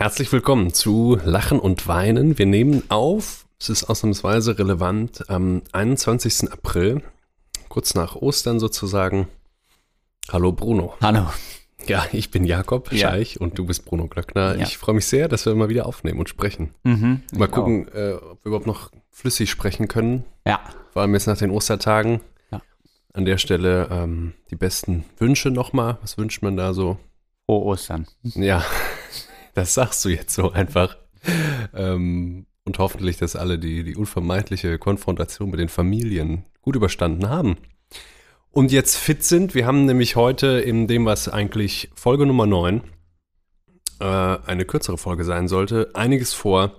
Herzlich willkommen zu Lachen und Weinen. Wir nehmen auf, es ist ausnahmsweise relevant, am 21. April, kurz nach Ostern sozusagen. Hallo Bruno. Hallo. Ja, ich bin Jakob Ja. Scheich und du bist Bruno Glöckner. Ja. Ich freue mich sehr, dass wir mal wieder aufnehmen und sprechen. Mhm, Mal gucken, äh, ob wir überhaupt noch flüssig sprechen können. Ja. Vor allem jetzt nach den Ostertagen. Ja. An der Stelle ähm, die besten Wünsche nochmal. Was wünscht man da so? Frohe Ostern. Ja, das sagst du jetzt so einfach. Ähm, und hoffentlich, dass alle die, die unvermeidliche Konfrontation mit den Familien gut überstanden haben. Und jetzt fit sind. Wir haben nämlich heute in dem, was eigentlich Folge Nummer 9 äh, eine kürzere Folge sein sollte, einiges vor.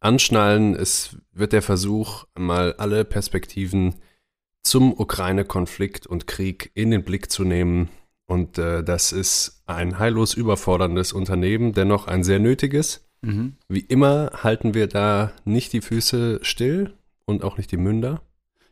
Anschnallen, es wird der Versuch, mal alle Perspektiven zum Ukraine-Konflikt und Krieg in den Blick zu nehmen. Und äh, das ist ein heillos überforderndes Unternehmen, dennoch ein sehr nötiges. Mhm. Wie immer halten wir da nicht die Füße still und auch nicht die Münder.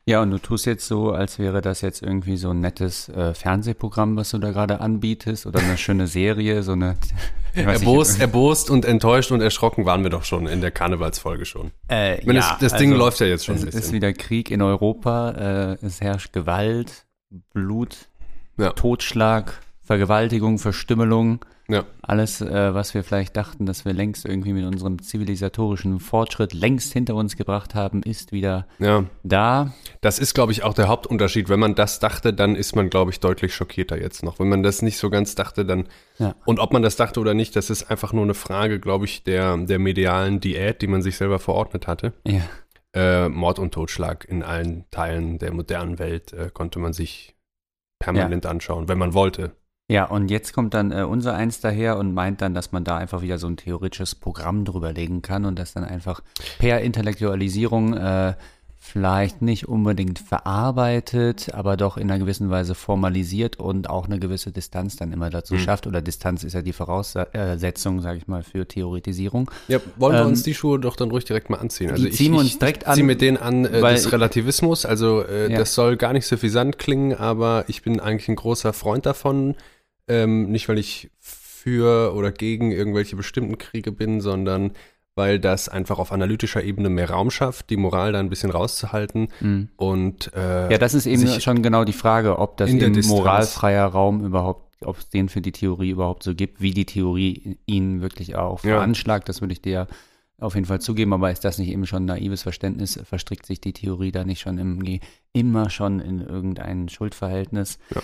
Ja, und du tust jetzt so, als wäre das jetzt irgendwie so ein nettes äh, Fernsehprogramm, was du da gerade anbietest, oder eine schöne Serie, so eine. Erbost, erbost und enttäuscht und erschrocken waren wir doch schon in der Karnevalsfolge schon. Äh, meine, ja, das, das Ding also, läuft ja jetzt schon Es ist wieder Krieg in Europa, äh, es herrscht Gewalt, Blut, Ja. Totschlag, Vergewaltigung, Verstümmelung. Ja. Alles, äh, was wir vielleicht dachten, dass wir längst irgendwie mit unserem zivilisatorischen Fortschritt längst hinter uns gebracht haben, ist wieder ja, da. das ist, glaube ich, auch der Hauptunterschied. Wenn man das dachte, dann ist man, glaube ich, deutlich schockierter jetzt noch. Wenn man das nicht so ganz dachte, dann Ja. Und ob man das dachte oder nicht, das ist einfach nur eine Frage, glaube ich, der, der medialen Diät, die man sich selber verordnet hatte. Äh, Mord und Totschlag in allen Teilen der modernen Welt äh, konnte man sich permanent anschauen, wenn man wollte. Ja, und jetzt kommt dann äh, unser Eins daher und meint dann, dass man da einfach wieder so ein theoretisches Programm drüber legen kann und das dann einfach per Intellektualisierung äh, vielleicht nicht unbedingt verarbeitet, aber doch in einer gewissen Weise formalisiert und auch eine gewisse Distanz dann immer dazu Mhm. schafft. Oder Distanz ist ja die Voraussetzung, sage ich mal, für Theoretisierung. Ja, wollen wir Ähm, uns die Schuhe doch dann ruhig direkt mal anziehen. Also die ziehen wir uns direkt an, Zieh mit denen an äh, weil des ich- Relativismus. Also äh, Ja. das soll gar nicht suffisant klingen, aber ich bin eigentlich ein großer Freund davon. Ähm, nicht, weil ich für oder gegen irgendwelche bestimmten Kriege bin, sondern weil das einfach auf analytischer Ebene mehr Raum schafft, die Moral da ein bisschen rauszuhalten Mhm. und äh, Ja, das ist eben schon genau die Frage, ob das eben moralfreier Raum überhaupt, ob es den für die Theorie überhaupt so gibt, wie die Theorie ihn wirklich auch Ja. veranschlagt, das würde ich dir auf jeden Fall zugeben, aber ist das nicht eben schon naives Verständnis? Verstrickt sich die Theorie da nicht schon irgendwie immer schon in irgendein Schuldverhältnis? Ja.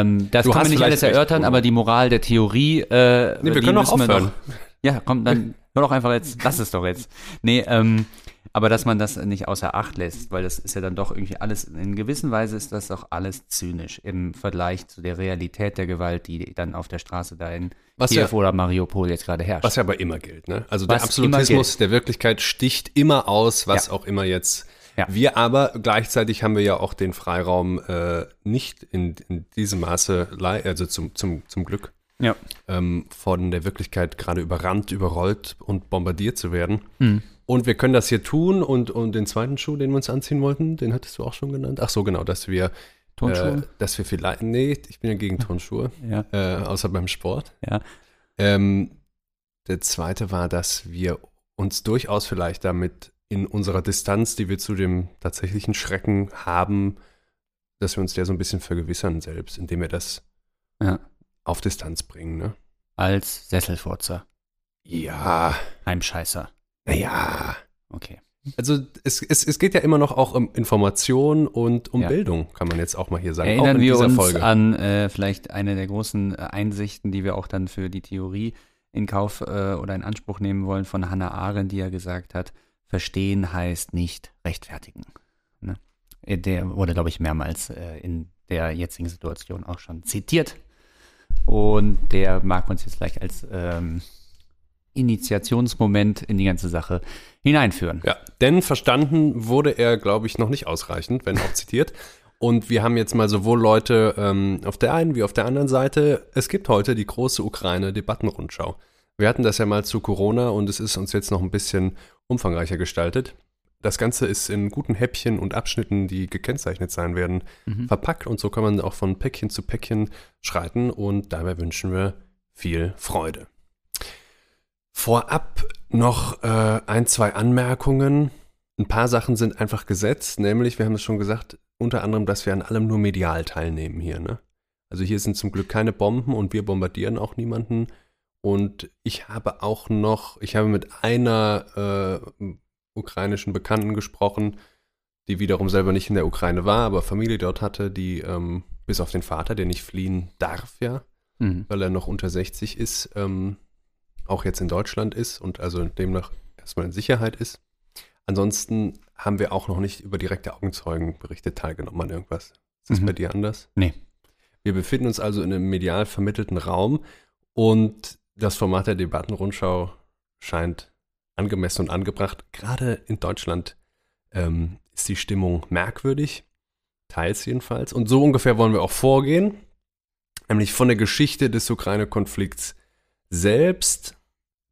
Ähm, das Du kann man nicht alles erörtern, aber die Moral der Theorie, äh, Nee, wir können auch aufhören. Doch, ja, komm, dann hör doch einfach jetzt, lass es doch jetzt. Nee, ähm, aber dass man das nicht außer Acht lässt, weil das ist ja dann doch irgendwie alles, in gewisser Weise ist das doch alles zynisch im Vergleich zu der Realität der Gewalt, die dann auf der Straße da in Was Kiew ja- oder Mariupol jetzt gerade herrscht. Was ja aber immer gilt, ne? Also Was der Absolutismus der Wirklichkeit sticht immer aus, was Ja. auch immer jetzt. Ja. Wir aber gleichzeitig haben wir ja auch den Freiraum äh, nicht in, in diesem Maße, also zum, zum, zum Glück, ja. ähm, von der Wirklichkeit gerade überrannt, überrollt und bombardiert zu werden. Hm. Und wir können das hier tun und, und den zweiten Schuh, den wir uns anziehen wollten, den hattest du auch schon genannt. Ach so, genau, dass wir, Turnschuhe? Äh, dass wir vielleicht, nee, ich bin ja gegen Turnschuhe, ja, äh, außer beim Sport. ja. Ähm, der zweite war, dass wir uns durchaus vielleicht damit in unserer Distanz, die wir zu dem tatsächlichen Schrecken haben, dass wir uns der so ein bisschen vergewissern selbst, indem wir das Ja. Auf Distanz bringen. Ne? Als Sesselfurzer, Ja, Heimscheißer. naja. Okay. Also es, es, es geht ja immer noch auch um Information und um Ja. Bildung, kann man jetzt auch mal hier sagen. Erinnern in wir uns Folge. an äh, vielleicht eine der großen äh, Einsichten, die wir auch dann für die Theorie in Kauf äh, oder in Anspruch nehmen wollen von Hannah Arendt, die ja gesagt hat, verstehen heißt nicht rechtfertigen. Ne? Äh, Der wurde, glaube ich, mehrmals äh, in der jetzigen Situation auch schon zitiert. Und der mag uns jetzt gleich als ähm, Initiationsmoment in die ganze Sache hineinführen. Ja, denn verstanden wurde er, glaube ich, noch nicht ausreichend, wenn auch zitiert. Und wir haben jetzt mal sowohl Leute ähm, auf der einen wie auf der anderen Seite. Es gibt heute die große Ukraine-Debattenrundschau. Wir hatten das ja mal zu Corona und es ist uns jetzt noch ein bisschen umfangreicher gestaltet. Das Ganze ist in guten Häppchen und Abschnitten, die gekennzeichnet sein werden, Mhm. verpackt und so kann man auch von Päckchen zu Päckchen schreiten und dabei wünschen wir viel Freude. Vorab noch äh, ein, zwei Anmerkungen. Ein paar Sachen sind einfach gesetzt, nämlich, wir haben es schon gesagt, unter anderem, dass wir an allem nur medial teilnehmen hier. Ne? Also hier sind zum Glück keine Bomben und wir bombardieren auch niemanden. Und ich habe auch noch, ich habe mit einer äh, ukrainischen Bekannten gesprochen, die wiederum selber nicht in der Ukraine war, aber Familie dort hatte, die ähm, bis auf den Vater, der nicht fliehen darf, ja, mhm. weil er noch unter 60 ist, ähm, auch jetzt in Deutschland ist und also demnach erstmal in Sicherheit ist. Ansonsten haben wir auch noch nicht über direkte Augenzeugenberichte teilgenommen an irgendwas. Ist das mhm. bei dir anders? Nee. Wir befinden uns also in einem medial vermittelten Raum und das Format der Debattenrundschau scheint angemessen und angebracht. Gerade in Deutschland ähm, ist die Stimmung merkwürdig, teils jedenfalls. Und so ungefähr wollen wir auch vorgehen, nämlich von der Geschichte des Ukraine-Konflikts selbst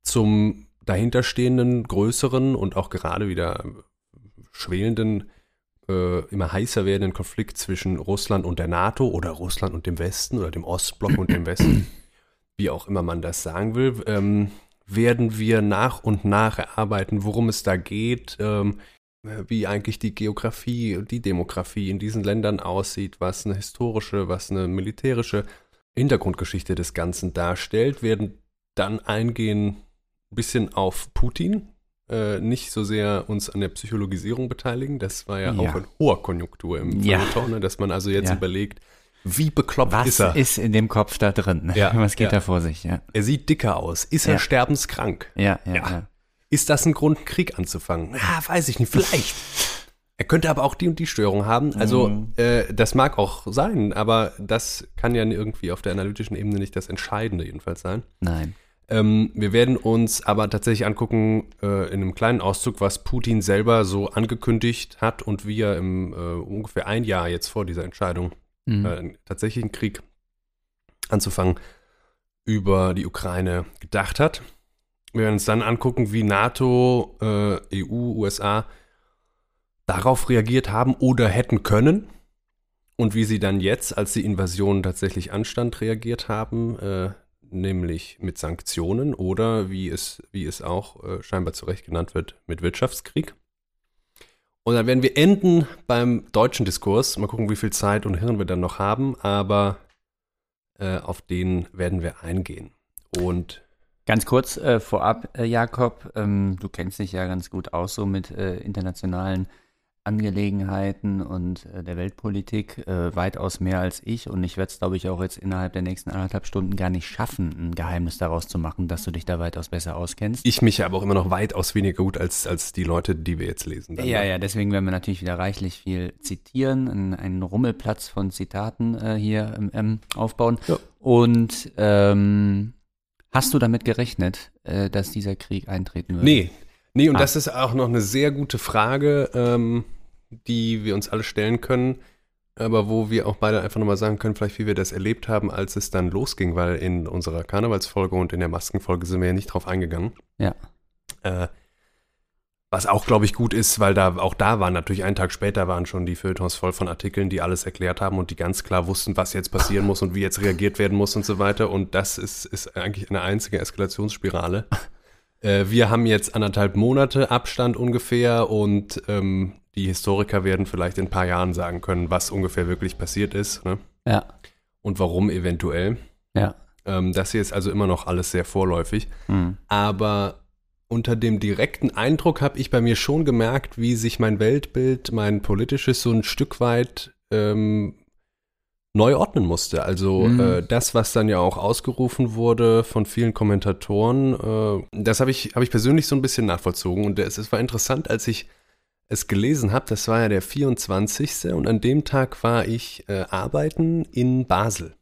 zum dahinterstehenden, größeren und auch gerade wieder schwelenden, äh, immer heißer werdenden Konflikt zwischen Russland und der NATO oder Russland und dem Westen oder dem Ostblock und dem Westen, wie auch immer man das sagen will, ähm, werden wir nach und nach erarbeiten, worum es da geht, ähm, wie eigentlich die Geografie und die Demografie in diesen Ländern aussieht, was eine historische, was eine militärische Hintergrundgeschichte des Ganzen darstellt, werden dann eingehen ein bisschen auf Putin, äh, nicht so sehr uns an der Psychologisierung beteiligen. Das war ja, ja. auch in hoher Konjunktur im ja. Feuilleton, ne, dass man also jetzt ja. überlegt, wie bekloppt Was ist er? Was ist in dem Kopf da drin? Ja, Was geht da vor sich? Ja. Er sieht dicker aus. Ist er sterbenskrank? Ja, ja, ja. Ist das ein Grund, einen Krieg anzufangen? Ah, weiß ich nicht, vielleicht. er könnte aber auch die und die Störung haben. Also, mhm. äh, das mag auch sein, aber das kann ja irgendwie auf der analytischen Ebene nicht das Entscheidende jedenfalls sein. Nein. Ähm, wir werden uns aber tatsächlich angucken, äh, in einem kleinen Auszug, was Putin selber so angekündigt hat und wie er im äh, ungefähr ein Jahr jetzt vor dieser Entscheidung mhm. äh, tatsächlich einen Krieg anzufangen über die Ukraine gedacht hat. Wir werden uns dann angucken, wie NATO, äh, EU, USA darauf reagiert haben oder hätten können und wie sie dann jetzt, als die Invasion tatsächlich anstand, reagiert haben. Äh, nämlich mit Sanktionen oder wie es, wie es auch äh, scheinbar zu Recht genannt wird, mit Wirtschaftskrieg. Und dann werden wir enden beim deutschen Diskurs. Mal gucken, wie viel Zeit und Hirn wir dann noch haben, aber äh, auf den werden wir eingehen. Und Ganz kurz äh, vorab, äh, Jakob, ähm, du kennst dich ja ganz gut aus so mit äh, internationalen Angelegenheiten und äh, der Weltpolitik äh, weitaus mehr als ich. Und ich werde es, glaube ich, auch jetzt innerhalb der nächsten anderthalb Stunden gar nicht schaffen, ein Geheimnis daraus zu machen, dass du dich da weitaus besser auskennst. Ich mich aber auch immer noch weitaus weniger gut als, als die Leute, die wir jetzt lesen. Dann, ja, ne? ja, deswegen werden wir natürlich wieder reichlich viel zitieren, einen, einen Rummelplatz von Zitaten äh, hier ähm, aufbauen. Ja. Und ähm, hast du damit gerechnet, äh, dass dieser Krieg eintreten wird? Nee, Nee, und ah. das ist auch noch eine sehr gute Frage, ähm, die wir uns alle stellen können, aber wo wir auch beide einfach nochmal sagen können, vielleicht wie wir das erlebt haben, als es dann losging, weil in unserer Karnevalsfolge und in der Maskenfolge sind wir ja nicht drauf eingegangen. Ja. Äh, was auch, glaube ich, gut ist, weil da auch da waren natürlich einen Tag später waren schon die Feuilletons voll von Artikeln, die alles erklärt haben und die ganz klar wussten, was jetzt passieren muss und wie jetzt reagiert werden muss und so weiter. Und das ist, ist eigentlich eine einzige Eskalationsspirale. Äh, wir haben jetzt anderthalb Monate Abstand ungefähr und ähm, die Historiker werden vielleicht in ein paar Jahren sagen können, was ungefähr wirklich passiert ist. Ne? Ja. Und warum eventuell. Ja. Ähm, das hier ist also immer noch alles sehr vorläufig. Mhm. Aber unter dem direkten Eindruck habe ich bei mir schon gemerkt, wie sich mein Weltbild, mein politisches so ein Stück weit ähm, neu ordnen musste. Also mhm. äh, das, was dann ja auch ausgerufen wurde von vielen Kommentatoren, äh, das habe ich, hab ich persönlich so ein bisschen nachvollzogen. Und es, es war interessant, als ich es gelesen habe, das war ja der 24. und an dem Tag war ich äh, arbeiten in Basel.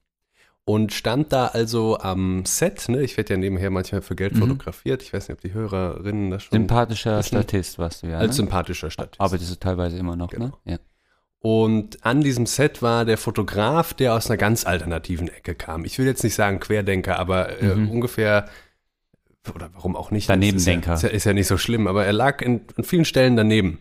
Und stand da also am Set, ne? Ich werde ja nebenher manchmal für Geld mhm. fotografiert. Ich weiß nicht, ob die Hörerinnen das schon. Sympathischer wissen. Statist warst du ja. Als ne? sympathischer Statist. Arbeitest du teilweise immer noch, ne? genau. ne? Ja. Und an diesem Set war der Fotograf, der aus einer ganz alternativen Ecke kam. Ich will jetzt nicht sagen Querdenker, aber äh, mhm. ungefähr, oder warum auch nicht? Danebendenker. Ist ja, ist ja, ist ja nicht so schlimm, aber er lag in, an vielen Stellen daneben.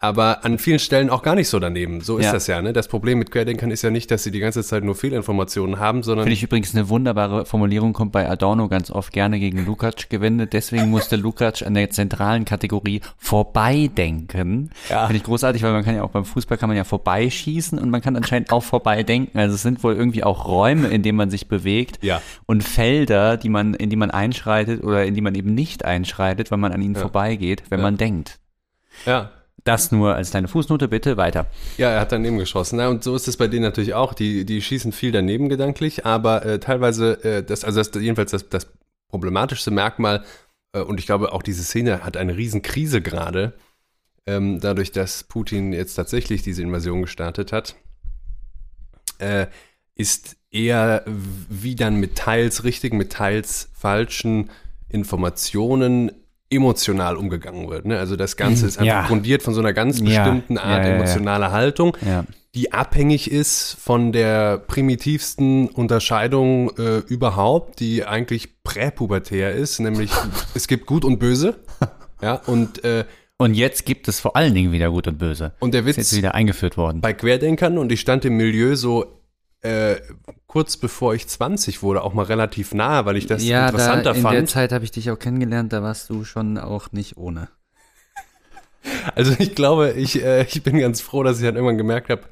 Aber an vielen Stellen auch gar nicht so daneben. So ist Ja. das ja. Ne? Das Problem mit Querdenkern ist ja nicht, dass sie die ganze Zeit nur Fehlinformationen haben, sondern Finde ich übrigens eine wunderbare Formulierung, kommt bei Adorno ganz oft gerne gegen Lukács gewendet. Deswegen musste Lukács an der zentralen Kategorie vorbeidenken. Ja. Finde ich großartig, weil man kann ja auch beim Fußball kann man ja vorbeischießen und man kann anscheinend auch vorbeidenken. Also es sind wohl irgendwie auch Räume, in denen man sich bewegt Ja. und Felder, die man, in die man einschreitet oder in die man eben nicht einschreitet, weil man an ihnen Ja. vorbeigeht, wenn man denkt. ja. Das nur als kleine Fußnote, bitte weiter. Ja, er hat daneben geschossen. Na, und so ist es bei denen natürlich auch. Die, die schießen viel daneben gedanklich, aber äh, teilweise, äh, das, also das, jedenfalls das, das problematischste Merkmal, äh, und ich glaube auch diese Szene hat eine Riesenkrise gerade, ähm, dadurch, dass Putin jetzt tatsächlich diese Invasion gestartet hat, äh, ist eher wie dann mit teils richtigen, mit teils falschen Informationen emotional umgegangen wird. Ne? Also das Ganze ist einfach Ja. grundiert von so einer ganz bestimmten Ja, Art ja, emotionaler Haltung, die abhängig ist von der primitivsten Unterscheidung äh, überhaupt, die eigentlich präpubertär ist, nämlich es gibt Gut und Böse. Ja, und, äh, Und jetzt gibt es vor allen Dingen wieder Gut und Böse. und der Ist jetzt Witz wieder eingeführt worden. bei Querdenkern und ich stand im Milieu so äh, kurz bevor ich 20 wurde, auch mal relativ nahe, weil ich das interessanter da, in der fand. Zeit habe ich dich auch kennengelernt, da warst du schon auch nicht ohne. Also ich glaube, ich, äh, ich bin ganz froh, dass ich dann irgendwann gemerkt habe,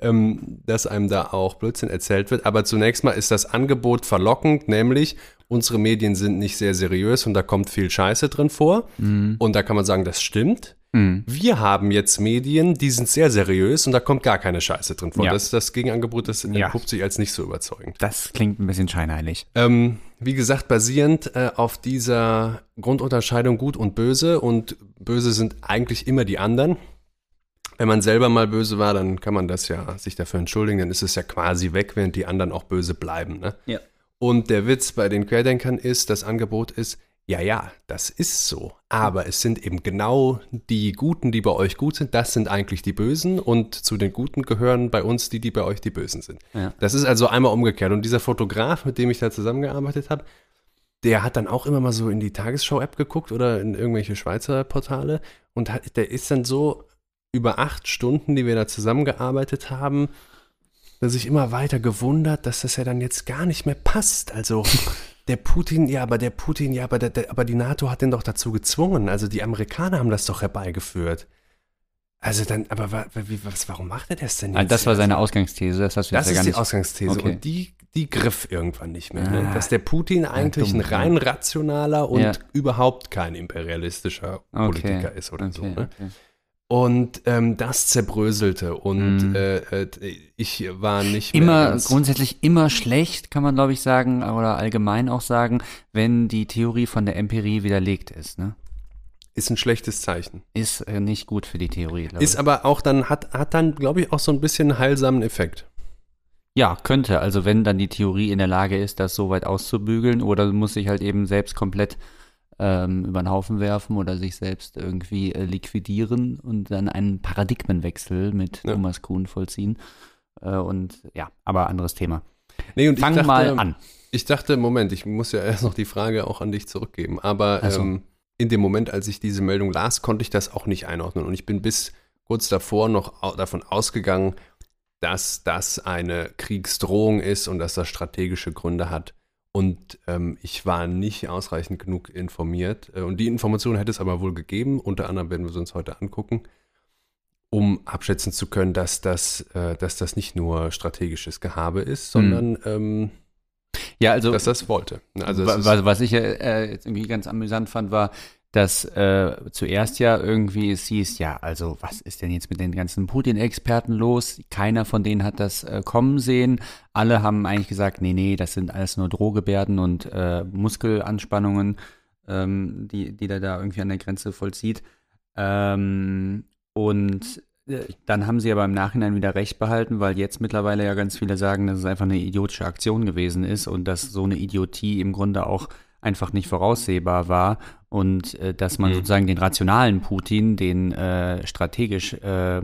ähm, dass einem da auch Blödsinn erzählt wird. Aber zunächst mal ist das Angebot verlockend, nämlich unsere Medien sind nicht sehr seriös und da kommt viel Scheiße drin vor. Und da kann man sagen, das stimmt. Mhm. Wir haben jetzt Medien, die sind sehr seriös und da kommt gar keine Scheiße drin vor. Ja. Das, das Gegenangebot, das Ja. entpuppt sich als nicht so überzeugend. Das klingt ein bisschen scheinheilig. Ähm, wie gesagt, basierend äh, auf dieser Grundunterscheidung Gut und Böse und Böse sind eigentlich immer die anderen. Wenn man selber mal böse war, dann kann man das ja sich dafür entschuldigen, dann ist es ja quasi weg, während die anderen auch böse bleiben. Ne? Ja. Und der Witz bei den Querdenkern ist, das Angebot ist, ja, ja, das ist so. Aber es sind eben genau die Guten, die bei euch gut sind, das sind eigentlich die Bösen und zu den Guten gehören bei uns die, die bei euch die Bösen sind. Ja. Das ist also einmal umgekehrt. Und dieser Fotograf, mit dem ich da zusammengearbeitet habe, der hat dann auch immer mal so in die Tagesschau-App geguckt oder in irgendwelche Schweizer Portale und hat, der ist dann so über acht Stunden, die wir da zusammengearbeitet haben, dass ich immer weiter gewundert, dass das ja dann jetzt gar nicht mehr passt. Also der Putin, ja, aber der Putin, ja, aber, der, der, aber die NATO hat den doch dazu gezwungen. Also die Amerikaner haben das doch herbeigeführt. Also dann, aber wa, wie, was, warum macht er das denn jetzt? Also das war Also- seine Ausgangsthese, das hast du das ja ist gar die. Ausgangsthese Okay. und die, die griff irgendwann nicht mehr. Ne? Ah. Dass der Putin eigentlich ein rein rationaler und Ja. überhaupt kein imperialistischer Politiker ist oder so. okay, Ne? Und ähm, das zerbröselte und Mhm. äh, ich war nicht mehr Immer, ganz, grundsätzlich immer schlecht, kann man glaube ich sagen, oder allgemein auch sagen, wenn die Theorie von der Empirie widerlegt ist. Ne? ist ein schlechtes Zeichen. Ist äh, nicht gut für die Theorie. Ist ich. aber auch dann, hat, hat dann, glaube ich, auch so ein bisschen einen heilsamen Effekt. Ja, könnte. Also wenn dann die Theorie in der Lage ist, das so weit auszubügeln oder muss sich halt eben selbst komplett ähm, über den Haufen werfen oder sich selbst irgendwie äh, liquidieren und dann einen Paradigmenwechsel mit Ja. Thomas Kuhn vollziehen. Äh, und ja, aber anderes Thema. Nee, und Fang ich dachte, mal an. Ich dachte, Moment, ich muss ja erst noch die Frage auch an dich zurückgeben. Aber so. ähm, in dem Moment, als ich diese Meldung las, konnte ich das auch nicht einordnen. Und ich bin bis kurz davor noch davon ausgegangen, dass das eine Kriegsdrohung ist und dass das strategische Gründe hat. Und ähm, ich war nicht ausreichend genug informiert. Äh, Und die Information hätte es aber wohl gegeben. Unter anderem werden wir es uns heute angucken, um abschätzen zu können, dass das, äh, dass das nicht nur strategisches Gehabe ist, sondern ähm, Ja, also dass das wollte. Also was, was ich äh, jetzt irgendwie ganz amüsant fand, war, dass äh, zuerst ja irgendwie es hieß, ja, also was ist denn jetzt mit den ganzen Putin-Experten los? Keiner von denen hat das äh, kommen sehen. Alle haben eigentlich gesagt, nee, nee, das sind alles nur Drohgebärden und äh, Muskelanspannungen, ähm, die, die der da irgendwie an der Grenze vollzieht. Ähm, und äh, dann haben sie aber im Nachhinein wieder recht behalten, weil jetzt mittlerweile ja ganz viele sagen, dass es einfach eine idiotische Aktion gewesen ist und dass so eine Idiotie im Grunde auch einfach nicht voraussehbar war und äh, dass man Mhm. sozusagen den rationalen Putin, den äh, strategisch äh,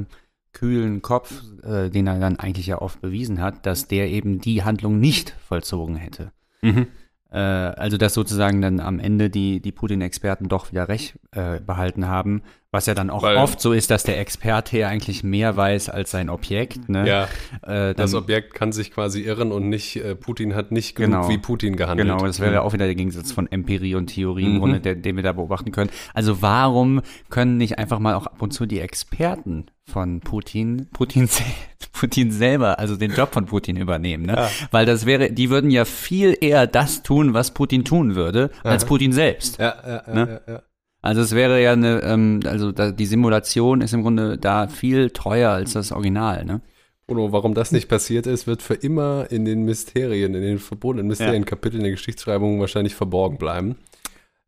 kühlen Kopf, äh, den er dann eigentlich ja oft bewiesen hat, dass der eben die Handlung nicht vollzogen hätte. Mhm. Äh, also dass sozusagen dann am Ende die, die Putin-Experten doch wieder recht äh, behalten haben, Was ja dann auch Weil- oft so ist, dass der Experte ja eigentlich mehr weiß als sein Objekt. Ne? Ja, äh, das dann, Objekt kann sich quasi irren und nicht, äh, Putin hat nicht genug Genau. wie Putin gehandelt. Genau, das wäre ja auch wieder der Gegensatz von Empirie und Theorie Mhm. Grunde, der, den wir da beobachten können. Also warum können nicht einfach mal auch ab und zu die Experten von Putin, Putin, Putin selber, also den Job von Putin übernehmen, ne? Weil das wäre, die würden ja viel eher das tun, was Putin tun würde, als Putin selbst. Ja, ja, ja, Ne? ja, ja. Also es wäre ja eine, ähm, also da, die Simulation ist im Grunde da viel teuer als das Original, ne? Bruno, warum das nicht passiert ist, wird für immer in den Mysterien, in den verbotenen Mysterienkapiteln der Geschichtsschreibung wahrscheinlich verborgen bleiben.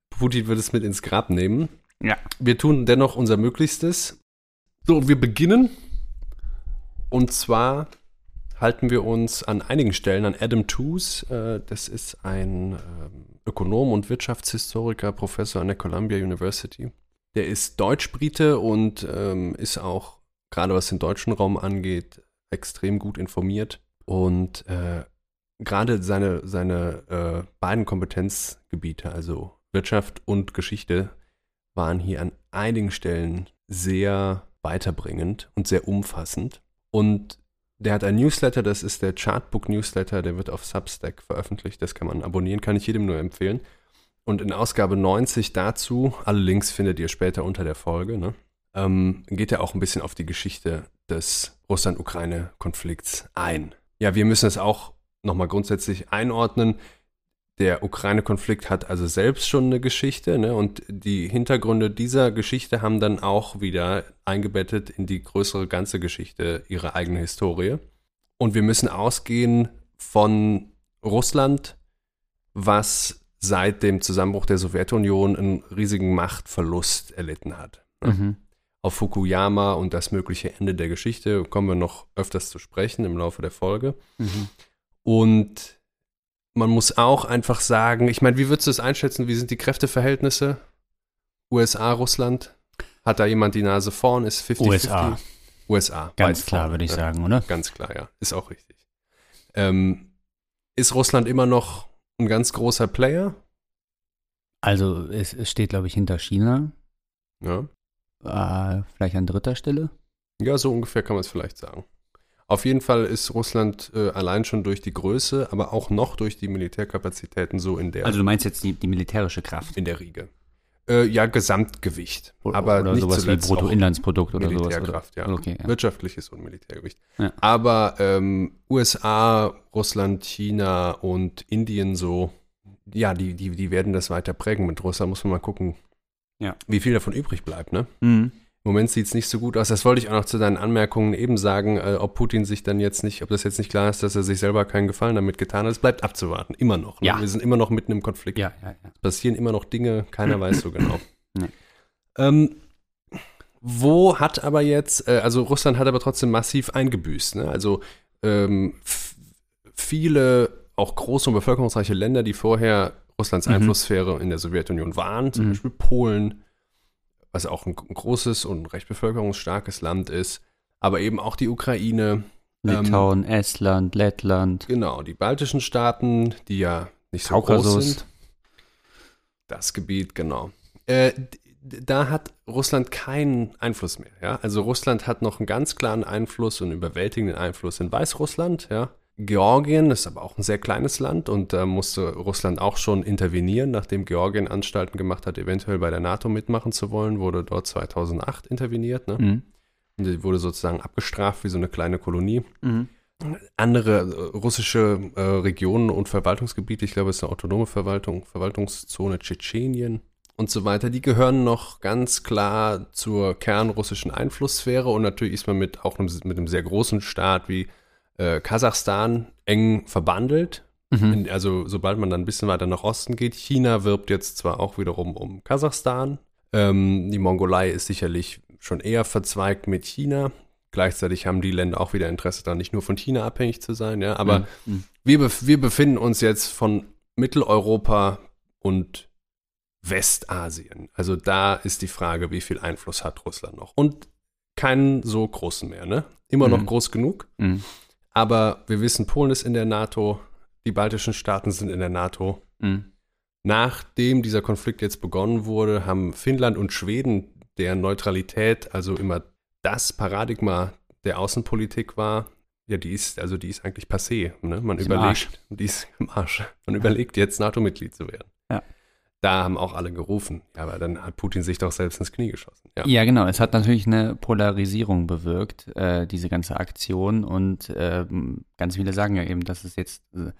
Putin wird es mit ins Grab nehmen. Ja. Wir tun dennoch unser Möglichstes. So, wir beginnen. Und zwar halten wir uns an einigen Stellen an Adam Tooze. Äh, das ist ein ähm, Ökonom und Wirtschaftshistoriker, Professor an der Columbia University. Der ist Deutsch-Brite und ähm, ist auch, gerade was den deutschen Raum angeht, extrem gut informiert. Und äh, gerade seine, seine äh, beiden Kompetenzgebiete, also Wirtschaft und Geschichte, waren hier an einigen Stellen sehr weiterbringend und sehr umfassend. Und der hat ein Newsletter, das ist der Chartbook Newsletter, der wird auf Substack veröffentlicht, das kann man abonnieren, kann ich jedem nur empfehlen. Und in Ausgabe 90 dazu, alle Links findet ihr später unter der Folge, ne, ähm, geht er auch ein bisschen auf die Geschichte des Russland-Ukraine-Konflikts ein. Ja, wir müssen es auch nochmal grundsätzlich einordnen. Der Ukraine-Konflikt hat also selbst schon eine Geschichte, ne? Und die Hintergründe dieser Geschichte haben dann auch wieder eingebettet in die größere ganze Geschichte ihre eigene Historie. Und wir müssen ausgehen von Russland, was seit dem Zusammenbruch der Sowjetunion einen riesigen Machtverlust erlitten hat. Mhm. Auf Fukuyama und das mögliche Ende der Geschichte kommen wir noch öfters zu sprechen im Laufe der Folge. Mhm. Und man muss auch einfach sagen, ich meine, wie würdest du es einschätzen? Wie sind die Kräfteverhältnisse? USA, Russland? Hat da jemand die Nase vorn? Ist 50 USA. USA. Ganz klar, vorne, würde ich ja. sagen, oder? Ganz klar, ja. Ist auch richtig. Ähm, ist Russland immer noch ein ganz großer Player? Also es, es steht, glaube ich, hinter China. Ja. Äh, vielleicht an dritter Stelle. Ja, so ungefähr kann man es vielleicht sagen. Auf jeden Fall ist Russland äh, allein schon durch die Größe, aber auch noch durch die Militärkapazitäten so in der, Also du meinst jetzt die, die militärische Kraft. in der Riege. Äh, ja, Gesamtgewicht. Oder, aber oder nicht sowas wie Bruttoinlandsprodukt oder sowas. Oder? Militärkraft, ja. Okay, ja. Wirtschaftliches und Militärgewicht. Ja. Aber ähm, USA, Russland, China und Indien so, ja, die, die, die werden das weiter prägen. Mit Russland muss man mal gucken, Ja. wie viel davon übrig bleibt, ne? Mhm. Im Moment sieht es nicht so gut aus. Das wollte ich auch noch zu deinen Anmerkungen eben sagen, äh, ob Putin sich dann jetzt nicht, ob das jetzt nicht klar ist, dass er sich selber keinen Gefallen damit getan hat. Es bleibt abzuwarten, immer noch. Ne? Ja. Wir sind immer noch mitten im Konflikt. Ja, ja, ja. Es passieren immer noch Dinge, keiner weiß so genau. Nee. Ähm, wo hat aber jetzt, äh, also Russland hat aber trotzdem massiv eingebüßt. Ne? Also ähm, viele auch große und bevölkerungsreiche Länder, die vorher Russlands Mhm. Einflusssphäre in der Sowjetunion waren, zum Mhm. Beispiel Polen, was auch ein großes und recht bevölkerungsstarkes Land ist, aber eben auch die Ukraine, Ähm, Litauen, Estland, Lettland. Genau, die baltischen Staaten, die ja nicht so groß Kaukasus. sind. Das Gebiet, genau. Äh, da hat Russland keinen Einfluss mehr. Ja? Also Russland hat noch einen ganz klaren Einfluss und überwältigenden Einfluss in Weißrussland. Ja? Georgien ist aber auch ein sehr kleines Land und da musste Russland auch schon intervenieren, nachdem Georgien Anstalten gemacht hat, eventuell bei der NATO mitmachen zu wollen, wurde dort 2008 interveniert. Ne? Mhm. Und die wurde sozusagen abgestraft wie so eine kleine Kolonie Mhm. andere äh, russische äh, Regionen und Verwaltungsgebiete, ich glaube, es ist eine autonome Verwaltung, Verwaltungszone Tschetschenien und so weiter, die gehören noch ganz klar zur kernrussischen Einflusssphäre und natürlich ist man mit auch einem, mit einem sehr großen Staat wie äh, Kasachstan eng verbandelt. Mhm. In, also sobald man dann ein bisschen weiter nach Osten geht, China wirbt jetzt zwar auch wiederum um Kasachstan, ähm, die Mongolei ist sicherlich schon eher verzweigt mit China. Gleichzeitig haben die Länder auch wieder Interesse daran, nicht nur von China abhängig zu sein, ja. Aber Mhm. wir, bef wir befinden uns jetzt von Mitteleuropa und Westasien. Also da ist die Frage, wie viel Einfluss hat Russland noch? Und keinen so großen mehr, ne? Immer noch Mhm. groß genug. Mhm. Aber wir wissen, Polen ist in der NATO, die baltischen Staaten sind in der NATO. Mhm. Nachdem dieser Konflikt jetzt begonnen wurde, haben Finnland und Schweden der Neutralität, also immer das Paradigma der Außenpolitik war, ja, die ist, also die ist eigentlich passé. Ne? Man Ist überlegt, die ist im Arsch. Man überlegt jetzt NATO-Mitglied zu werden. Ja. Da haben auch alle gerufen. Aber dann hat Putin sich doch selbst ins Knie geschossen. Ja. Ja, genau. Es hat natürlich eine Polarisierung bewirkt, äh, diese ganze Aktion. Und ähm, ganz viele sagen ja eben, dass es jetzt, äh,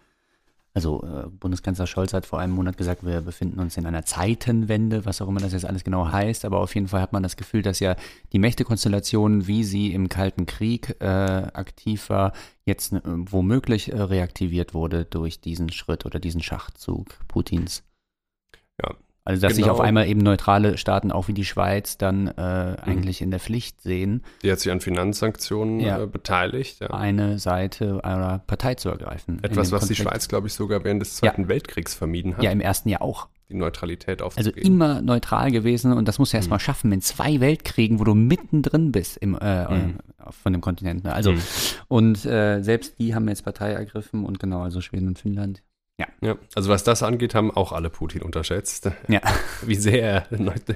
also äh, Bundeskanzler Scholz hat vor einem Monat gesagt, wir befinden uns in einer Zeitenwende, was auch immer das jetzt alles genau heißt. Aber auf jeden Fall hat man das Gefühl, dass ja die Mächtekonstellation, wie sie im Kalten Krieg äh, aktiv war, jetzt äh, womöglich äh, reaktiviert wurde durch diesen Schritt oder diesen Schachzug Putins. Ja, Also, dass sich genau. auf einmal eben neutrale Staaten, auch wie die Schweiz, dann äh, eigentlich in der Pflicht sehen, Die hat sich an Finanzsanktionen Ja. äh, beteiligt. Ja. eine Seite einer Partei zu ergreifen. Etwas, was die Konflikt. Schweiz, glaube ich, sogar während des Zweiten Weltkriegs vermieden hat, Ja, im ersten Jahr auch. die Neutralität Also aufzugeben. immer neutral gewesen und das musst du erst Mhm. mal schaffen in zwei Weltkriegen, wo du mittendrin bist im, äh, Mhm. äh, von dem Kontinent. Ne? Also, Mhm. und äh, selbst die haben jetzt Partei ergriffen und genau, also Schweden und Finnland. Ja, also was das angeht, haben auch alle Putin unterschätzt. Ja. Wie sehr er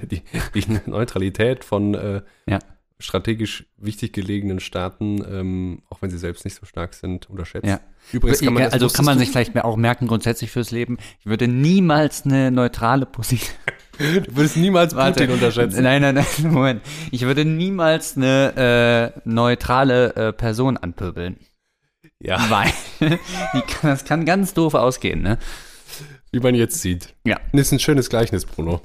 die, die Neutralität von äh, Ja. strategisch wichtig gelegenen Staaten, ähm, auch wenn sie selbst nicht so stark sind, unterschätzt. Ja. Übrigens kann man also kann man sich vielleicht auch merken, grundsätzlich fürs Leben, ich würde niemals eine neutrale Position du, würdest niemals Putin unterschätzen. Nein, nein, nein, Moment. Ich würde niemals eine äh, neutrale äh, Person anpöbeln. Ja, Weil kann, das kann ganz doof ausgehen, ne? wie man jetzt sieht. Ja. Das ist ein schönes Gleichnis, Bruno.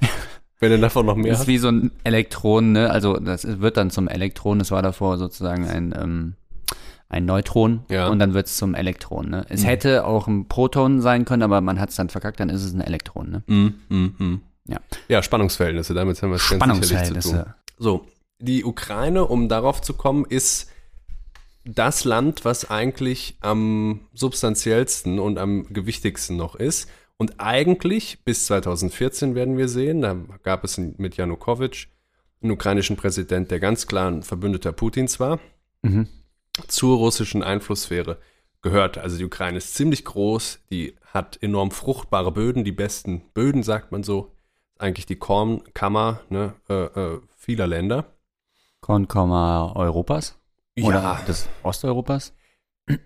Wenn du davon noch mehr Das ist hast. wie so ein Elektron, ne? Also das wird dann zum Elektron, das war davor sozusagen ein, ähm, ein Neutron Ja. und dann wird es zum Elektron, ne? Es Mhm. hätte auch ein Proton sein können, aber man hat es dann verkackt, dann ist es ein Elektron, ne? Mm, mm, mm. Ja. ja, Spannungsverhältnisse, damit haben wir es ganz sicherlich zu tun. So, die Ukraine, um darauf zu kommen, ist das Land, was eigentlich am substanziellsten und am gewichtigsten noch ist. Und eigentlich bis 2014 werden wir sehen, da gab es mit Janukowitsch einen ukrainischen Präsident, der ganz klar ein Verbündeter Putins war, Mhm. zur russischen Einflusssphäre gehört. Also die Ukraine ist ziemlich groß, die hat enorm fruchtbare Böden, die besten Böden, sagt man so. Eigentlich die Kornkammer ne, äh, äh, vieler Länder. Kornkomma Europas? Oder des Osteuropas?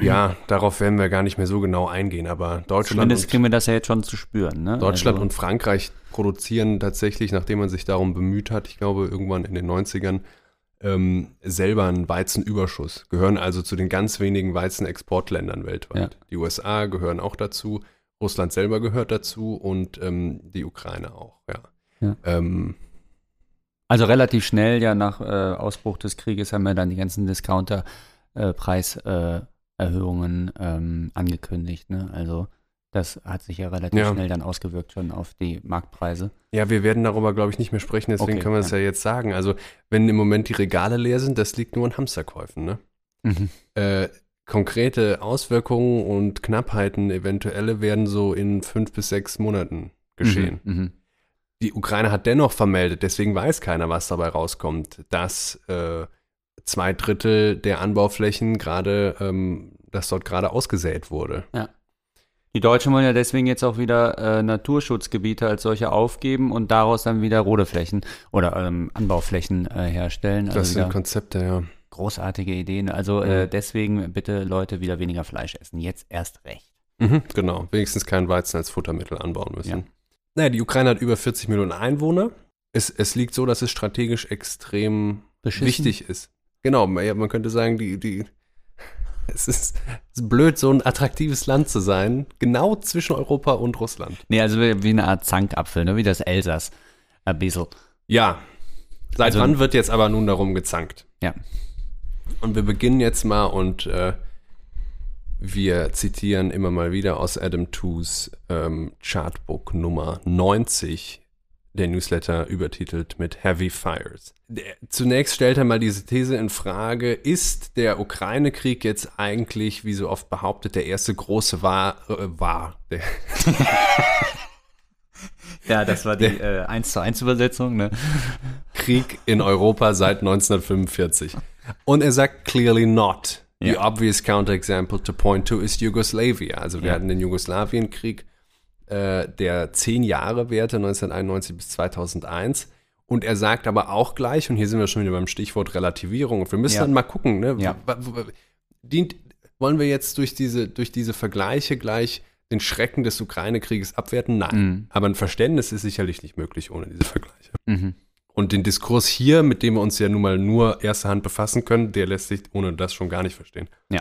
Ja, darauf werden wir gar nicht mehr so genau eingehen, aber Deutschland, Zumindest und, kriegen wir das ja jetzt schon zu spüren, ne? Deutschland also, und Frankreich produzieren tatsächlich, nachdem man sich darum bemüht hat, ich glaube irgendwann in den 90ern, ähm, selber einen Weizenüberschuss, gehören also zu den ganz wenigen Weizenexportländern weltweit. Die USA gehören auch dazu, Russland selber gehört dazu und ähm, die Ukraine auch, ja. Ja. Ähm, Also relativ schnell, ja, nach äh, Ausbruch des Krieges haben wir dann die ganzen Discounter-Preiserhöhungen äh, ähm, angekündigt. Ne? Also das hat sich ja relativ Ja. schnell dann ausgewirkt schon auf die Marktpreise. Ja, wir werden darüber, glaube ich, nicht mehr sprechen, deswegen Okay, können wir es ja. ja. jetzt sagen. Also, wenn im Moment die Regale leer sind, das liegt nur an Hamsterkäufen, ne? Äh, konkrete Auswirkungen und Knappheiten, eventuelle, werden so in fünf bis sechs Monaten geschehen. Mhm. Mhm. Die Ukraine hat dennoch vermeldet, deswegen weiß keiner, was dabei rauskommt, dass äh, zwei Drittel der Anbauflächen gerade, ähm, dass dort gerade ausgesät wurde. Die Deutschen wollen ja deswegen jetzt auch wieder äh, Naturschutzgebiete als solche aufgeben und daraus dann wieder rote Flächen oder ähm, Anbauflächen äh, herstellen. Also Das sind Konzepte, ja. großartige Ideen. Also äh, Mhm. deswegen bitte Leute wieder weniger Fleisch essen. Jetzt erst recht. Mhm, genau, wenigstens kein Weizen als Futtermittel anbauen müssen. Ja. Naja, die Ukraine hat über 40 Millionen Einwohner. Es, es liegt so, dass es strategisch extrem Beschissen. wichtig ist. Genau, man- könnte sagen, die, die, es ist, es ist blöd, so ein attraktives Land zu sein, genau zwischen Europa und Russland. Nee, also wie wie eine Art Zankapfel, ne? wie das Elsass. Ein bisschen. Ja, seit Also- wann wird jetzt aber nun darum gezankt? Ja. Und wir beginnen jetzt mal und äh, wir zitieren immer mal wieder aus Adam Toos ähm, Chartbook Nummer 90, der Newsletter übertitelt mit Heavy Fires. Der, zunächst stellt er mal diese These in Frage, ist der Ukraine-Krieg jetzt eigentlich, wie so oft behauptet, der erste große war, äh, war der, Ja, das war die äh, 1 zu 1 Übersetzung, ne? Krieg in Europa seit 1945. Und er sagt clearly not. The Ja. obvious counterexample to point to is Yugoslavia. Also wir Ja. hatten den Jugoslawienkrieg, äh, der zehn Jahre währte, 1991 bis 2001. Und er sagt aber auch gleich, und hier sind wir schon wieder beim Stichwort Relativierung, und wir müssen Ja. dann mal gucken, ne? Ja. Dient, wollen wir jetzt durch diese, durch diese Vergleiche gleich den Schrecken des Ukraine-Krieges abwerten? Nein. Mhm. Aber ein Verständnis ist sicherlich nicht möglich ohne diese Vergleiche. Mhm. Und den Diskurs hier, mit dem wir uns ja nun mal nur erster Hand befassen können, der lässt sich ohne das schon gar nicht verstehen. Ja.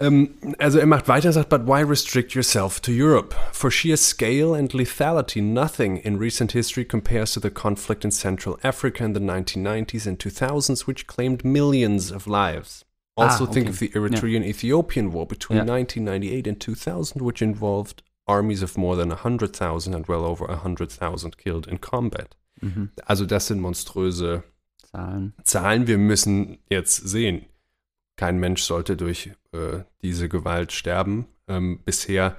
Ähm, also er macht weiter, sagt, but why restrict yourself to Europe? For sheer scale and lethality, nothing in recent history compares to the conflict in Central Africa in the 1990s and 2000s, which claimed millions of lives. Also Ah, think okay. of the Eritrean-Ethiopian war between Ja. 1998 and 2000, which involved armies of more than 100,000 and well over 100,000 killed in combat. Mhm. Also das sind monströse Zahlen. Zahlen. Wir müssen jetzt sehen, kein Mensch sollte durch äh, diese Gewalt sterben. Ähm, bisher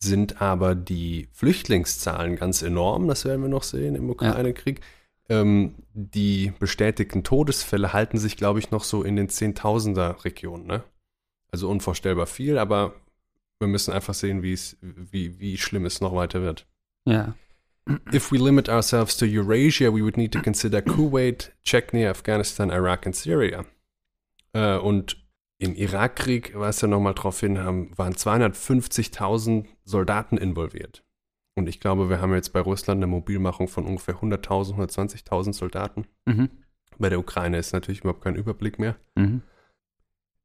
sind aber die Flüchtlingszahlen ganz enorm, das werden wir noch sehen im Ukraine-Krieg. Ähm, die bestätigten Todesfälle halten sich, glaube ich, noch so in den Zehntausender-Regionen. Ne? Also unvorstellbar viel, aber wir müssen einfach sehen, wie wie, wie schlimm es noch weiter wird. Ja. If we limit ourselves to Eurasia, we would need to consider Kuwait, Chechnya, Afghanistan, Iraq und Syria. Äh, und im Irakkrieg, weist er nochmal drauf hin, haben, waren 250.000 Soldaten involviert. Und ich glaube, wir haben jetzt bei Russland eine Mobilmachung von ungefähr 100.000, 120.000 Soldaten. Mhm. Bei der Ukraine ist natürlich überhaupt kein Überblick mehr. Mhm.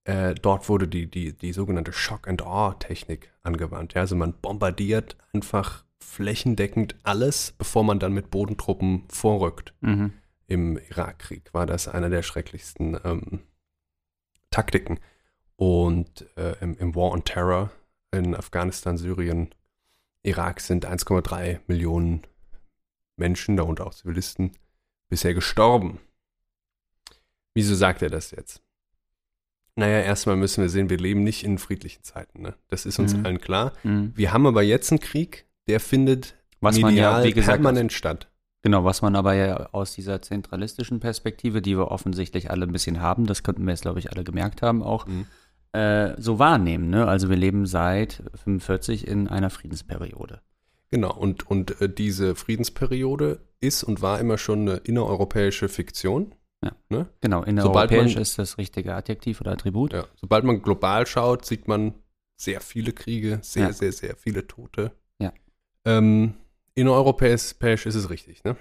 Äh, dort wurde die, die, die sogenannte Shock-and-Awe-Technik angewandt. Ja, also man bombardiert einfach flächendeckend alles, bevor man dann mit Bodentruppen vorrückt. Mhm. Im Irakkrieg war das einer der schrecklichsten ähm, Taktiken. Und äh, im, im War on Terror in Afghanistan, Syrien, Irak sind 1,3 Millionen Menschen, darunter auch Zivilisten, bisher gestorben. Wieso sagt er das jetzt? Naja, erstmal müssen wir sehen, wir leben nicht in friedlichen Zeiten. Ne? Das ist uns Mhm. allen klar. Mhm. Wir haben aber jetzt einen Krieg, der findet Was man ja, medial wie gesagt, permanent statt. Genau, was man aber ja aus dieser zentralistischen Perspektive, die wir offensichtlich alle ein bisschen haben, das könnten wir jetzt, glaube ich, alle gemerkt haben, auch Mhm. äh, so wahrnehmen. Ne? Also wir leben seit 45 in einer Friedensperiode. Genau, und, und äh, diese Friedensperiode ist und war immer schon eine innereuropäische Fiktion. Genau, Sobald innereuropäisch man- ist das richtige Adjektiv oder Attribut. Ja. Sobald man global schaut, sieht man sehr viele Kriege, sehr, Ja. sehr, sehr viele Tote. Ähm, innereuropäisch ist es richtig, ne?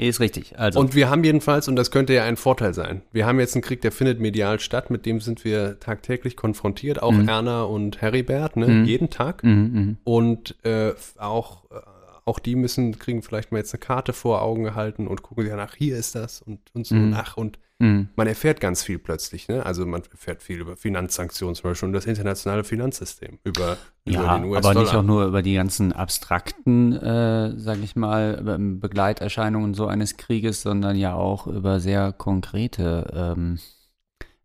Ist richtig. Also, Und wir haben jedenfalls, und das könnte ja ein Vorteil sein, wir haben jetzt einen Krieg, der findet medial statt, mit dem sind wir tagtäglich konfrontiert, auch Mhm. Erna und Heribert, ne? Mhm. Jeden Tag. mhm, mhm. Und äh, auch, äh, auch die müssen, kriegen vielleicht mal jetzt eine Karte vor Augen gehalten und gucken sich nach, hier ist das und, und so Mhm. nach. Und Mhm. man erfährt ganz viel plötzlich, ne? Also man erfährt viel über Finanzsanktionen zum Beispiel und das internationale Finanzsystem, über, über Ja, den aber US-Dollar. nicht auch nur über die ganzen abstrakten, äh, sag ich mal, Begleiterscheinungen so eines Krieges, sondern ja auch über sehr konkrete ähm,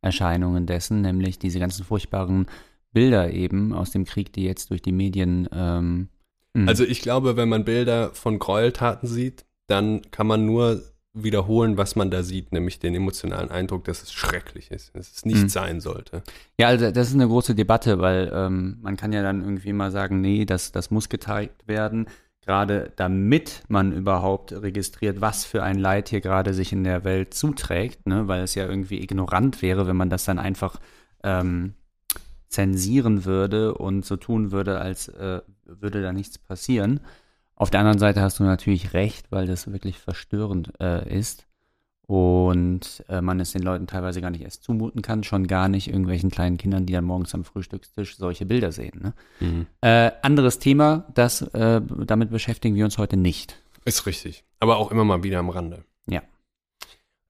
Erscheinungen dessen, nämlich diese ganzen furchtbaren Bilder eben aus dem Krieg, die jetzt durch die Medien. Ähm, mh. Also ich glaube, wenn man Bilder von Gräueltaten sieht, dann kann man nur wiederholen, was man da sieht, nämlich den emotionalen Eindruck, dass es schrecklich ist, dass es nicht Mhm. sein sollte. Ja, also das ist eine große Debatte, weil ähm, man kann ja dann irgendwie mal sagen, nee, das, das muss geteilt werden, gerade damit man überhaupt registriert, was für ein Leid hier gerade sich in der Welt zuträgt, ne? weil es ja irgendwie ignorant wäre, wenn man das dann einfach ähm, zensieren würde und so tun würde, als äh, würde da nichts passieren. Auf der anderen Seite hast du natürlich recht, weil das wirklich verstörend äh, ist und äh, man es den Leuten teilweise gar nicht erst zumuten kann, schon gar nicht irgendwelchen kleinen Kindern, die dann morgens am Frühstückstisch solche Bilder sehen. Ne? Äh, anderes Thema, das äh, damit beschäftigen wir uns heute nicht. Ist richtig. Aber auch immer mal wieder am Rande. Ja.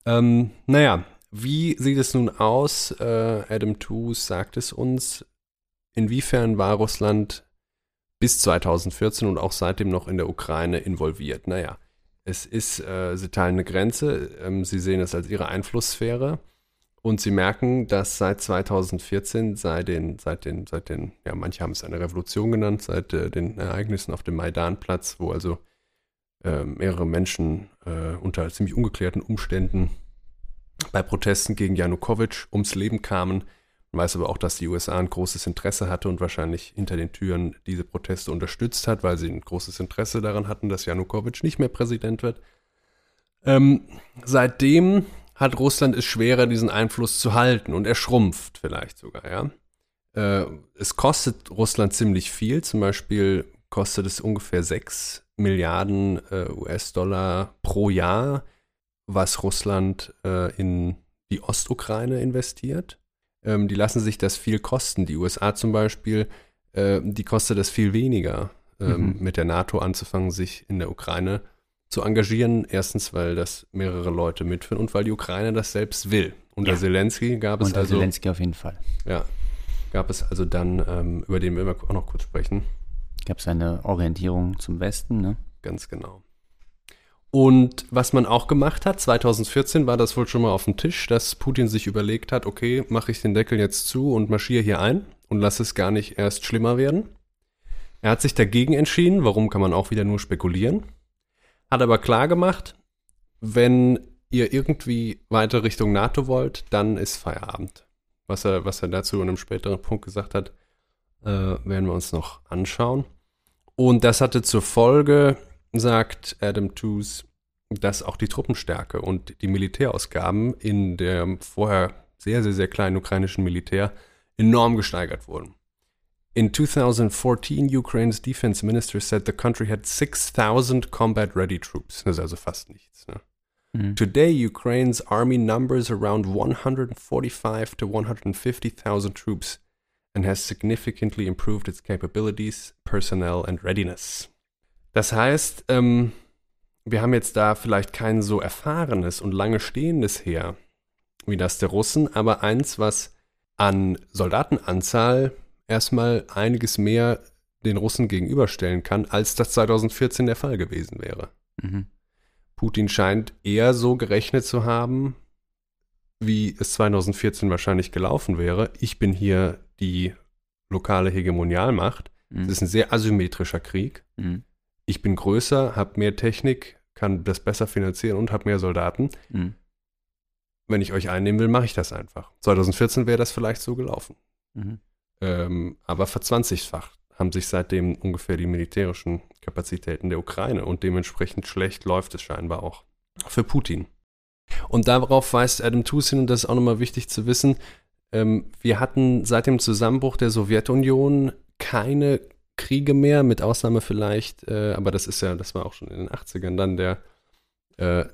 Ähm, naja, wie sieht es nun aus? Äh, Adam Tooze sagt es uns. Inwiefern war Russland bis 2014 und auch seitdem noch in der Ukraine involviert? Naja, es ist, äh, sie teilen eine Grenze, ähm, sie sehen es als ihre Einflusssphäre und sie merken, dass seit 2014, seit den, seit den, seit den, ja, manche haben es eine Revolution genannt, seit äh, den Ereignissen auf dem Maidanplatz, wo also äh, mehrere Menschen äh, unter ziemlich ungeklärten Umständen bei Protesten gegen Janukowitsch ums Leben kamen. Weiß aber auch, dass die USA ein großes Interesse hatte und wahrscheinlich hinter den Türen diese Proteste unterstützt hat, weil sie ein großes Interesse daran hatten, dass Janukowitsch nicht mehr Präsident wird. Ähm, seitdem hat Russland es schwerer, diesen Einfluss zu halten und er schrumpft vielleicht sogar, ja. Äh, es kostet Russland ziemlich viel, zum Beispiel kostet es ungefähr 6 Milliarden äh, US-Dollar pro Jahr, was Russland äh, in die Ostukraine investiert. Ähm, die lassen sich das viel kosten. Die USA zum Beispiel, äh, die kostet es viel weniger, ähm, mhm. mit der NATO anzufangen, sich in der Ukraine zu engagieren. Erstens, weil das mehrere Leute mitführen und weil die Ukraine das selbst will. Unter ja. Zelensky gab es Unter also. Zelensky auf jeden Fall. Ja. Gab es also dann, ähm, über den wir auch noch kurz sprechen. Gab es eine Orientierung zum Westen, ne? Ganz genau. Und was man auch gemacht hat, 2014 war das wohl schon mal auf dem Tisch, dass Putin sich überlegt hat, okay, mache ich den Deckel jetzt zu und marschiere hier ein und lasse es gar nicht erst schlimmer werden. Er hat sich dagegen entschieden, warum kann man auch wieder nur spekulieren. Hat aber klar gemacht, wenn ihr irgendwie weiter Richtung NATO wollt, dann ist Feierabend. Was er, was er dazu in einem späteren Punkt gesagt hat, äh, werden wir uns noch anschauen. Und das hatte zur Folge, sagt Adam Tooze, dass auch die Truppenstärke und die Militärausgaben in dem vorher sehr, sehr, sehr kleinen ukrainischen Militär enorm gesteigert wurden. In 2014, Ukraine's defense minister said the country had 6,000 combat ready troops. Das ist also fast nichts. Ne? Mhm. Today, Ukraine's army numbers around 145 to 150,000 troops and has significantly improved its capabilities, personnel and readiness. Das heißt, ähm, wir haben jetzt da vielleicht kein so erfahrenes und lange stehendes Heer wie das der Russen, aber eins, was an Soldatenanzahl erstmal einiges mehr den Russen gegenüberstellen kann, als das 2014 der Fall gewesen wäre. Mhm. Putin scheint eher so gerechnet zu haben, wie es 2014 wahrscheinlich gelaufen wäre. Ich bin hier die lokale Hegemonialmacht. Mhm. Es ist ein sehr asymmetrischer Krieg. Mhm. Ich bin größer, habe mehr Technik, kann das besser finanzieren und habe mehr Soldaten. Mhm. Wenn ich euch einnehmen will, mache ich das einfach. 2014 wäre das vielleicht so gelaufen. Mhm. Ähm, aber verzwanzigfacht haben sich seitdem ungefähr die militärischen Kapazitäten der Ukraine und dementsprechend schlecht läuft es scheinbar auch für Putin. Und darauf weist Adam Tooze hin, und das ist auch nochmal wichtig zu wissen, ähm, wir hatten seit dem Zusammenbruch der Sowjetunion keine Kriege mehr, mit Ausnahme vielleicht, äh, aber das ist ja, das war auch schon in den 80ern dann der äh,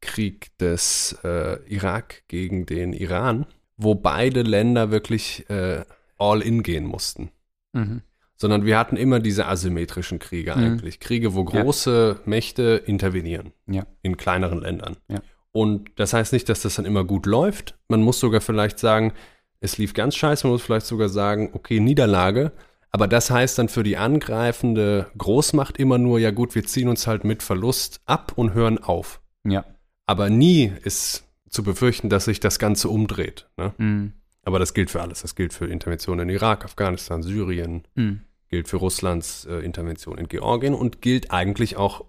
Krieg des äh, Irak gegen den Iran, wo beide Länder wirklich äh, all in gehen mussten. Mhm. Sondern wir hatten immer diese asymmetrischen Kriege mhm. eigentlich. Kriege, wo große ja. Mächte intervenieren. Ja. In kleineren Ländern. Ja. Und das heißt nicht, dass das dann immer gut läuft. Man muss sogar vielleicht sagen, es lief ganz scheiße. Man muss vielleicht sogar sagen, okay, Niederlage. Aber das heißt dann für die angreifende Großmacht immer nur, ja gut, wir ziehen uns halt mit Verlust ab und hören auf. Ja. Aber nie ist zu befürchten, dass sich das Ganze umdreht. Ne? Mhm. Aber das gilt für alles. Das gilt für Interventionen in Irak, Afghanistan, Syrien, mhm. gilt für Russlands äh, Intervention in Georgien und gilt eigentlich auch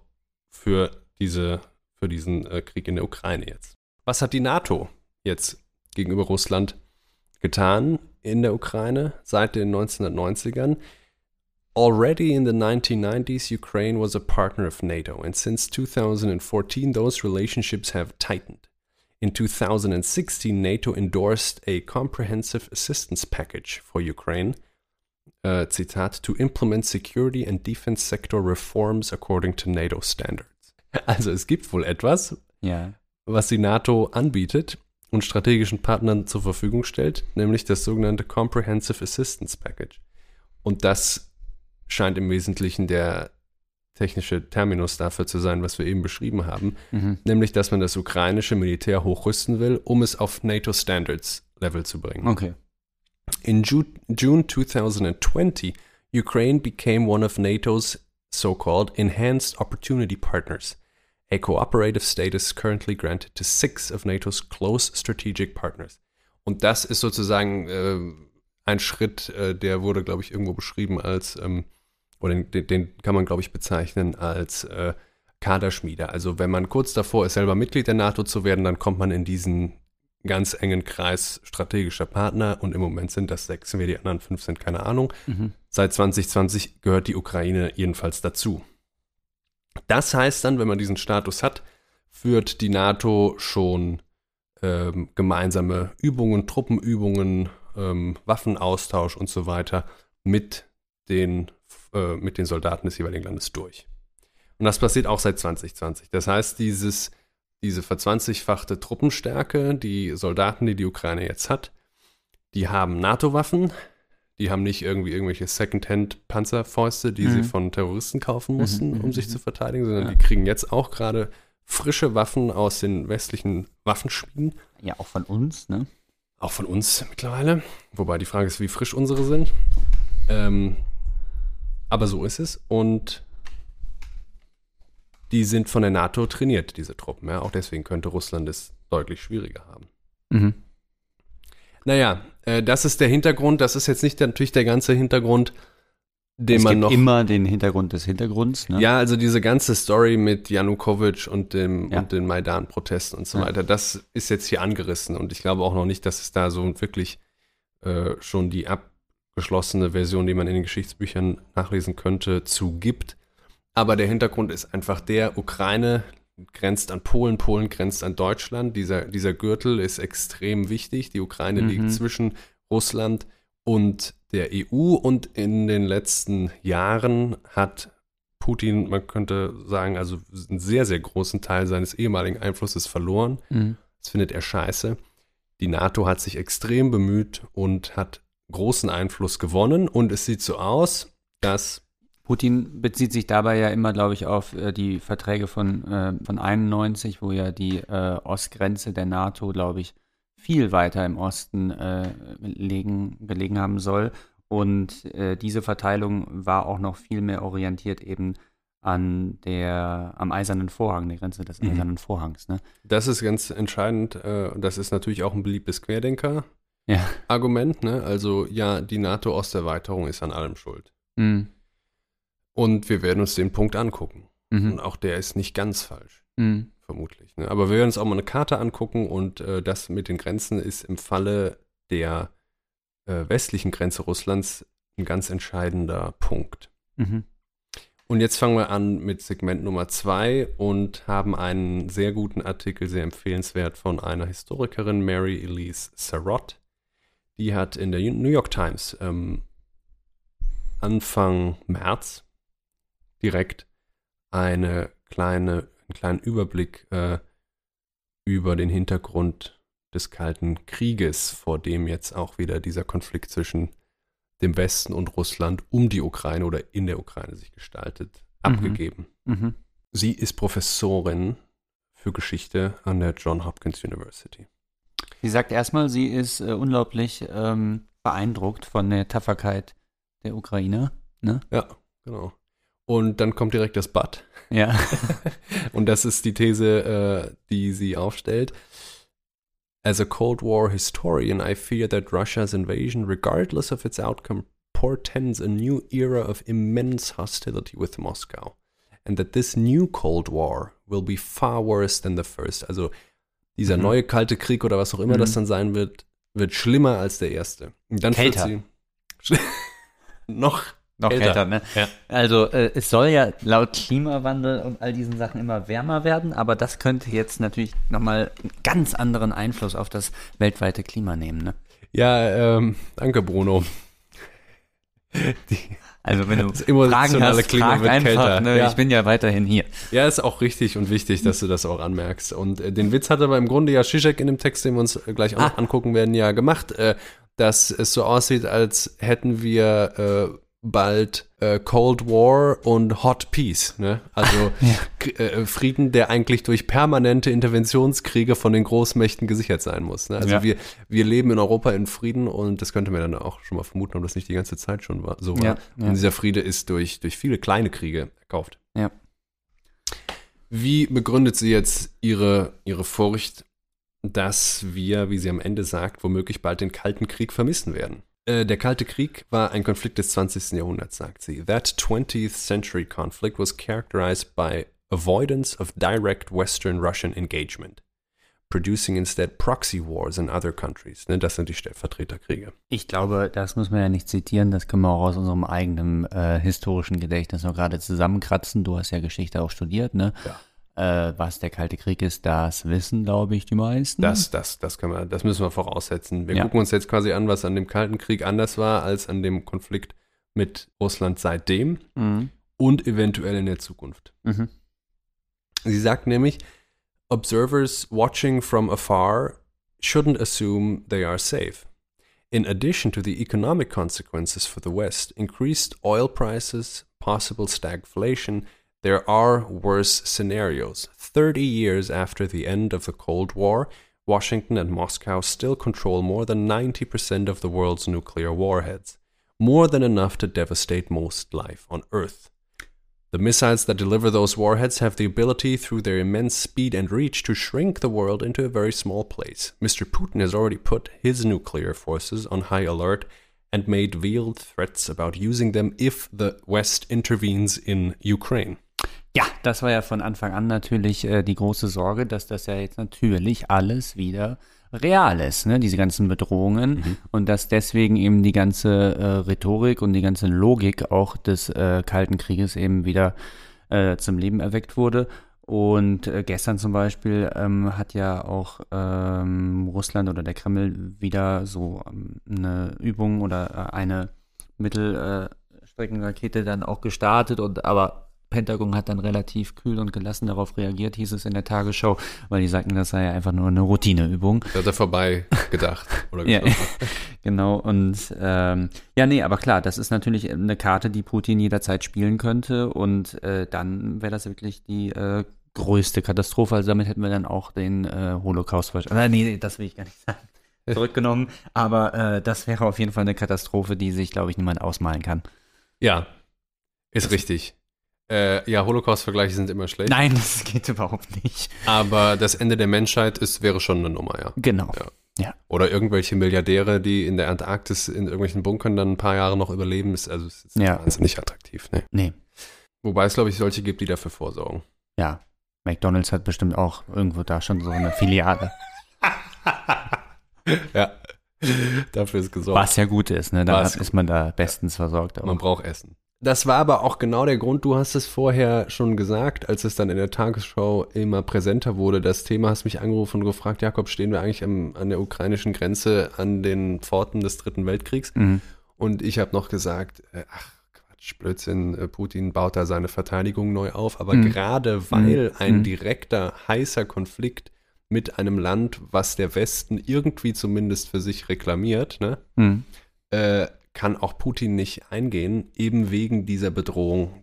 für, diese, für diesen äh, Krieg in der Ukraine jetzt. Was hat die NATO jetzt gegenüber Russland getan in der Ukraine seit den 1990ern? Already in the 1990s, Ukraine was a partner of NATO, and since 2014, those relationships have tightened. In 2016, NATO endorsed a comprehensive assistance package for Ukraine, uh, Zitat, to implement security and defense sector reforms according to NATO standards. Also es gibt wohl etwas, ja. was die NATO anbietet und strategischen Partnern zur Verfügung stellt, nämlich das sogenannte Comprehensive Assistance Package. Und das scheint im Wesentlichen der technische Terminus dafür zu sein, was wir eben beschrieben haben, mhm. nämlich dass man das ukrainische Militär hochrüsten will, um es auf NATO Standards Level zu bringen. Okay. In Ju June 2020, Ukraine became one of NATO's so-called Enhanced Opportunity Partners, a cooperative status currently granted to six of NATO's close strategic partners. Und das ist sozusagen äh, ein Schritt, äh, der wurde, glaube ich, irgendwo beschrieben als ähm, oder den, den kann man, glaube ich, bezeichnen als äh, Kaderschmiede. Also wenn man kurz davor ist, selber Mitglied der NATO zu werden, dann kommt man in diesen ganz engen Kreis strategischer Partner und im Moment sind das sechs, wer die anderen fünf sind, keine Ahnung. Mhm. Seit 2020 gehört die Ukraine jedenfalls dazu. Das heißt dann, wenn man diesen Status hat, führt die NATO schon ähm, gemeinsame Übungen, Truppenübungen, ähm, Waffenaustausch und so weiter mit den, äh, mit den Soldaten des jeweiligen Landes durch. Und das passiert auch seit 2020. Das heißt, dieses, diese verzwanzigfachte Truppenstärke, die Soldaten, die die Ukraine jetzt hat, die haben NATO-Waffen, die haben nicht irgendwie irgendwelche Secondhand-Panzerfäuste, die mhm. sie von Terroristen kaufen mhm, mussten, mhm, um sich mhm. zu verteidigen, sondern ja. die kriegen jetzt auch gerade frische Waffen aus den westlichen Waffenschmieden. Ja, auch von uns, ne? Auch von uns mittlerweile. Wobei die Frage ist, wie frisch unsere sind. Ähm, aber so ist es. Und die sind von der NATO trainiert, diese Truppen. Ja? Auch deswegen könnte Russland es deutlich schwieriger haben. Mhm. Naja, äh, das ist der Hintergrund. Das ist jetzt nicht natürlich der ganze Hintergrund, den es man gibt noch. immer den Hintergrund des Hintergrunds. Ne? Ja, also diese ganze Story mit Janukowitsch und, dem, ja. und den Maidan-Protesten und so ja. weiter, das ist jetzt hier angerissen. Und ich glaube auch noch nicht, dass es da so wirklich äh, schon die abgeschlossene Version, die man in den Geschichtsbüchern nachlesen könnte, zu gibt. Aber der Hintergrund ist einfach der, Ukraine grenzt an Polen, Polen grenzt an Deutschland. Dieser, dieser Gürtel ist extrem wichtig. Die Ukraine mhm. liegt zwischen Russland und der EU und in den letzten Jahren hat Putin, man könnte sagen, also einen sehr, sehr großen Teil seines ehemaligen Einflusses verloren. Mhm. Das findet er scheiße. Die NATO hat sich extrem bemüht und hat großen Einfluss gewonnen und es sieht so aus, dass Putin bezieht sich dabei ja immer, glaube ich, auf äh, die Verträge von, äh, von 91, wo ja die äh, Ostgrenze der NATO, glaube ich, viel weiter im Osten äh, legen, gelegen haben soll. Und äh, diese Verteilung war auch noch viel mehr orientiert eben an der, am eisernen Vorhang, der Grenze des mhm. eisernen Vorhangs. Ne? Das ist ganz entscheidend. Äh, das ist natürlich auch ein beliebtes Querdenker-Argument. Ja. Ne? Also ja, die NATO-Osterweiterung ist an allem schuld. Mhm. Und wir werden uns den Punkt angucken. Mhm. Und auch der ist nicht ganz falsch. Mhm vermutlich. Ne? Aber wir werden uns auch mal eine Karte angucken und äh, das mit den Grenzen ist im Falle der äh, westlichen Grenze Russlands ein ganz entscheidender Punkt. Mhm. Und jetzt fangen wir an mit Segment Nummer zwei und haben einen sehr guten Artikel, sehr empfehlenswert von einer Historikerin, Mary Elise Sarot. Die hat in der New York Times ähm, Anfang März direkt eine kleine einen kleinen Überblick äh, über den Hintergrund des Kalten Krieges, vor dem jetzt auch wieder dieser Konflikt zwischen dem Westen und Russland um die Ukraine oder in der Ukraine sich gestaltet, mhm. abgegeben. Mhm. Sie ist Professorin für Geschichte an der John Hopkins University. Sie sagt erstmal, sie ist äh, unglaublich ähm, beeindruckt von der Tapferkeit der Ukraine. Ne? Ja, genau. Und dann kommt direkt das But. Ja. Und das ist die These, äh, die sie aufstellt. As a Cold War historian, I fear that Russia's invasion, regardless of its outcome, portends a new era of immense hostility with Moscow. And that this new Cold War will be far worse than the first. Also dieser mhm. neue Kalte Krieg oder was auch immer mhm. das dann sein wird, wird schlimmer als der erste. Und dann Kälter. führt sie noch noch kälter, kälter ne? Ja. Also äh, es soll ja laut Klimawandel und all diesen Sachen immer wärmer werden, aber das könnte jetzt natürlich nochmal einen ganz anderen Einfluss auf das weltweite Klima nehmen, ne? Ja, ähm, danke Bruno. Die, also wenn du Fragen hast, Klima frag einfach, ne? ja. ich bin ja weiterhin hier. Ja, ist auch richtig und wichtig, dass du das auch anmerkst. Und äh, den Witz hat aber im Grunde ja Zizek in dem Text, den wir uns gleich auch ah. noch angucken werden, ja gemacht, äh, dass es so aussieht, als hätten wir äh, bald äh, Cold War und Hot Peace. Ne? Also ja. äh, Frieden, der eigentlich durch permanente Interventionskriege von den Großmächten gesichert sein muss. Ne? Also ja. wir, wir leben in Europa in Frieden und das könnte man dann auch schon mal vermuten, ob das nicht die ganze Zeit schon war, so war. Ja. Und dieser Friede ist durch, durch viele kleine Kriege erkauft. Ja. Wie begründet sie jetzt ihre, ihre Furcht, dass wir, wie sie am Ende sagt, womöglich bald den Kalten Krieg vermissen werden? Äh, der Kalte Krieg war ein Konflikt des 20. Jahrhunderts, sagt sie. That 20th century conflict was characterized by avoidance of direct Western Russian engagement, producing instead proxy wars in other countries. Ne, das sind die Stellvertreterkriege. Ich glaube, das muss man ja nicht zitieren, das können wir auch aus unserem eigenen äh, historischen Gedächtnis noch gerade zusammenkratzen. Du hast ja Geschichte auch studiert, ne? Ja. Äh, was der Kalte Krieg ist, das wissen, glaube ich, die meisten. Das, das, das können wir, das müssen wir voraussetzen. Wir Ja. gucken uns jetzt quasi an, was an dem Kalten Krieg anders war als an dem Konflikt mit Russland seitdem Mhm. und eventuell in der Zukunft. Mhm. Sie sagt nämlich, observers watching from afar shouldn't assume they are safe. In addition to the economic consequences for the West, increased oil prices, possible stagflation, there are worse scenarios. 30 years after the end of the Cold War, Washington and Moscow still control more than 90% of the world's nuclear warheads, more than enough to devastate most life on Earth. The missiles that deliver those warheads have the ability, through their immense speed and reach, to shrink the world into a very small place. Mr. Putin has already put his nuclear forces on high alert and made veiled threats about using them if the West intervenes in Ukraine. Ja, das war ja von Anfang an natürlich äh, die große Sorge, dass das ja jetzt natürlich alles wieder real ist, ne? diese ganzen Bedrohungen und dass deswegen eben die ganze äh, Rhetorik und die ganze Logik auch des äh, Kalten Krieges eben wieder äh, zum Leben erweckt wurde. Und äh, gestern zum Beispiel ähm, hat ja auch ähm, Russland oder der Kreml wieder so ähm, eine Übung oder äh, eine Mittelstreckenrakete dann auch gestartet und aber Pentagon hat dann relativ kühl und gelassen darauf reagiert, hieß es in der Tagesschau, weil die sagten, das sei ja einfach nur eine Routineübung. Da hat er vorbei gedacht. Oder Ja, genau. Und ähm, ja, nee, aber klar, das ist natürlich eine Karte, die Putin jederzeit spielen könnte. Und äh, dann wäre das wirklich die äh, größte Katastrophe. Also damit hätten wir dann auch den äh, Holocaust verstanden. Nee, das will ich gar nicht sagen. Zurückgenommen. Aber äh, das wäre auf jeden Fall eine Katastrophe, die sich, glaube ich, niemand ausmalen kann. ja, ist richtig. Äh, ja, Holocaust-Vergleiche sind immer schlecht. Nein, das geht überhaupt nicht. Aber das Ende der Menschheit ist, wäre schon eine Nummer, ja. Genau. Ja. Oder irgendwelche Milliardäre, die in der Antarktis in irgendwelchen Bunkern dann ein paar Jahre noch überleben, ist also ist Ja. wahnsinnig attraktiv. Ne? Nee, Wobei es, glaube ich, solche gibt, die dafür vorsorgen. ja. McDonalds hat bestimmt auch irgendwo da schon so eine Filiale. Ja, dafür ist gesorgt. Was ja gut ist, ne? Hat, ist man da bestens versorgt. Man Auch. braucht Essen. Das war aber auch genau der Grund, du hast es vorher schon gesagt, als es dann in der Tagesschau immer präsenter wurde, das Thema, hast mich angerufen und gefragt, Jakob, stehen wir eigentlich am, an der ukrainischen Grenze an den Pforten des Dritten Weltkriegs? Mhm. Und ich habe noch gesagt, äh, ach Quatsch, Blödsinn, äh, Putin baut da seine Verteidigung neu auf. Aber Mhm. gerade weil ein Mhm. direkter, heißer Konflikt mit einem Land, was der Westen irgendwie zumindest für sich reklamiert, ne, Mhm. äh, kann auch Putin nicht eingehen, eben wegen dieser Bedrohung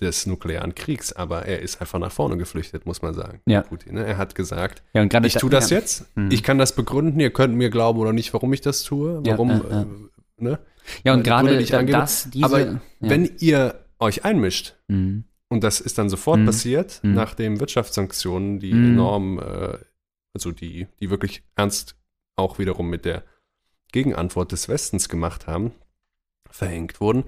des nuklearen Kriegs. Aber er ist einfach nach vorne geflüchtet, muss man sagen. Ja. Putin, ne? Er hat gesagt, Ja, ich tue das ja. jetzt, Mhm. ich kann das begründen, ihr könnt mir glauben oder nicht, warum ich das tue, warum, ja, ja. Äh, ne? Ja, und Gründe, gerade das, diese. Aber wenn ihr euch einmischt, Mhm. und das ist dann sofort Mhm. passiert, Mhm. nachdem Wirtschaftssanktionen, die Mhm. enorm, äh, also die, die wirklich ernst auch wiederum mit der Gegenantwort des Westens gemacht haben, verhängt wurden,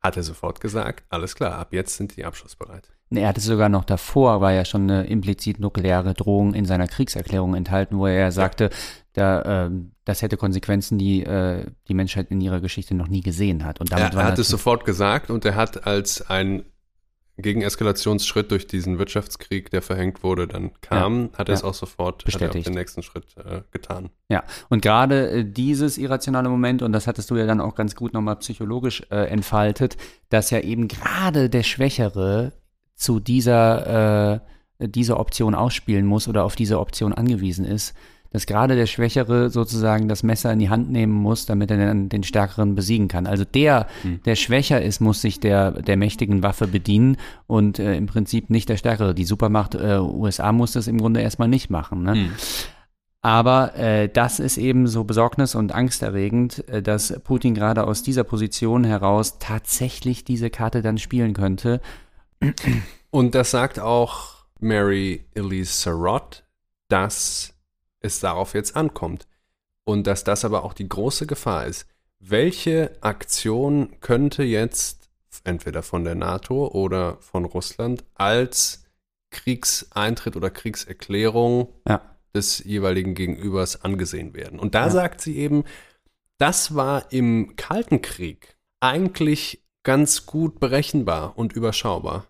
hat er sofort gesagt, alles klar, ab jetzt sind die abschlussbereit. Er hatte sogar noch davor, war ja schon eine implizit nukleare Drohung in seiner Kriegserklärung enthalten, wo er ja sagte, da, ähm, das hätte Konsequenzen, die äh, die Menschheit in ihrer Geschichte noch nie gesehen hat. Und damit Er, er hat es sofort gesagt und er hat als ein Gegeneskalationsschritt durch diesen Wirtschaftskrieg, der verhängt wurde, dann kam, hat er es Ja. auch sofort hat er auch Bestätigt. den nächsten Schritt äh, getan. Ja, und gerade äh, dieses irrationale Moment, und das hattest du ja dann auch ganz gut nochmal psychologisch äh, entfaltet, dass ja eben gerade der Schwächere zu dieser, äh, dieser Option ausspielen muss oder auf diese Option angewiesen ist, dass gerade der Schwächere sozusagen das Messer in die Hand nehmen muss, damit er dann den Stärkeren besiegen kann. Also der, Hm. der schwächer ist, muss sich der, der mächtigen Waffe bedienen und äh, im Prinzip nicht der Stärkere. Die Supermacht äh, USA muss das im Grunde erstmal nicht machen. Ne? Aber äh, das ist eben so besorgnis- und angsterregend, äh, dass Putin gerade aus dieser Position heraus tatsächlich diese Karte dann spielen könnte. Und das sagt auch Mary Elise Sarot, dass es darauf jetzt ankommt. Und dass das aber auch die große Gefahr ist. Welche Aktion könnte jetzt entweder von der NATO oder von Russland als Kriegseintritt oder Kriegserklärung Ja. des jeweiligen Gegenübers angesehen werden? Und da Ja. sagt sie eben, das war im Kalten Krieg eigentlich ganz gut berechenbar und überschaubar.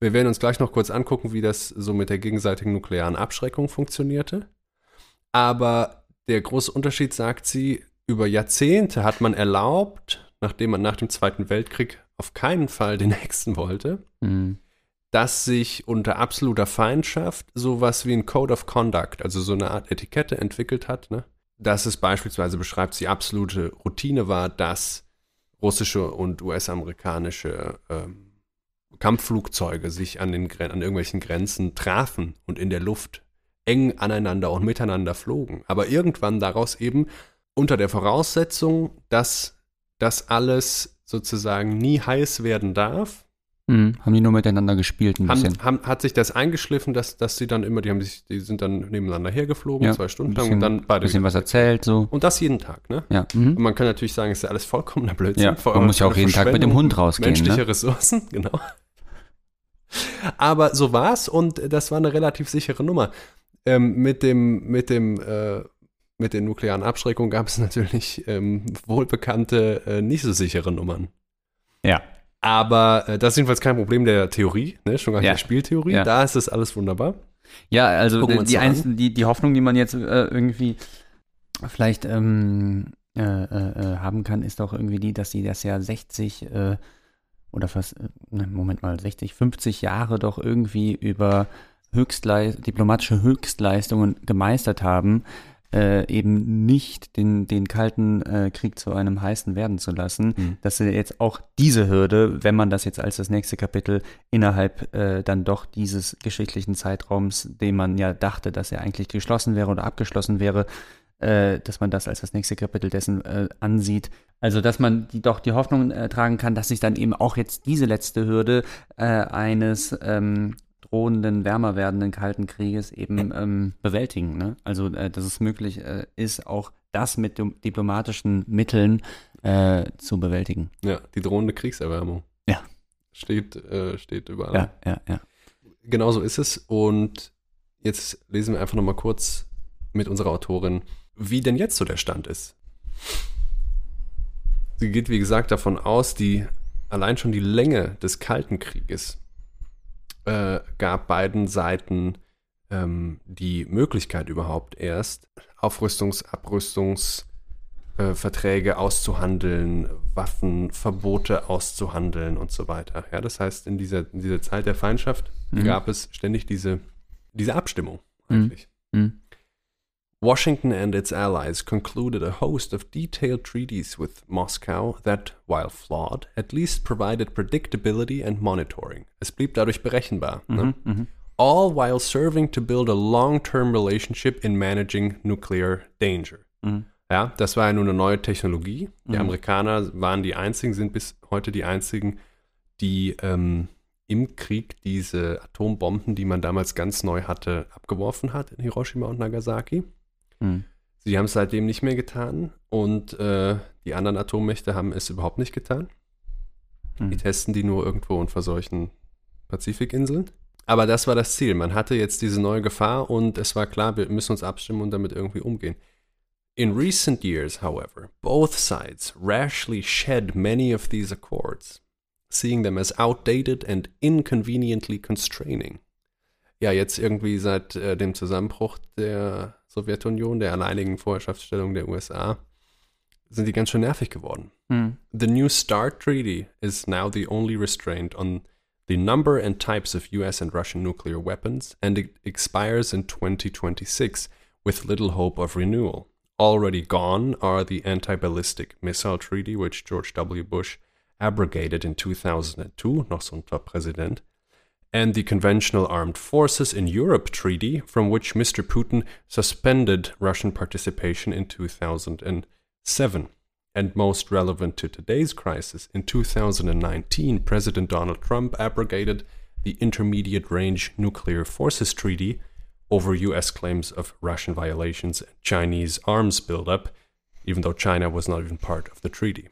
Wir werden uns gleich noch kurz angucken, wie das so mit der gegenseitigen nuklearen Abschreckung funktionierte. Aber der große Unterschied, sagt sie, über Jahrzehnte hat man erlaubt, nachdem man nach dem Zweiten Weltkrieg auf keinen Fall den nächsten wollte, Mhm. dass sich unter absoluter Feindschaft sowas wie ein Code of Conduct, also so eine Art Etikette entwickelt hat, ne? dass es beispielsweise beschreibt, die absolute Routine war, dass russische und US-amerikanische ähm, Kampfflugzeuge sich an, den, an irgendwelchen Grenzen trafen und in der Luft eng aneinander und miteinander flogen. Aber irgendwann daraus eben unter der Voraussetzung, dass das alles sozusagen nie heiß werden darf, Mhm. Haben die nur miteinander gespielt ein bisschen. haben, haben, hat sich das eingeschliffen, dass, dass sie dann immer, die haben sich, die sind dann nebeneinander hergeflogen, Ja, zwei Stunden ein lang bisschen, und dann beide bisschen wieder was erzählt, so. Und das jeden Tag, ne? Ja. Mhm. Und man kann natürlich sagen, es ist ja alles vollkommener Blödsinn. Ja, man muss ja auch jeden Tag mit dem Hund rausgehen, Menschliche ne? Ressourcen, genau. Aber so war's und das war eine relativ sichere Nummer. Ähm, mit dem, mit dem, äh, mit den nuklearen Abschreckungen gab es natürlich ähm, wohlbekannte, äh, nicht so sichere Nummern. Ja. Aber äh, das ist jedenfalls kein Problem der Theorie, ne? schon gar nicht Ja. der Spieltheorie. Ja. Da ist das alles wunderbar. Ja, also die, die, einzelnen- die, die Hoffnung, die man jetzt äh, irgendwie vielleicht ähm, äh, äh, äh, haben kann, ist doch irgendwie die, dass sie das ja 60 äh, oder fast, ne, Moment mal, 60, 50 Jahre doch irgendwie über Höchstlei diplomatische Höchstleistungen gemeistert haben, äh, eben nicht den, den kalten äh, Krieg zu einem heißen werden zu lassen, Mhm. dass sie jetzt auch diese Hürde, wenn man das jetzt als das nächste Kapitel innerhalb äh, dann doch dieses geschichtlichen Zeitraums, den man ja dachte, dass er eigentlich geschlossen wäre oder abgeschlossen wäre, äh, dass man das als das nächste Kapitel dessen äh, ansieht. Also, dass man die, doch die Hoffnung äh, tragen kann, dass sich dann eben auch jetzt diese letzte Hürde eines ähm, drohenden, wärmer werdenden Kalten Krieges eben ähm, bewältigen. Ne? Also, äh, dass es möglich äh, ist, auch das mit dem- diplomatischen Mitteln äh, zu bewältigen. Ja, die drohende Kriegserwärmung. Ja. Steht, äh, steht überall. Ja, ja, ja. Genau so ist es. Und jetzt lesen wir einfach nochmal kurz mit unserer Autorin, wie denn jetzt so der Stand ist. Sie geht, wie gesagt, davon aus, die allein schon die Länge des Kalten Krieges äh, gab beiden Seiten ähm, die Möglichkeit überhaupt erst, Aufrüstungs-, Abrüstungs-, äh, auszuhandeln, Waffenverbote auszuhandeln und so weiter. Ja, das heißt, in dieser, in dieser Zeit der Feindschaft Mhm. gab es ständig diese, diese Abstimmung Mhm. eigentlich. Washington and its allies concluded a host of detailed treaties with Moscow that, while flawed, at least provided predictability and monitoring. Es blieb dadurch berechenbar. Ne? Mhm. Mhm. All while serving to build a long-term relationship in managing nuclear danger. Mhm. Ja, das war ja nur eine neue Technologie. Die Mhm. Amerikaner waren die einzigen, sind bis heute die einzigen, die ähm, im Krieg diese Atombomben, die man damals ganz neu hatte, abgeworfen hat in Hiroshima und Nagasaki. Mhm. Sie haben es seitdem nicht mehr getan und äh, die anderen Atommächte haben es überhaupt nicht getan. Die Mhm. testen die nur irgendwo und verseuchen Pazifikinseln. Aber das war das Ziel. Man hatte jetzt diese neue Gefahr und es war klar, wir müssen uns abstimmen und damit irgendwie umgehen. In recent years, however, both sides rashly shed many of these accords, seeing them as outdated and inconveniently constraining. Ja, jetzt irgendwie seit äh, dem Zusammenbruch der Sowjetunion, der alleinigen Vorherrschaftsstellung der USA, sind die ganz schön nervig geworden. Mhm. The New START Treaty is now the only restraint on the number and types of US and Russian nuclear weapons, and it expires in 2026 with little hope of renewal. Already gone are the Anti Ballistic Missile Treaty, which George W. Bush abrogated in 2002, noch so ein Top-Präsident, and the Conventional Armed Forces in Europe Treaty, from which Mr. Putin suspended Russian participation in 2007. And most relevant to today's crisis, in 2019, President Donald Trump abrogated the Intermediate Range Nuclear Forces Treaty over US claims of Russian violations and Chinese arms buildup, even though China was not even part of the treaty.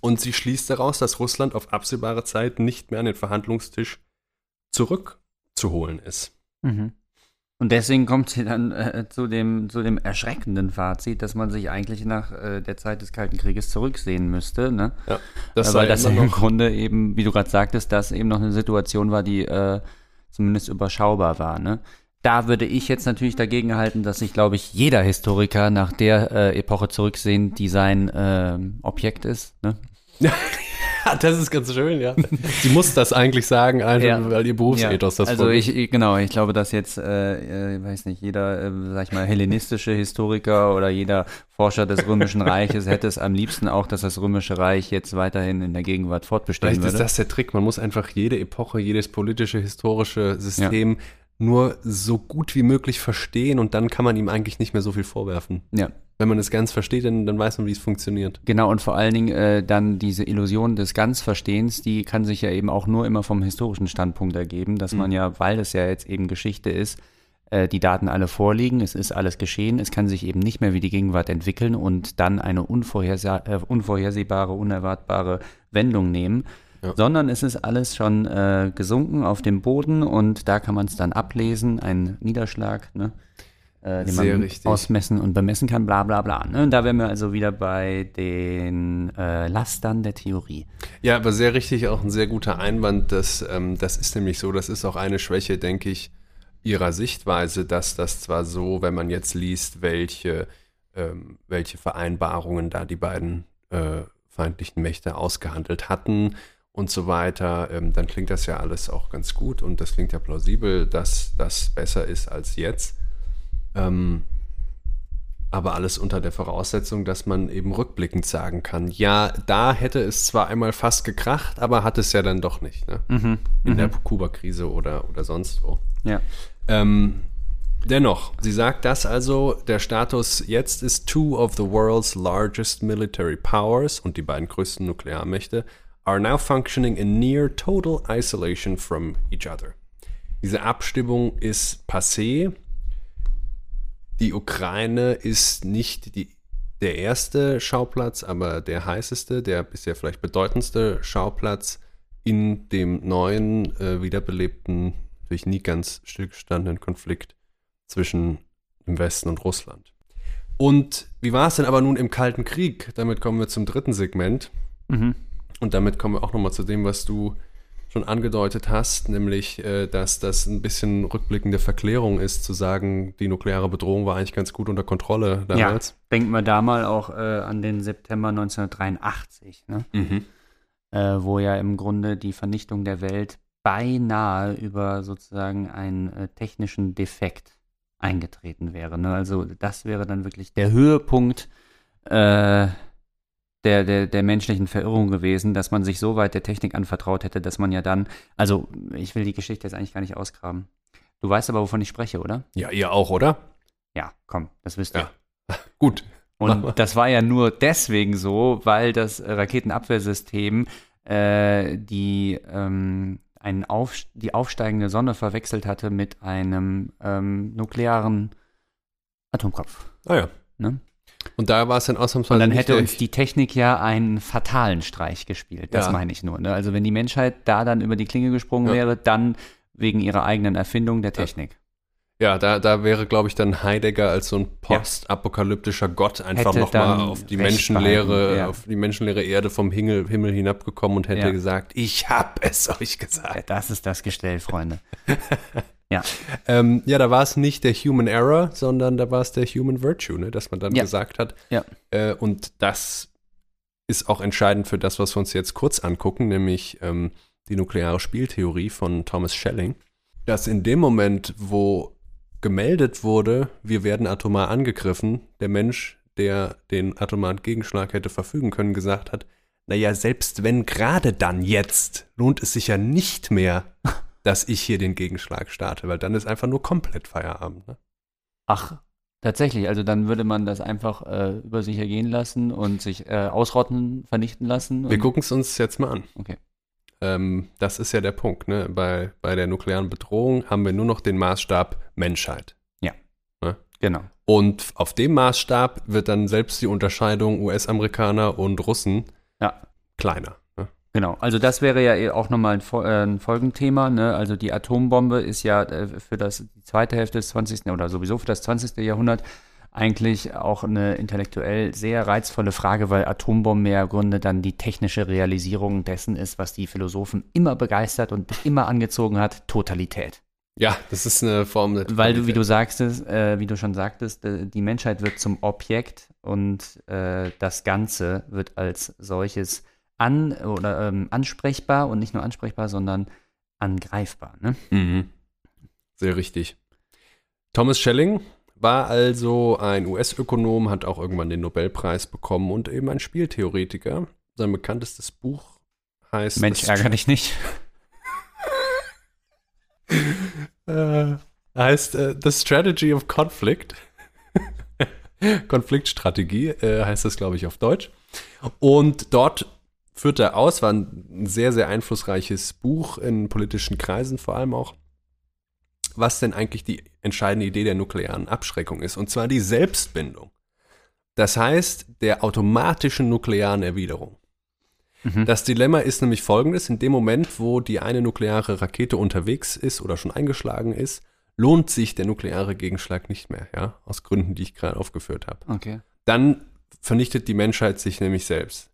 Und sie schließt daraus, dass Russland auf absehbare Zeit nicht mehr an den Verhandlungstisch zurückzuholen ist. Mhm. Und deswegen kommt sie dann äh, zu, dem, zu dem erschreckenden Fazit, dass man sich eigentlich nach äh, der Zeit des Kalten Krieges zurücksehen müsste. Ne? Ja, das Weil das im Grunde eben, wie du gerade sagtest, das eben noch eine Situation war, die äh, zumindest überschaubar war. Ne? Da würde ich jetzt natürlich dagegen halten, dass sich, glaube ich, jeder Historiker nach der äh, Epoche zurücksehen, die sein ähm, Objekt ist. Ne? das ist ganz schön, ja. Sie muss das eigentlich sagen, einfach, ja. weil ihr Berufsethos ja. das Also ich, genau, ich glaube, dass jetzt, äh, ich weiß nicht, jeder, äh, sag ich mal, hellenistische Historiker oder jeder Forscher des Römischen Reiches hätte es am liebsten auch, dass das Römische Reich jetzt weiterhin in der Gegenwart fortbestehen Vielleicht würde. ist das der Trick. Man muss einfach jede Epoche, jedes politische, historische System ja. Nur so gut wie möglich verstehen und dann kann man ihm eigentlich nicht mehr so viel vorwerfen. Ja wenn man es ganz versteht, dann, dann weiß man, wie es funktioniert. Genau, und vor allen Dingen äh, dann diese Illusion des Ganzverstehens, die kann sich ja eben auch nur immer vom historischen Standpunkt ergeben, dass mhm. man ja, weil es ja jetzt eben Geschichte ist, äh, die Daten alle vorliegen, es ist alles geschehen, es kann sich eben nicht mehr wie die Gegenwart entwickeln und dann eine äh, unvorhersehbare, unerwartbare Wendung nehmen. Ja. sondern es ist alles schon äh, gesunken auf dem Boden und da kann man es dann ablesen, ein Niederschlag. Ne? äh, den Sehr man richtig. ausmessen und bemessen kann, bla bla bla. Ne? Und da wären wir also wieder bei den äh, Lastern der Theorie. Ja, aber sehr richtig, auch ein sehr guter Einwand. Dass, ähm, das ist nämlich so, das ist auch eine Schwäche, denke ich, ihrer Sichtweise, dass das zwar so, wenn man jetzt liest, welche, ähm, welche Vereinbarungen da die beiden äh, feindlichen Mächte ausgehandelt hatten und so weiter, ähm, dann klingt das ja alles auch ganz gut und das klingt ja plausibel, dass das besser ist als jetzt. Ähm, aber alles unter der Voraussetzung, dass man eben rückblickend sagen kann, ja, da hätte es zwar einmal fast gekracht, aber hat es ja dann doch nicht, ne? Mhm, In der mhm. Kuba-Krise oder, oder sonst wo. Ja. Ähm, dennoch, sie sagt das also, der Status jetzt ist two of the world's largest military powers und die beiden größten Nuklearmächte are now functioning in near total isolation from each other. Diese Abstimmung ist passé, die Ukraine ist nicht die, der erste Schauplatz, aber der heißeste, der bisher vielleicht bedeutendste Schauplatz in dem neuen, äh, wiederbelebten, durch nie ganz stillgestandenen Konflikt zwischen dem Westen und Russland. Und wie war es denn aber nun im Kalten Krieg? Damit kommen wir zum dritten Segment. Mhm. Und damit kommen wir auch nochmal zu dem, was du schon angedeutet hast, nämlich, äh, dass das ein bisschen rückblickende Verklärung ist, zu sagen, die nukleare Bedrohung war eigentlich ganz gut unter Kontrolle damals. Ja, denken wir da mal auch äh, an den September 1983, ne? mhm. äh, wo ja im Grunde die Vernichtung der Welt beinahe über sozusagen einen äh, technischen Defekt eingetreten wäre. Ne? Also das wäre dann wirklich der Höhepunkt äh, der, der, der menschlichen Verirrung gewesen, dass man sich so weit der Technik anvertraut hätte, dass man ja dann, also ich will die Geschichte jetzt eigentlich gar nicht ausgraben. Du weißt aber, wovon ich spreche, oder? Ja, ihr auch, oder? Ja, komm, das wisst ihr. Ja. Gut. Und das war ja nur deswegen so, weil das Raketenabwehrsystem äh, die, ähm, einen Auf, die aufsteigende Sonne verwechselt hatte mit einem ähm, nuklearen Atomkopf. Ah ja. Ne? Und da war es dann ausnahmsweise. Und dann hätte uns die Technik ja einen fatalen Streich gespielt. Das ja. meine ich nur. Ne? Also wenn die Menschheit da dann über die Klinge gesprungen ja. wäre, dann wegen ihrer eigenen Erfindung der Technik. Ja, da, da wäre, glaube ich, dann Heidegger als so ein postapokalyptischer Gott einfach nochmal auf die menschenleere, ja. auf die menschenleere Erde vom Himmel, Himmel hinabgekommen und hätte ja. gesagt, ich hab es euch gesagt. das ist das Gestell, Freunde. Ja. Ähm, ja, da war es nicht der Human Error, sondern da war es der Human Virtue, ne, dass man dann gesagt hat. Ja. Äh, und das ist auch entscheidend für das, was wir uns jetzt kurz angucken, nämlich ähm, die nukleare Spieltheorie von Thomas Schelling. Dass in dem Moment, wo gemeldet wurde, wir werden atomar angegriffen, der Mensch, der den atomaren Gegenschlag hätte verfügen können, gesagt hat, naja, selbst wenn gerade dann jetzt, lohnt es sich ja nicht mehr, dass ich hier den Gegenschlag starte, weil dann ist einfach nur komplett Feierabend. Ne? Ach, tatsächlich. Also dann würde man das einfach äh, über sich ergehen lassen und sich äh, ausrotten, vernichten lassen. Wir gucken es uns jetzt mal an. Okay. Ähm, das ist ja der Punkt. Ne? Bei, bei der nuklearen Bedrohung haben wir nur noch den Maßstab Menschheit. Ja. Ne? Genau. Und auf dem Maßstab wird dann selbst die Unterscheidung US-Amerikaner und Russen ja. kleiner. Genau. Genau, also das wäre ja eh auch nochmal ein, äh, ein Folgenthema. Ne? Also die Atombombe ist ja äh, für das, die zweite Hälfte des 20. oder sowieso für das 20. Jahrhundert eigentlich auch eine intellektuell sehr reizvolle Frage, weil Atombomben ja im Grunde dann die technische Realisierung dessen ist, was die Philosophen immer begeistert und immer angezogen hat, Totalität. Ja, das ist eine Form der Weil du, wie du sagst, äh, wie du schon sagtest, äh, die Menschheit wird zum Objekt und äh, das Ganze wird als solches an oder ähm, ansprechbar und nicht nur ansprechbar, sondern angreifbar. Ne? Mhm. Sehr richtig. Thomas Schelling war also ein US-Ökonom, hat auch irgendwann den Nobelpreis bekommen und eben ein Spieltheoretiker. Sein bekanntestes Buch heißt. Mensch, ärgere dich nicht. äh, heißt äh, The Strategy of Conflict. Konfliktstrategie äh, heißt das, glaube ich, auf Deutsch. Und dort führt er aus, war ein sehr, sehr einflussreiches Buch in politischen Kreisen vor allem auch, was denn eigentlich die entscheidende Idee der nuklearen Abschreckung ist. Und zwar die Selbstbindung. Das heißt, der automatischen nuklearen Erwiderung. Mhm. Das Dilemma ist nämlich folgendes: In dem Moment, wo die eine nukleare Rakete unterwegs ist oder schon eingeschlagen ist, lohnt sich der nukleare Gegenschlag nicht mehr, ja, aus Gründen, die ich gerade aufgeführt habe. Okay. Dann vernichtet die Menschheit sich nämlich selbst.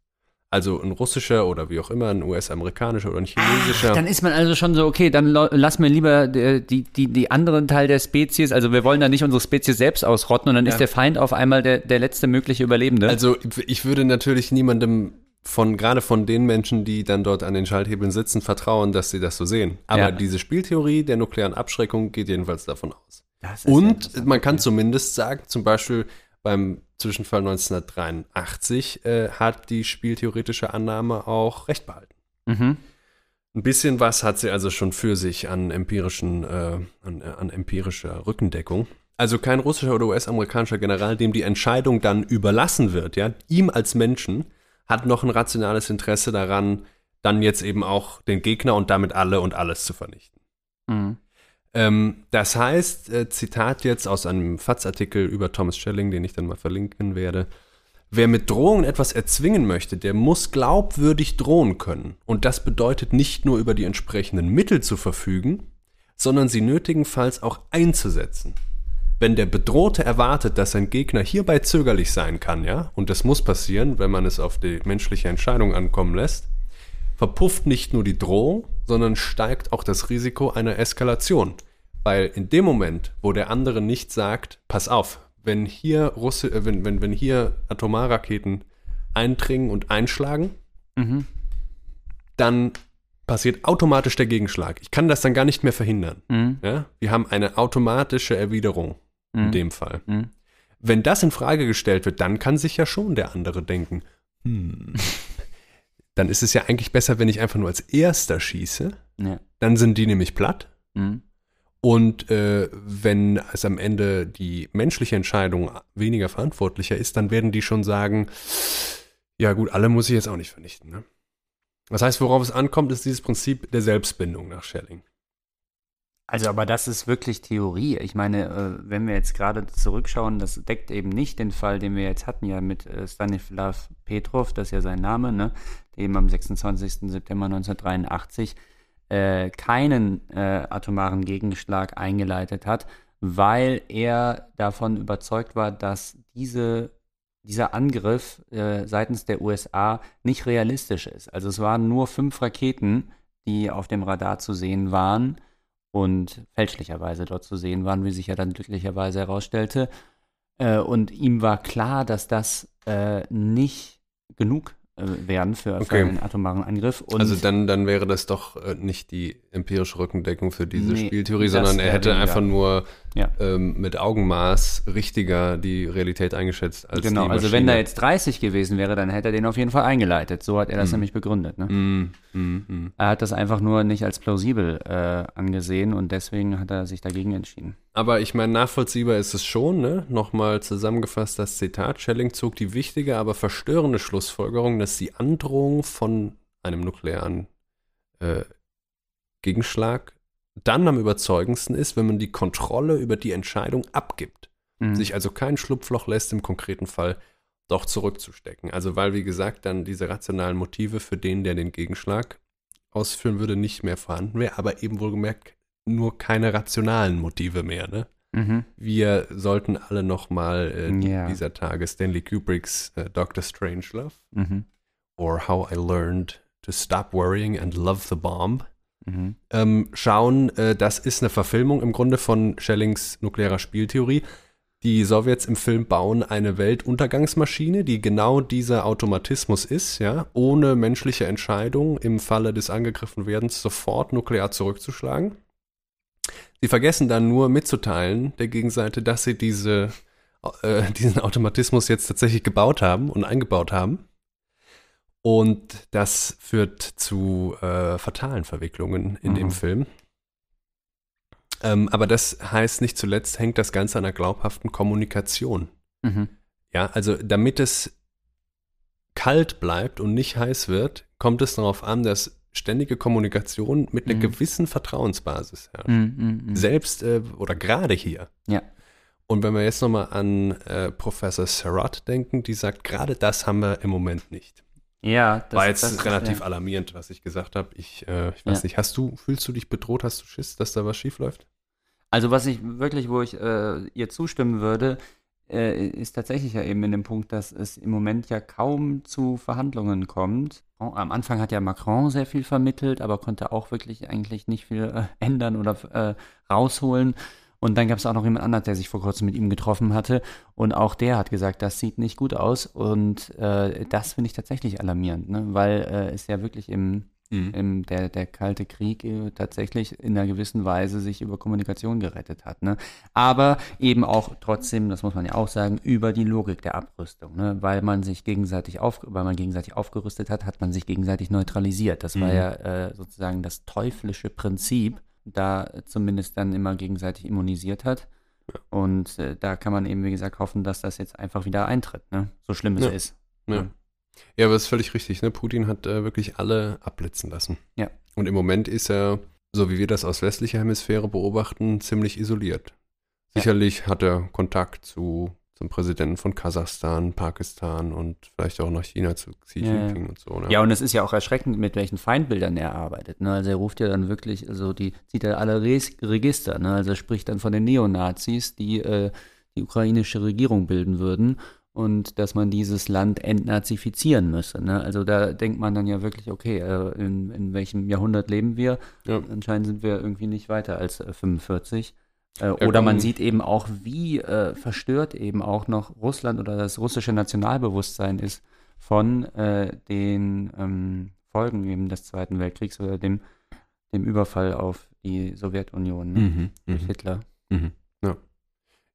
Also ein russischer oder wie auch immer, ein US-amerikanischer oder ein chinesischer. Ach, dann ist man also schon so, okay, dann lass mir lieber die, die, die anderen Teil der Spezies, also wir wollen da nicht unsere Spezies selbst ausrotten und dann ja. ist der Feind auf einmal der, der letzte mögliche Überlebende. Also ich würde natürlich niemandem von gerade von den Menschen, die dann dort an den Schalthebeln sitzen, vertrauen, dass sie das so sehen. Aber ja. diese Spieltheorie der nuklearen Abschreckung geht jedenfalls davon aus. Und man kann zumindest sagen, zum Beispiel beim Zwischenfall 1983 äh, hat die spieltheoretische Annahme auch recht behalten. Mhm. Ein bisschen was hat sie also schon für sich an empirischen, äh, an, äh, an empirischer Rückendeckung. Also kein russischer oder US-amerikanischer General, dem die Entscheidung dann überlassen wird, ja, ihm als Menschen, hat noch ein rationales Interesse daran, dann jetzt eben auch den Gegner und damit alle und alles zu vernichten. Mhm. Ähm, das heißt, äh, Zitat jetzt aus einem FATS-Artikel über Thomas Schelling, den ich dann mal verlinken werde. Wer mit Drohungen etwas erzwingen möchte, der muss glaubwürdig drohen können. Und das bedeutet nicht nur über die entsprechenden Mittel zu verfügen, sondern sie nötigenfalls auch einzusetzen wenn der Bedrohte erwartet, dass sein Gegner hierbei zögerlich sein kann, ja, und das muss passieren, wenn man es auf die menschliche Entscheidung ankommen lässt, verpufft nicht nur die Drohung, sondern steigt auch das Risiko einer Eskalation. Weil in dem Moment, wo der andere nicht sagt, pass auf, wenn hier Russi äh, wenn, wenn, wenn hier Atomarraketen eindringen und einschlagen, mhm. dann passiert automatisch der Gegenschlag. Ich kann das dann gar nicht mehr verhindern. Mhm. Ja? Wir haben eine automatische Erwiderung in mhm. dem Fall. Mhm. Wenn das in Frage gestellt wird, dann kann sich ja schon der andere denken, hm, dann ist es ja eigentlich besser, wenn ich einfach nur als Erster schieße. Ja. Dann sind die nämlich platt. Mhm. Und äh, wenn es am Ende die menschliche Entscheidung weniger verantwortlicher ist, dann werden die schon sagen, ja gut, alle muss ich jetzt auch nicht vernichten. Ne? Das heißt, worauf es ankommt, ist dieses Prinzip der Selbstbindung nach Schelling. Also, aber das ist wirklich Theorie. Ich meine, äh, wenn wir jetzt gerade zurückschauen, das deckt eben nicht den Fall, den wir jetzt hatten, ja mit äh, Stanislav Petrov, das ist ja sein Name, ne, eben am 26. September 1983 äh, keinen äh, atomaren Gegenschlag eingeleitet hat, weil er davon überzeugt war, dass diese, dieser Angriff äh, seitens der USA nicht realistisch ist. Also es waren nur fünf Raketen, die auf dem Radar zu sehen waren und fälschlicherweise dort zu sehen waren, wie sich ja dann glücklicherweise herausstellte. Äh, und ihm war klar, dass das äh, nicht genug äh, werden für, okay. für, einen atomaren Angriff. Und also dann, dann wäre das doch äh, nicht die empirische Rückendeckung für diese nee, Spieltheorie, sondern er hätte einfach nur ja. ähm, mit Augenmaß richtiger die Realität eingeschätzt als Genau, also wenn da jetzt 30 gewesen wäre, dann hätte er den auf jeden Fall eingeleitet. So hat er das mm. nämlich begründet. Ne? Mm, mm, er hat das einfach nur nicht als plausibel äh, angesehen und deswegen hat er sich dagegen entschieden. Aber ich meine, nachvollziehbar ist es schon, ne? Nochmal zusammengefasst das Zitat. Schelling zog die wichtige, aber verstörende Schlussfolgerung, dass die Androhung von einem nuklearen äh, Gegenschlag dann am überzeugendsten ist, wenn man die Kontrolle über die Entscheidung abgibt. Mhm. Sich also kein Schlupfloch lässt, im konkreten Fall doch zurückzustecken. Also weil, wie gesagt, dann diese rationalen Motive für den, der den Gegenschlag ausführen würde, nicht mehr vorhanden wäre, aber eben wohlgemerkt nur keine rationalen Motive mehr. Ne? Mhm. Wir sollten alle noch mal äh, Ja. dieser Tage Stanley Kubricks äh, Dr. Strangelove Mhm. or How I Learned to Stop Worrying and Love the Bomb Mhm. ähm, schauen. Äh, das ist eine Verfilmung im Grunde von Schellings nuklearer Spieltheorie. Die Sowjets im Film bauen eine Weltuntergangsmaschine, die genau dieser Automatismus ist, ja, ohne menschliche Entscheidung im Falle des angegriffen Werdens sofort nuklear zurückzuschlagen. Sie vergessen dann nur mitzuteilen der Gegenseite, dass sie diese, äh, diesen Automatismus jetzt tatsächlich gebaut haben und eingebaut haben. Und das führt zu äh, fatalen Verwicklungen in Mhm. dem Film. Ähm, aber das heißt nicht zuletzt, hängt das Ganze an einer glaubhaften Kommunikation. Mhm. Ja, also damit es kalt bleibt und nicht heiß wird, kommt es darauf an, dass ständige Kommunikation mit einer Mhm. gewissen Vertrauensbasis herrscht. Mhm. Mhm. Mhm. Selbst äh, oder gerade hier. Ja. Und wenn wir jetzt nochmal an äh, Professor Surratt denken, die sagt, gerade das haben wir im Moment nicht. Ja, das War jetzt das ist, relativ ja. alarmierend, was ich gesagt habe. Ich, äh, ich weiß Ja. nicht, hast du, fühlst du dich bedroht, hast du Schiss, dass da was schief läuft? Also was ich wirklich, wo ich äh, ihr zustimmen würde, äh, ist tatsächlich ja eben in dem Punkt, dass es im Moment ja kaum zu Verhandlungen kommt. Am Anfang hat ja Macron sehr viel vermittelt, aber konnte auch wirklich eigentlich nicht viel äh, ändern oder äh, rausholen. Und dann gab es auch noch jemand anderes, der sich vor kurzem mit ihm getroffen hatte. Und auch der hat gesagt, das sieht nicht gut aus. Und äh, das finde ich tatsächlich alarmierend, ne? weil äh, es ja wirklich im, im, der, der Kalte Krieg äh, tatsächlich in einer gewissen Weise sich über Kommunikation gerettet hat. Ne? Aber eben auch trotzdem, das muss man ja auch sagen, über die Logik der Abrüstung. Ne? Weil man sich gegenseitig auf, weil man gegenseitig aufgerüstet hat, hat man sich gegenseitig neutralisiert. Das war Mhm. ja äh, sozusagen das teuflische Prinzip, da zumindest dann immer gegenseitig immunisiert hat. Und äh, da kann man eben, wie gesagt, hoffen, dass das jetzt einfach wieder eintritt, ne? so schlimm es Ja. ist. Ja. Ja. ja, aber es ist völlig richtig. Ne? Putin hat äh, wirklich alle abblitzen lassen. Ja. Und im Moment ist er, so wie wir das aus westlicher Hemisphäre beobachten, ziemlich isoliert. Ja. Sicherlich hat er Kontakt zu, zum Präsidenten von Kasachstan, Pakistan und vielleicht auch nach China zu Xi Ja, ja. Jinping und so. Ne? Ja, und es ist ja auch erschreckend, mit welchen Feindbildern er arbeitet. Ne? Also er ruft ja dann wirklich, also die zieht er alle Res Register. Ne? Also er spricht dann von den Neonazis, die äh, die ukrainische Regierung bilden würden und dass man dieses Land entnazifizieren müsse. Ne? Also da denkt man dann ja wirklich, okay, äh, in, in welchem Jahrhundert leben wir? Ja. Anscheinend sind wir irgendwie nicht weiter als äh, 45. Äh, Ja, oder man sieht eben auch, wie äh, verstört eben auch noch Russland oder das russische Nationalbewusstsein ist von äh, den ähm, Folgen eben des Zweiten Weltkriegs oder dem, dem Überfall auf die Sowjetunion ne? Mhm, durch mhm. Hitler. Mhm. Ja,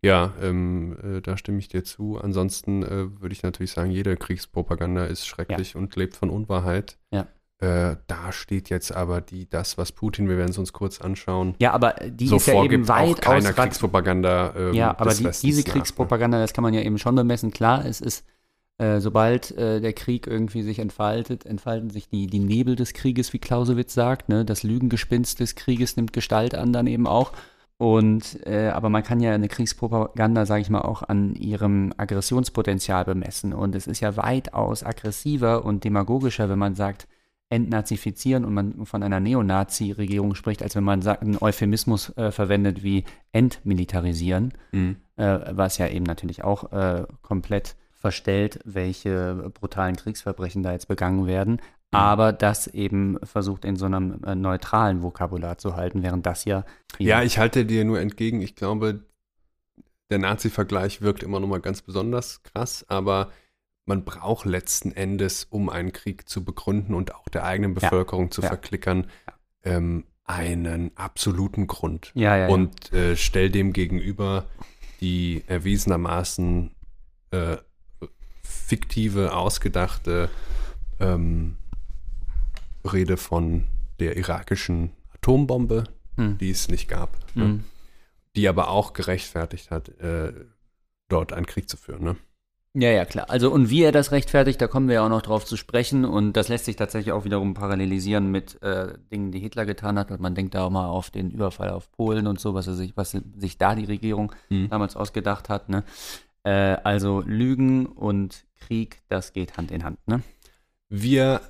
ja ähm, äh, da stimme ich dir zu. Ansonsten äh, würde ich natürlich sagen, jede Kriegspropaganda ist schrecklich und lebt von Unwahrheit. Ja. Äh, da steht jetzt aber die, das, was Putin, wir werden es uns kurz anschauen, Ja, aber die so ist ja eben weit keiner Kriegspropaganda. Ähm, Ja, aber die, diese nach, ne? Kriegspropaganda, das kann man ja eben schon bemessen. Klar, es ist, äh, sobald äh, der Krieg irgendwie sich entfaltet, entfalten sich die, die Nebel des Krieges, wie Clausewitz sagt. Ne? Das Lügengespinst des Krieges nimmt Gestalt an dann eben auch. Und, äh, aber man kann ja eine Kriegspropaganda, sage ich mal, auch an ihrem Aggressionspotenzial bemessen. Und es ist ja weitaus aggressiver und demagogischer, wenn man sagt, entnazifizieren und man von einer Neonazi-Regierung spricht, als wenn man sagt, einen Euphemismus äh, verwendet wie entmilitarisieren Mhm. äh, was ja eben natürlich auch äh, komplett verstellt, welche brutalen Kriegsverbrechen da jetzt begangen werden, aber das eben versucht in so einem äh, neutralen Vokabular zu halten, während das ja Ja, ich halte dir nur entgegen. Ich glaube, der Nazi-Vergleich wirkt immer noch mal ganz besonders krass, aber man braucht letzten Endes, um einen Krieg zu begründen und auch der eigenen Ja. Bevölkerung zu Ja. verklickern, ähm, einen absoluten Grund. ja, ja, ja. Und äh, stell dem gegenüber die erwiesenermaßen äh, fiktive, ausgedachte ähm, Rede von der irakischen Atombombe, Hm. die es nicht gab, ne? Mhm. die aber auch gerechtfertigt hat, äh, dort einen Krieg zu führen. Ne? Ja, ja, klar. Also, und wie er das rechtfertigt, da kommen wir ja auch noch drauf zu sprechen. Und das lässt sich tatsächlich auch wiederum parallelisieren mit äh, Dingen, die Hitler getan hat. Und man denkt da auch mal auf den Überfall auf Polen und so, was, sich, was sich da die Regierung Mhm. damals ausgedacht hat. Ne? Äh, also Lügen und Krieg, das geht Hand in Hand, ne? Wir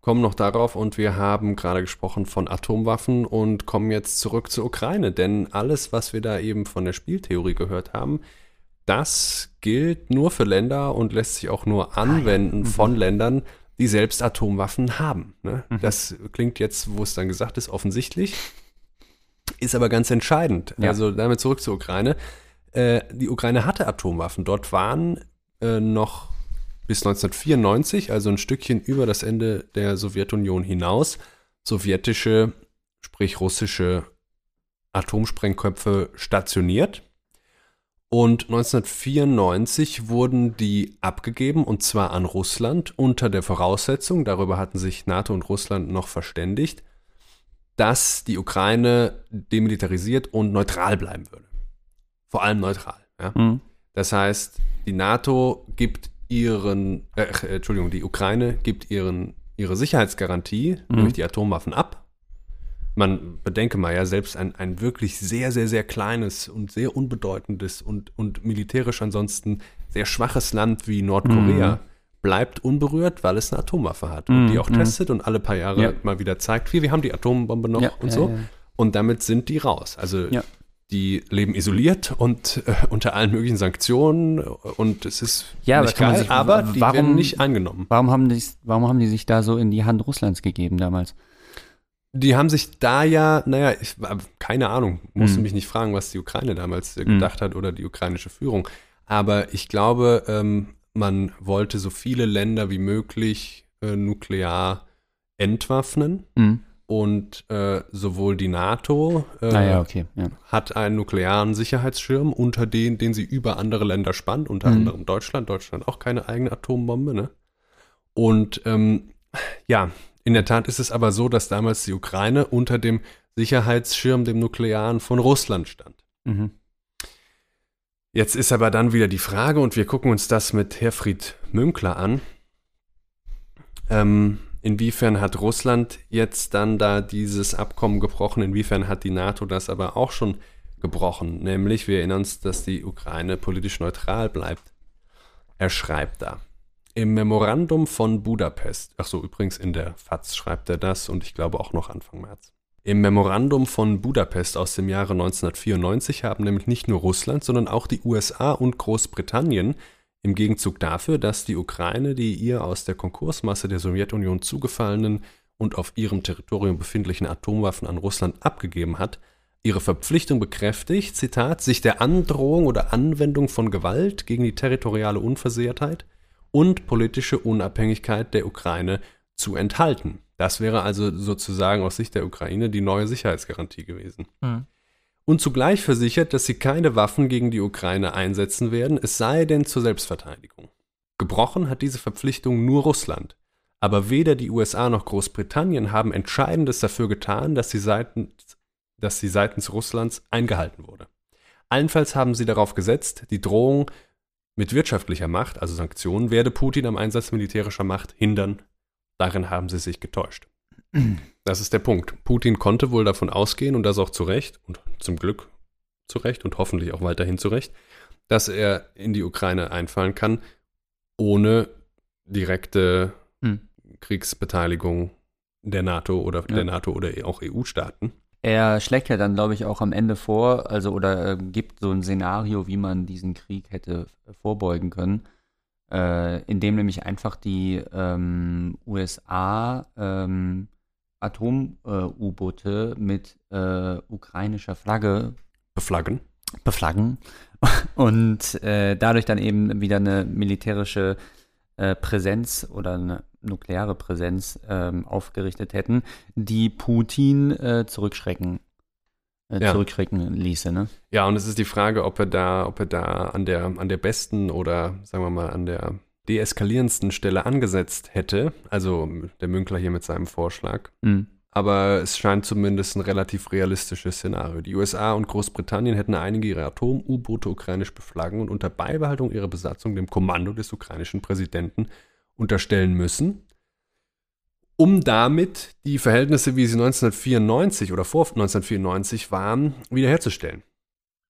kommen noch darauf und wir haben gerade gesprochen von Atomwaffen und kommen jetzt zurück zur Ukraine, denn alles, was wir da eben von der Spieltheorie gehört haben, das gilt nur für Länder und lässt sich auch nur anwenden ah, ja. mhm. von Ländern, die selbst Atomwaffen haben. Ne? Mhm. Das klingt jetzt, wo es dann gesagt ist, offensichtlich, ist aber ganz entscheidend. Ja. Also damit zurück zur Ukraine. Äh, die Ukraine hatte Atomwaffen. Dort waren äh, noch bis 1994, also ein Stückchen über das Ende der Sowjetunion hinaus, sowjetische, sprich russische Atomsprengköpfe stationiert. Und 1994 wurden die abgegeben, und zwar an Russland, unter der Voraussetzung, darüber hatten sich NATO und Russland noch verständigt, dass die Ukraine demilitarisiert und neutral bleiben würde. Vor allem neutral. Ja? Mhm. Das heißt, die NATO gibt ihren, äh, Entschuldigung, die Ukraine gibt ihren, ihre Sicherheitsgarantie mhm. durch die Atomwaffen ab. Man bedenke mal ja, selbst ein, ein wirklich sehr, sehr, sehr kleines und sehr unbedeutendes und, und militärisch ansonsten sehr schwaches Land wie Nordkorea mhm. bleibt unberührt, weil es eine Atomwaffe hat und die mhm. auch mhm. testet und alle paar Jahre ja. mal wieder zeigt, wir, wir haben die Atombombe noch ja, und so. Ja, und damit sind die raus. Also die leben isoliert und äh, unter allen möglichen Sanktionen und es ist ja, nicht geil, sich, aber die warum, werden nicht angenommen. Warum haben, die, warum haben die sich da so in die Hand Russlands gegeben damals? Die haben sich da ja, naja, ich, keine Ahnung, musste hm. mich nicht fragen, was die Ukraine damals äh, gedacht hm. hat oder die ukrainische Führung. Aber ich glaube, ähm, man wollte so viele Länder wie möglich äh, nuklear entwaffnen. Hm. Und äh, sowohl die NATO äh, ah ja, okay, ja. hat einen nuklearen Sicherheitsschirm, unter den, den sie über andere Länder spannt, unter mhm. anderem Deutschland. Deutschland auch keine eigene Atombombe, ne? Und ähm, ja, in der Tat ist es aber so, dass damals die Ukraine unter dem Sicherheitsschirm, dem nuklearen, von Russland stand. Mhm. Jetzt ist aber dann wieder die Frage, und wir gucken uns das mit Herfried Münkler an. Ähm, Inwiefern hat Russland jetzt dann da dieses Abkommen gebrochen? Inwiefern hat die NATO das aber auch schon gebrochen? Nämlich, wir erinnern uns, dass die Ukraine politisch neutral bleibt. Er schreibt da. Im Memorandum von Budapest, ach so, übrigens in der FAZ schreibt er das und ich glaube auch noch Anfang März. Im Memorandum von Budapest aus dem Jahre 1994 haben nämlich nicht nur Russland, sondern auch die USA und Großbritannien im Gegenzug dafür, dass die Ukraine die ihr aus der Konkursmasse der Sowjetunion zugefallenen und auf ihrem Territorium befindlichen Atomwaffen an Russland abgegeben hat, ihre Verpflichtung bekräftigt, Zitat, sich der Androhung oder Anwendung von Gewalt gegen die territoriale Unversehrtheit und politische Unabhängigkeit der Ukraine zu enthalten. Das wäre also sozusagen aus Sicht der Ukraine die neue Sicherheitsgarantie gewesen. Mhm und zugleich versichert, dass sie keine Waffen gegen die Ukraine einsetzen werden, es sei denn zur Selbstverteidigung. Gebrochen hat diese Verpflichtung nur Russland. Aber weder die USA noch Großbritannien haben Entscheidendes dafür getan, dass sie seitens, dass sie seitens Russlands eingehalten wurde. Allenfalls haben sie darauf gesetzt, die Drohung mit wirtschaftlicher Macht, also Sanktionen, werde Putin am Einsatz militärischer Macht hindern. Darin haben sie sich getäuscht. Das ist der Punkt. Putin konnte wohl davon ausgehen, und das auch zu Recht, und zum Glück zu Recht und hoffentlich auch weiterhin zu Recht, dass er in die Ukraine einfallen kann, ohne direkte hm. Kriegsbeteiligung der NATO oder ja. der NATO oder auch EU-Staaten. Er schlägt ja dann, glaube ich, auch am Ende vor, also oder äh, gibt so ein Szenario, wie man diesen Krieg hätte vorbeugen können, äh, indem nämlich einfach die ähm, USA ähm, Atom-U-Boote äh, mit ukrainischer Flagge beflaggen. Beflaggen. Und äh, dadurch dann eben wieder eine militärische äh, Präsenz oder eine nukleare Präsenz ähm, aufgerichtet hätten, die Putin äh, zurückschrecken äh, ja. zurückschrecken ließe. Ne? Ja, und es ist die Frage, ob er da, ob er da an der, an der besten oder sagen wir mal an der deeskalierendsten Stelle angesetzt hätte. Also der Münkler hier mit seinem Vorschlag. Mhm. Aber es scheint zumindest ein relativ realistisches Szenario. Die USA und Großbritannien hätten einige ihrer Atom-U-Boote ukrainisch beflaggen und unter Beibehaltung ihrer Besatzung dem Kommando des ukrainischen Präsidenten unterstellen müssen, um damit die Verhältnisse, wie sie 1994 oder vor 1994 waren, wiederherzustellen.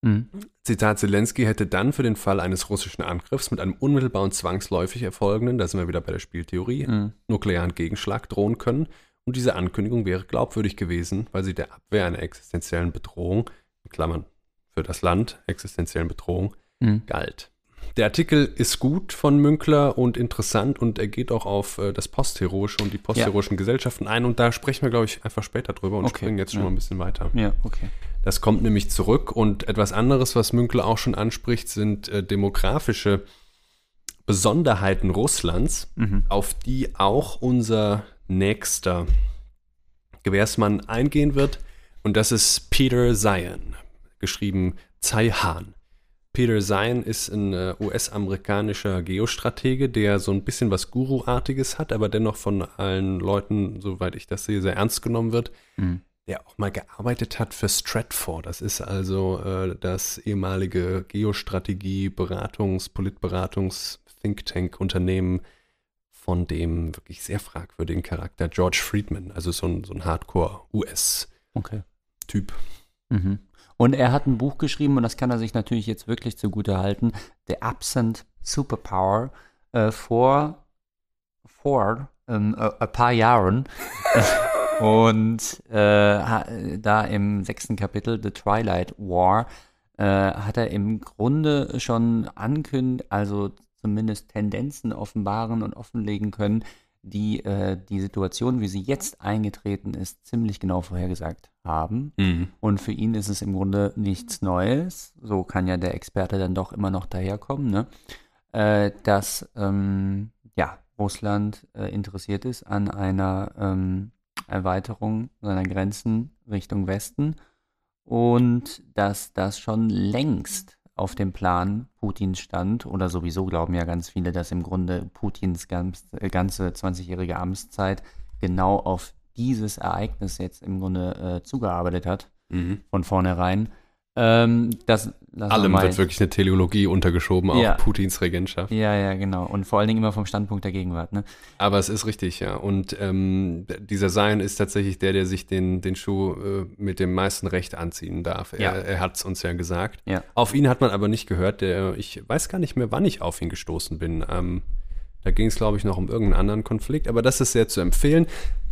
Mhm. Zitat Zelensky hätte dann für den Fall eines russischen Angriffs mit einem unmittelbar und zwangsläufig erfolgenden, da sind wir wieder bei der Spieltheorie, mhm. nuklearen Gegenschlag drohen können. Und diese Ankündigung wäre glaubwürdig gewesen, weil sie der Abwehr einer existenziellen Bedrohung, in Klammern für das Land, existenziellen Bedrohung, mhm. galt. Der Artikel ist gut von Münkler und interessant und er geht auch auf äh, das Postheroische und die postheroischen ja. Gesellschaften ein und da sprechen wir, glaube ich, einfach später drüber und okay. springen jetzt schon ja. mal ein bisschen weiter. Ja, okay. Das kommt nämlich zurück und etwas anderes, was Münkler auch schon anspricht, sind äh, demografische Besonderheiten Russlands, mhm. auf die auch unser nächster Gewährsmann eingehen wird und das ist Peter Zion, geschrieben Zaihan. Peter Zion ist ein äh, US-amerikanischer Geostratege, der so ein bisschen was Guru-artiges hat, aber dennoch von allen Leuten, soweit ich das sehe, sehr ernst genommen wird. Mhm. Der auch mal gearbeitet hat für Stratfor. Das ist also äh, das ehemalige Geostrategie, Beratungs-, Politberatungs-, Think Tank-Unternehmen von dem wirklich sehr fragwürdigen Charakter George Friedman, also so ein, so ein Hardcore-US-Typ. Okay. Mhm. Und er hat ein Buch geschrieben, und das kann er sich natürlich jetzt wirklich zugute halten, The Absent Superpower, äh, vor, vor ähm, ein paar Jahren. und äh, da im sechsten Kapitel, The Twilight War, äh, hat er im Grunde schon ankündigt, also zumindest Tendenzen offenbaren und offenlegen können, die äh, die Situation, wie sie jetzt eingetreten ist, ziemlich genau vorhergesagt haben. Mhm. Und für ihn ist es im Grunde nichts Neues. So kann ja der Experte dann doch immer noch daherkommen, ne? äh, dass ähm, ja, Russland äh, interessiert ist an einer ähm, Erweiterung seiner Grenzen Richtung Westen und dass das schon längst auf dem Plan Putins stand, oder sowieso glauben ja ganz viele, dass im Grunde Putins ganz, äh, ganze 20-jährige Amtszeit genau auf dieses Ereignis jetzt im Grunde äh, zugearbeitet hat, mhm. von vornherein. Ähm, das, Allem wird wirklich eine Teleologie untergeschoben, auch ja. Putins Regentschaft. Ja, ja, genau. Und vor allen Dingen immer vom Standpunkt der Gegenwart. Ne? Aber es ist richtig, ja. Und ähm, dieser Sein ist tatsächlich der, der sich den, den Schuh äh, mit dem meisten Recht anziehen darf. Er, ja. er hat es uns ja gesagt. Ja. Auf ihn hat man aber nicht gehört. Der, ich weiß gar nicht mehr, wann ich auf ihn gestoßen bin. Ähm, da ging es, glaube ich, noch um irgendeinen anderen Konflikt, aber das ist sehr zu empfehlen.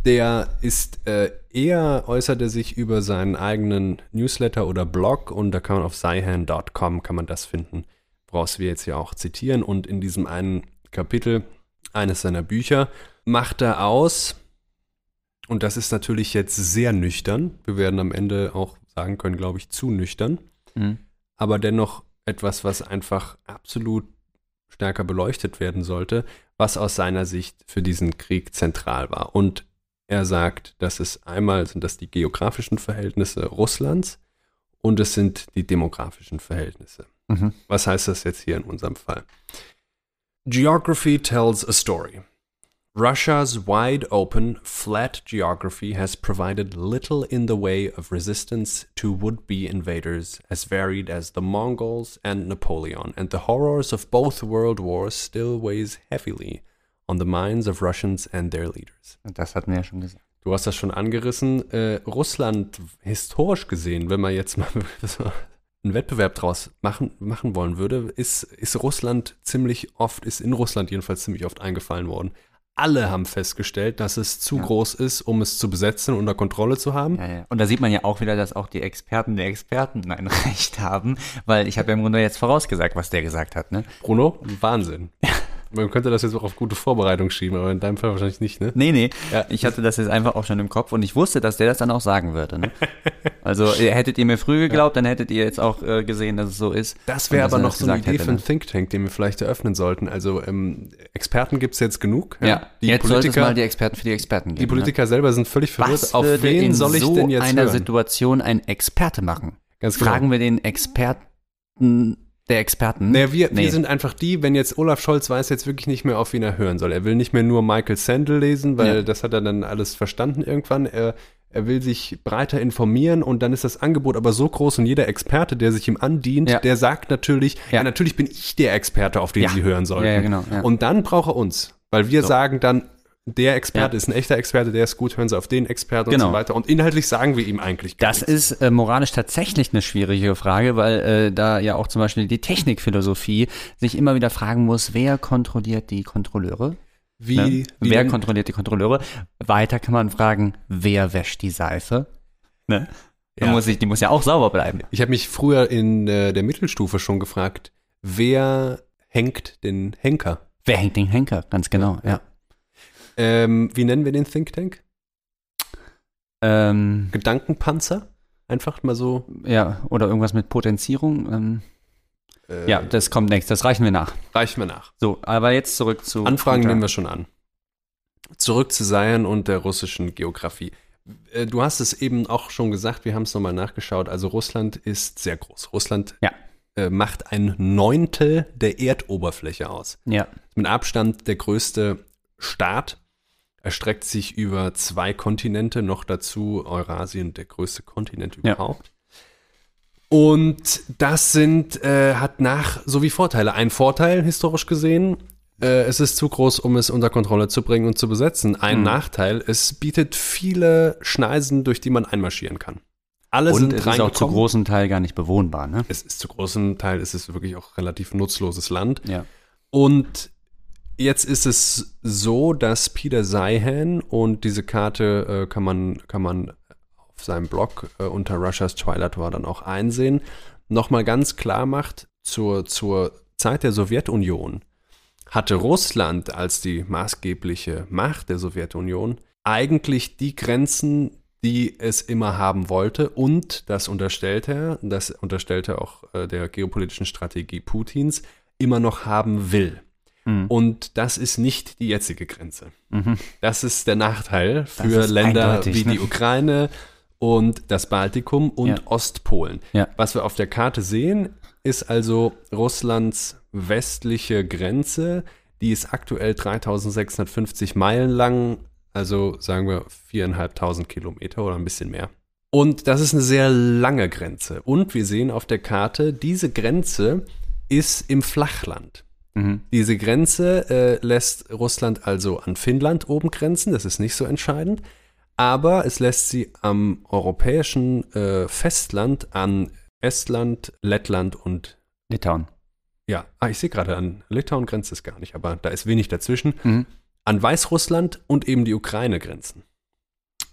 Der ist äh, eher äußerte sich über seinen eigenen Newsletter oder Blog und da kann man auf scihan.com kann man das finden, woraus wir jetzt ja auch zitieren. Und in diesem einen Kapitel eines seiner Bücher macht er aus, und das ist natürlich jetzt sehr nüchtern, wir werden am Ende auch sagen können, glaube ich, zu nüchtern, mhm. aber dennoch etwas, was einfach absolut stärker beleuchtet werden sollte, was aus seiner Sicht für diesen Krieg zentral war. Und er sagt, dass es einmal sind das die geografischen Verhältnisse Russlands und es sind die demografischen Verhältnisse. Mhm. Was heißt das jetzt hier in unserem Fall? Geography tells a story. Russia's wide open, flat geography has provided little in the way of resistance to would be invaders as varied as the Mongols and Napoleon, and the horrors of both world wars still weighs heavily on the minds of Russians and their leaders. Das hatten wir ja schon gesagt. Du hast das schon angerissen. Äh, Russland, historisch gesehen, wenn man jetzt mal einen Wettbewerb draus machen, machen wollen würde, ist, ist Russland ziemlich oft, ist in Russland jedenfalls ziemlich oft eingefallen worden alle haben festgestellt, dass es zu ja. groß ist, um es zu besetzen und unter Kontrolle zu haben. Ja, ja. Und da sieht man ja auch wieder, dass auch die Experten der Experten ein Recht haben, weil ich habe ja im Grunde jetzt vorausgesagt, was der gesagt hat. Ne? Bruno, Wahnsinn. Man könnte das jetzt auch auf gute Vorbereitung schieben, aber in deinem Fall wahrscheinlich nicht, ne? Nee, nee. Ja. Ich hatte das jetzt einfach auch schon im Kopf und ich wusste, dass der das dann auch sagen würde. Ne? Also hättet ihr mir früh geglaubt, ja. dann hättet ihr jetzt auch äh, gesehen, dass es so ist. Das wäre aber noch so eine Idee hätte, für einen ne? Think Tank, den wir vielleicht eröffnen sollten. Also ähm, Experten gibt es jetzt genug. Ja, ja. Die jetzt Politiker, sollte es mal die Experten für die Experten geben. Die Politiker ne? selber sind völlig verwirrt. Was auf wen soll ich so denn jetzt einer hören? Situation ein Experte machen? Ganz genau. Fragen wir den Experten der Experten. Naja, wir, nee. wir sind einfach die, wenn jetzt Olaf Scholz weiß jetzt wirklich nicht mehr, auf wen er hören soll. Er will nicht mehr nur Michael Sandel lesen, weil ja. das hat er dann alles verstanden irgendwann. Er, er will sich breiter informieren und dann ist das Angebot aber so groß und jeder Experte, der sich ihm andient, ja. der sagt natürlich, ja. ja. natürlich bin ich der Experte, auf den Sie hören sollten. Ja, genau, Und dann braucht er uns, weil wir so. sagen dann, der Experte Ja. ist ein echter Experte, der ist gut, hören Sie auf den Experte und Genau. so weiter. Und inhaltlich sagen wir ihm eigentlich gar Das nichts. ist äh, moralisch tatsächlich eine schwierige Frage, weil äh, da ja auch zum Beispiel die Technikphilosophie sich immer wieder fragen muss, wer kontrolliert die Kontrolleure? wie, ne? wie Wer kontrolliert die Kontrolleure? Weiter kann man fragen, wer wäscht die Seife? Ne? Ja. Muss ich, die muss ja auch sauber bleiben. Ich habe mich früher in äh, der Mittelstufe schon gefragt, wer hängt den Henker? Wer hängt den Henker? Ganz genau, ja. Ähm, wie nennen wir den Think Tank? Ähm, Gedankenpanzer? Einfach mal so. ja, oder irgendwas mit Potenzierung. Ähm, Äh, ja, das kommt nächstes, das reichen wir nach. Reichen wir nach. So, aber jetzt zurück zu. Anfragen nehmen wir schon an. Zurück zu Zion und der russischen Geografie. Äh, Du hast es eben auch schon gesagt, wir haben es nochmal nachgeschaut. Also Russland ist sehr groß. Russland Ja. äh, macht ein Neuntel der Erdoberfläche aus. Ja, Mit Abstand der größte Staat. Erstreckt sich über zwei Kontinente, noch dazu Eurasien, der größte Kontinent Ja. überhaupt. Und das sind, äh, hat nach sowie Vorteile. Ein Vorteil, historisch gesehen, äh, es ist zu groß, um es unter Kontrolle zu bringen und zu besetzen. Ein Mhm. Nachteil, es bietet viele Schneisen, durch die man einmarschieren kann. Alle und sind es ist auch zu großen Teil gar nicht bewohnbar, ne? Es ist zu großen Teil, es ist wirklich auch relativ nutzloses Land. Ja. Und jetzt ist es so, dass Peter Seihan und diese Karte äh, kann man kann man auf seinem Blog äh, unter Russia's Twilight War dann auch einsehen, nochmal ganz klar macht zur zur Zeit der Sowjetunion hatte Russland als die maßgebliche Macht der Sowjetunion eigentlich die Grenzen, die es immer haben wollte und das unterstellt er, das unterstellt er auch äh, der geopolitischen Strategie Putins, immer noch haben will. Mhm. Und das ist nicht die jetzige Grenze. Mhm. Das ist der Nachteil für Länder wie ne? die Ukraine und das Baltikum und Ja. Ostpolen. Ja. Was wir auf der Karte sehen, ist also Russlands westliche Grenze. Die ist aktuell 3650 Meilen lang, also sagen wir 4.500 Kilometer oder ein bisschen mehr. Und das ist eine sehr lange Grenze. Und wir sehen auf der Karte, diese Grenze ist im Flachland. Mhm. Diese Grenze äh, lässt Russland also an Finnland oben grenzen, das ist nicht so entscheidend, aber es lässt sie am europäischen äh, Festland an Estland, Lettland und Litauen. ja, ah, ich sehe gerade, an Litauen grenzt es gar nicht, aber da ist wenig dazwischen, Mhm. an Weißrussland und eben die Ukraine grenzen.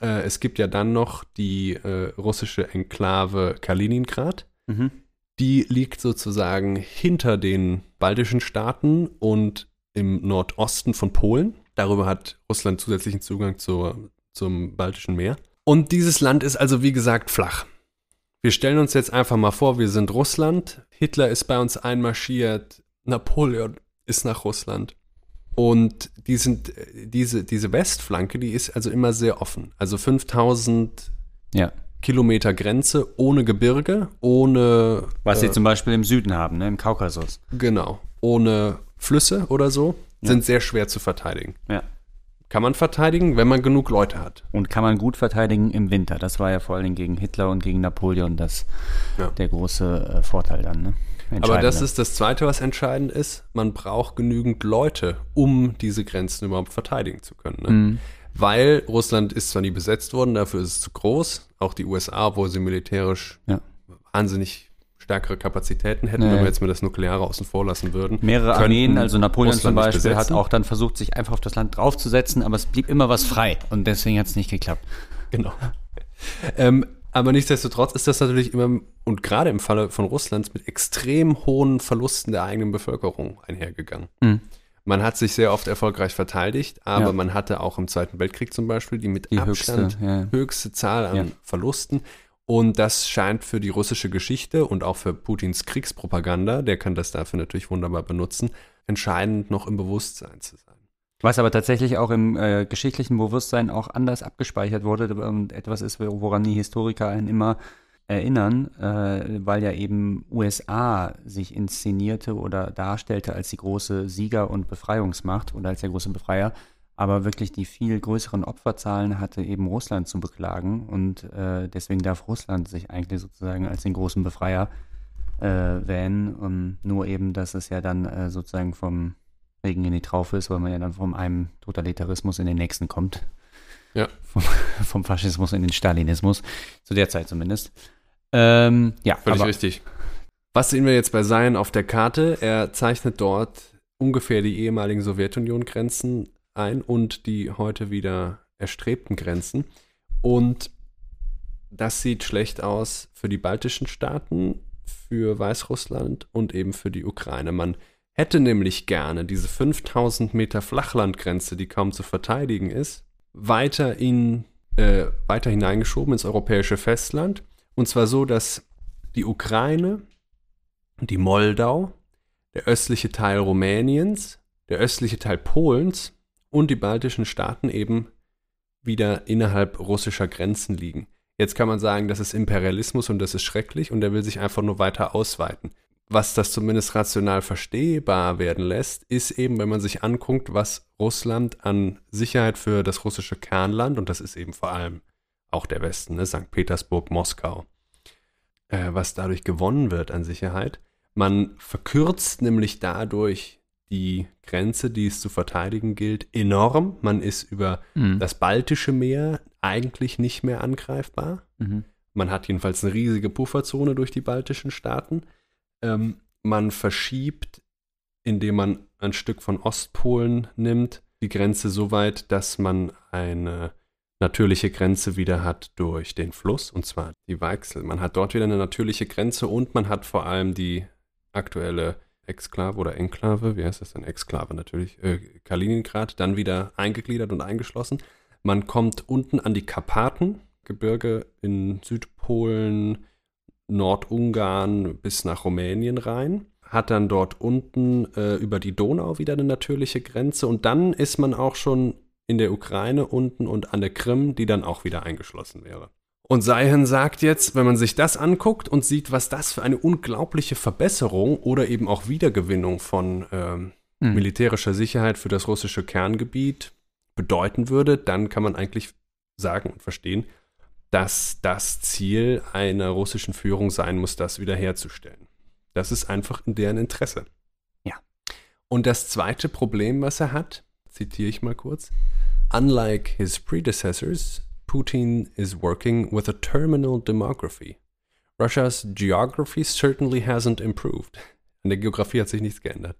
Äh, es gibt ja dann noch die äh, russische Enklave Kaliningrad. Mhm. Die liegt sozusagen hinter den baltischen Staaten und im Nordosten von Polen. Darüber hat Russland zusätzlichen Zugang zur, zum Baltischen Meer. Und dieses Land ist also, wie gesagt, flach. Wir stellen uns jetzt einfach mal vor, wir sind Russland. Hitler ist bei uns einmarschiert. Napoleon ist nach Russland. Und die sind, diese, diese Westflanke, die ist also immer sehr offen. Also 5000 Ja. Kilometer Grenze ohne Gebirge, ohne Was sie äh, zum Beispiel im Süden haben, ne? im Kaukasus. genau, ohne Flüsse oder so, Ja. sind sehr schwer zu verteidigen. Ja. Kann man verteidigen, wenn man genug Leute hat. Und kann man gut verteidigen im Winter. Das war ja vor allen Dingen gegen Hitler und gegen Napoleon das, Ja. der große äh, Vorteil dann. Ne? Aber das ist das Zweite, was entscheidend ist. Man braucht genügend Leute, um diese Grenzen überhaupt verteidigen zu können. Ne? Mhm. Weil Russland ist zwar nie besetzt worden, dafür ist es zu groß. Auch die USA, obwohl sie militärisch Ja. wahnsinnig stärkere Kapazitäten hätten, Ja, wenn wir jetzt mal das Nukleare außen vor lassen würden. Mehrere Armeen, also Napoleon zum Russland nicht Beispiel, hat auch dann versucht, sich einfach auf das Land draufzusetzen, aber es blieb immer was frei und deswegen hat es nicht geklappt. Genau. ähm, aber nichtsdestotrotz ist das natürlich immer, und gerade im Falle von Russland, mit extrem hohen Verlusten der eigenen Bevölkerung einhergegangen. Mhm. Man hat sich sehr oft erfolgreich verteidigt, aber Ja. man hatte auch im Zweiten Weltkrieg zum Beispiel die mit Die Abstand höchste, ja. höchste Zahl an Ja. Verlusten. Und das scheint für die russische Geschichte und auch für Putins Kriegspropaganda, der kann das dafür natürlich wunderbar benutzen, entscheidend noch im Bewusstsein zu sein. Was aber tatsächlich auch im äh, geschichtlichen Bewusstsein auch anders abgespeichert wurde und etwas ist, woran die Historiker einen immer erinnern, äh, weil ja eben USA sich inszenierte oder darstellte als die große Sieger- und Befreiungsmacht oder als der große Befreier, aber wirklich die viel größeren Opferzahlen hatte eben Russland zu beklagen und äh, deswegen darf Russland sich eigentlich sozusagen als den großen Befreier äh, wähnen, um, nur eben, dass es ja dann äh, sozusagen vom Regen in die Traufe ist, weil man ja dann von einem Totalitarismus in den nächsten kommt. Ja. Vom, vom Faschismus in den Stalinismus. Zu der Zeit zumindest. Ähm, ja, Völlig aber, richtig. Was sehen wir jetzt bei Sein auf der Karte? Er zeichnet dort ungefähr die ehemaligen Sowjetunion-Grenzen ein und die heute wieder erstrebten Grenzen. Und das sieht schlecht aus für die baltischen Staaten, für Weißrussland und eben für die Ukraine. Man hätte nämlich gerne diese 5000 Meter Flachlandgrenze, die kaum zu verteidigen ist, weiter, in, äh, weiter hineingeschoben ins europäische Festland. Und zwar so, dass die Ukraine, die Moldau, der östliche Teil Rumäniens, der östliche Teil Polens und die baltischen Staaten eben wieder innerhalb russischer Grenzen liegen. Jetzt kann man sagen, das ist Imperialismus und das ist schrecklich und er will sich einfach nur weiter ausweiten. Was das zumindest rational verstehbar werden lässt, ist eben, wenn man sich anguckt, was Russland an Sicherheit für das russische Kernland, und das ist eben vor allem auch der Westen, ne, St. Petersburg, Moskau, äh, was dadurch gewonnen wird an Sicherheit. Man verkürzt nämlich dadurch die Grenze, die es zu verteidigen gilt, enorm. Man ist über Mhm. das Baltische Meer eigentlich nicht mehr angreifbar. Mhm. Man hat jedenfalls eine riesige Pufferzone durch die baltischen Staaten. Ähm, man verschiebt, indem man ein Stück von Ostpolen nimmt, die Grenze so weit, dass man eine natürliche Grenze wieder hat durch den Fluss, und zwar die Weichsel. Man hat dort wieder eine natürliche Grenze und man hat vor allem die aktuelle Exklave oder Enklave, wie heißt das denn? Exklave natürlich, äh, Kaliningrad, dann wieder eingegliedert und eingeschlossen. Man kommt unten an die Karpaten, Gebirge in Südpolen, Nordungarn bis nach Rumänien rein, hat dann dort unten äh, über die Donau wieder eine natürliche Grenze und dann ist man auch schon in der Ukraine unten und an der Krim, die dann auch wieder eingeschlossen wäre. Und Seihen sagt jetzt, wenn man sich das anguckt und sieht, was das für eine unglaubliche Verbesserung oder eben auch Wiedergewinnung von ähm, Mhm. militärischer Sicherheit für das russische Kerngebiet bedeuten würde, dann kann man eigentlich sagen und verstehen, dass das Ziel einer russischen Führung sein muss, das wiederherzustellen. Das ist einfach in deren Interesse. Ja. Und das zweite Problem, was er hat, zitiere ich mal kurz, unlike his predecessors, Putin is working with a terminal demography. Russia's geography certainly hasn't improved. An der Geografie hat sich nichts geändert.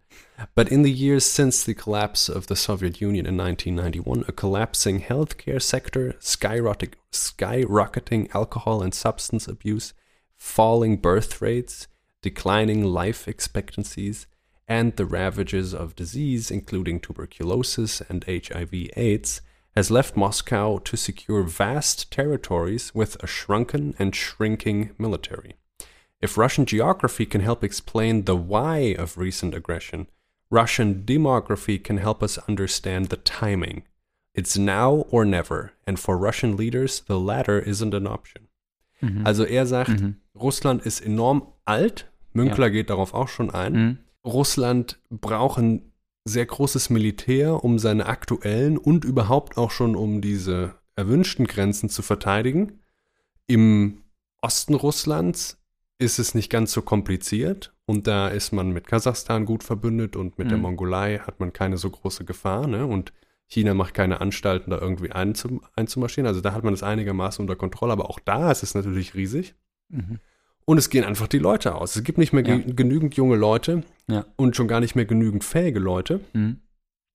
But in the years since the collapse of the Soviet Union in 1991, a collapsing healthcare sector, skyrocketing, skyrocketing alcohol and substance abuse, falling birth rates, declining life expectancies, and the ravages of disease, including tuberculosis and HIV/AIDS, has left Moscow to secure vast territories with a shrunken and shrinking military. If Russian geography can help explain the why of recent aggression, Russian demography can help us understand the timing. It's now or never, and for Russian leaders, the latter isn't an option. Mhm. Also er sagt, Mhm. Russland ist enorm alt. Münkler geht darauf auch schon ein. Mhm. Russland braucht ein sehr großes Militär, um seine aktuellen und überhaupt auch schon um diese erwünschten Grenzen zu verteidigen. Im Osten Russlands ist es nicht ganz so kompliziert und da ist man mit Kasachstan gut verbündet und mit der Mhm. Mongolei hat man keine so große Gefahr, ne? Und China macht keine Anstalten, da irgendwie einzum einzumarschieren. Also da hat man es einigermaßen unter Kontrolle, aber auch da ist es natürlich riesig. Mhm. Und es gehen einfach die Leute aus. Es gibt nicht mehr Ja. genügend junge Leute Ja. und schon gar nicht mehr genügend fähige Leute. Mhm.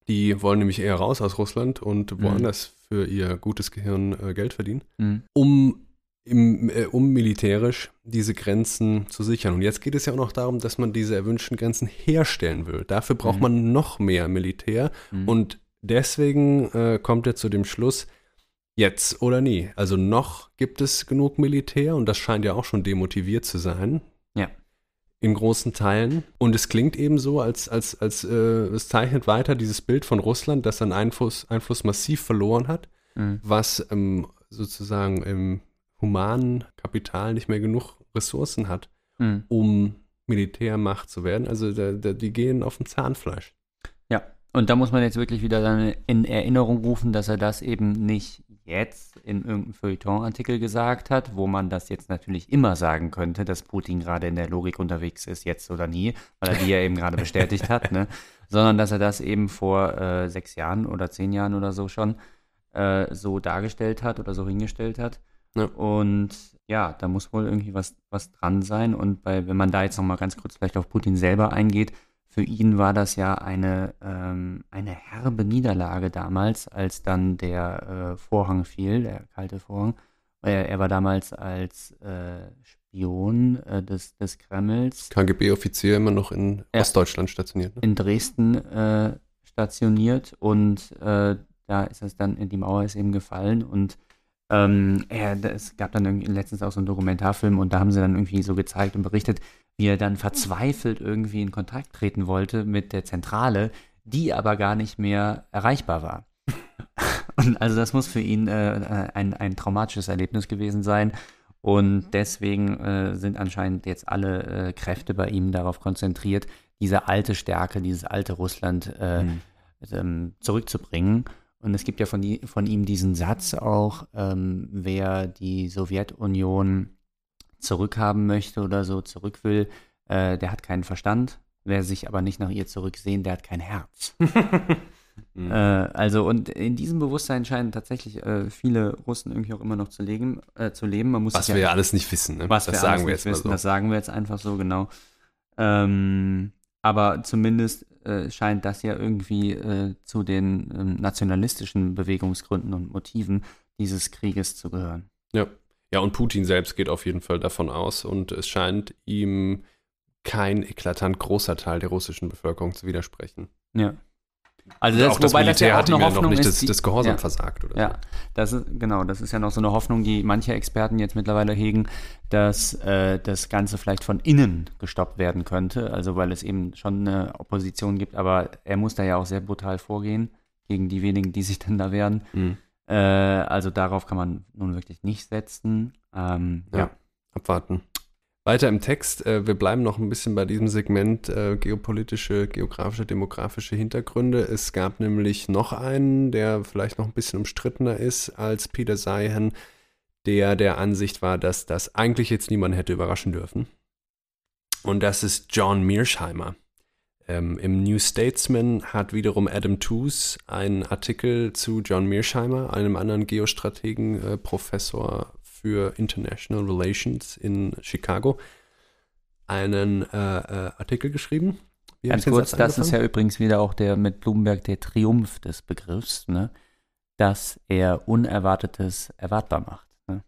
Die wollen nämlich eher raus aus Russland und Mhm. woanders für ihr gutes Gehirn äh, Geld verdienen, Mhm. um, im, äh, um militärisch diese Grenzen zu sichern. Und jetzt geht es ja auch noch darum, dass man diese erwünschten Grenzen herstellen will. Dafür braucht Mhm. man noch mehr Militär Mhm. und deswegen äh, kommt er zu dem Schluss, jetzt oder nie. Also noch gibt es genug Militär und das scheint ja auch schon demotiviert zu sein. Ja. In großen Teilen. Und es klingt eben so, als, als, als äh, es zeichnet weiter dieses Bild von Russland, das seinen Einfluss, Einfluss massiv verloren hat, Mhm. was ähm, sozusagen im humanen Kapital nicht mehr genug Ressourcen hat, Mhm. um Militärmacht zu werden. Also da, da, die gehen auf dem Zahnfleisch. Ja, und da muss man jetzt wirklich wieder dann in Erinnerung rufen, dass er das eben nicht jetzt in irgendeinem Feuilleton-Artikel gesagt hat, wo man das jetzt natürlich immer sagen könnte, dass Putin gerade in der Logik unterwegs ist, jetzt oder nie, weil er die ja eben gerade bestätigt hat, ne? sondern dass er das eben vor äh, sechs Jahren oder zehn Jahren oder so schon äh, so dargestellt hat oder so hingestellt hat. Ja. Und ja, da muss wohl irgendwie was, was dran sein. Und bei, wenn man da jetzt nochmal ganz kurz vielleicht auf Putin selber eingeht, für ihn war das ja eine, ähm, eine herbe Niederlage damals, als dann der äh, Vorhang fiel, der kalte Vorhang. Er, er war damals als äh, Spion äh, des, des Kremls. KGB-Offizier immer noch in ja, Ostdeutschland stationiert. Ne? In Dresden äh, stationiert und äh, da ist es dann, die Mauer ist eben gefallen und ähm, er, es gab dann letztens auch so einen Dokumentarfilm und da haben sie dann irgendwie so gezeigt und berichtet, wie er dann verzweifelt irgendwie in Kontakt treten wollte mit der Zentrale, die aber gar nicht mehr erreichbar war. Und also das muss für ihn äh, ein, ein traumatisches Erlebnis gewesen sein. Und deswegen äh, sind anscheinend jetzt alle äh, Kräfte bei ihm darauf konzentriert, diese alte Stärke, dieses alte Russland äh, mhm. ähm, zurückzubringen. Und es gibt ja von, von ihm diesen Satz auch, ähm, wer die Sowjetunion zurückhaben möchte oder so zurück will, äh, der hat keinen Verstand. Wer sich aber nicht nach ihr zurücksehen, der hat kein Herz. mhm. äh, also, und in diesem Bewusstsein scheinen tatsächlich äh, viele Russen irgendwie auch immer noch zu, legen, äh, zu leben. Man muss was wir ja alles nicht wissen, ne? Was das wir sagen wir jetzt wissen, so. Das sagen wir jetzt einfach so, genau. Ähm, aber zumindest äh, scheint das ja irgendwie äh, zu den ähm, nationalistischen Bewegungsgründen und Motiven dieses Krieges zu gehören. Ja. Ja, und Putin selbst geht auf jeden Fall davon aus und es scheint ihm kein eklatant großer Teil der russischen Bevölkerung zu widersprechen. Ja. Also das, auch das wobei Militär das ja auch eine Hoffnung noch nicht ist, das, das Gehorsam ja, versagt, oder? Ja, das ist, genau, das ist ja noch so eine Hoffnung, die manche Experten jetzt mittlerweile hegen, dass äh, das Ganze vielleicht von innen gestoppt werden könnte, also weil es eben schon eine Opposition gibt, aber er muss da ja auch sehr brutal vorgehen gegen die wenigen, die sich dann da wehren. Mhm. Äh, also darauf kann man nun wirklich nicht setzen. Ähm, ja. ja, abwarten. Weiter im Text, äh, wir bleiben noch ein bisschen bei diesem Segment äh, geopolitische, geografische, demografische Hintergründe. Es gab nämlich noch einen, der vielleicht noch ein bisschen umstrittener ist als Peter Seihan, der der Ansicht war, dass das eigentlich jetzt niemand hätte überraschen dürfen. Und das ist John Mearsheimer. Ähm, Im New Statesman hat wiederum Adam Tooze einen Artikel zu John Mearsheimer, einem anderen Geostrategen, äh, Professor für International Relations in Chicago einen äh, äh, Artikel geschrieben. Wie Ganz kurz, das ist ja übrigens wieder auch der mit Bloomberg der Triumph des Begriffs, ne? dass er Unerwartetes erwartbar macht. Ne?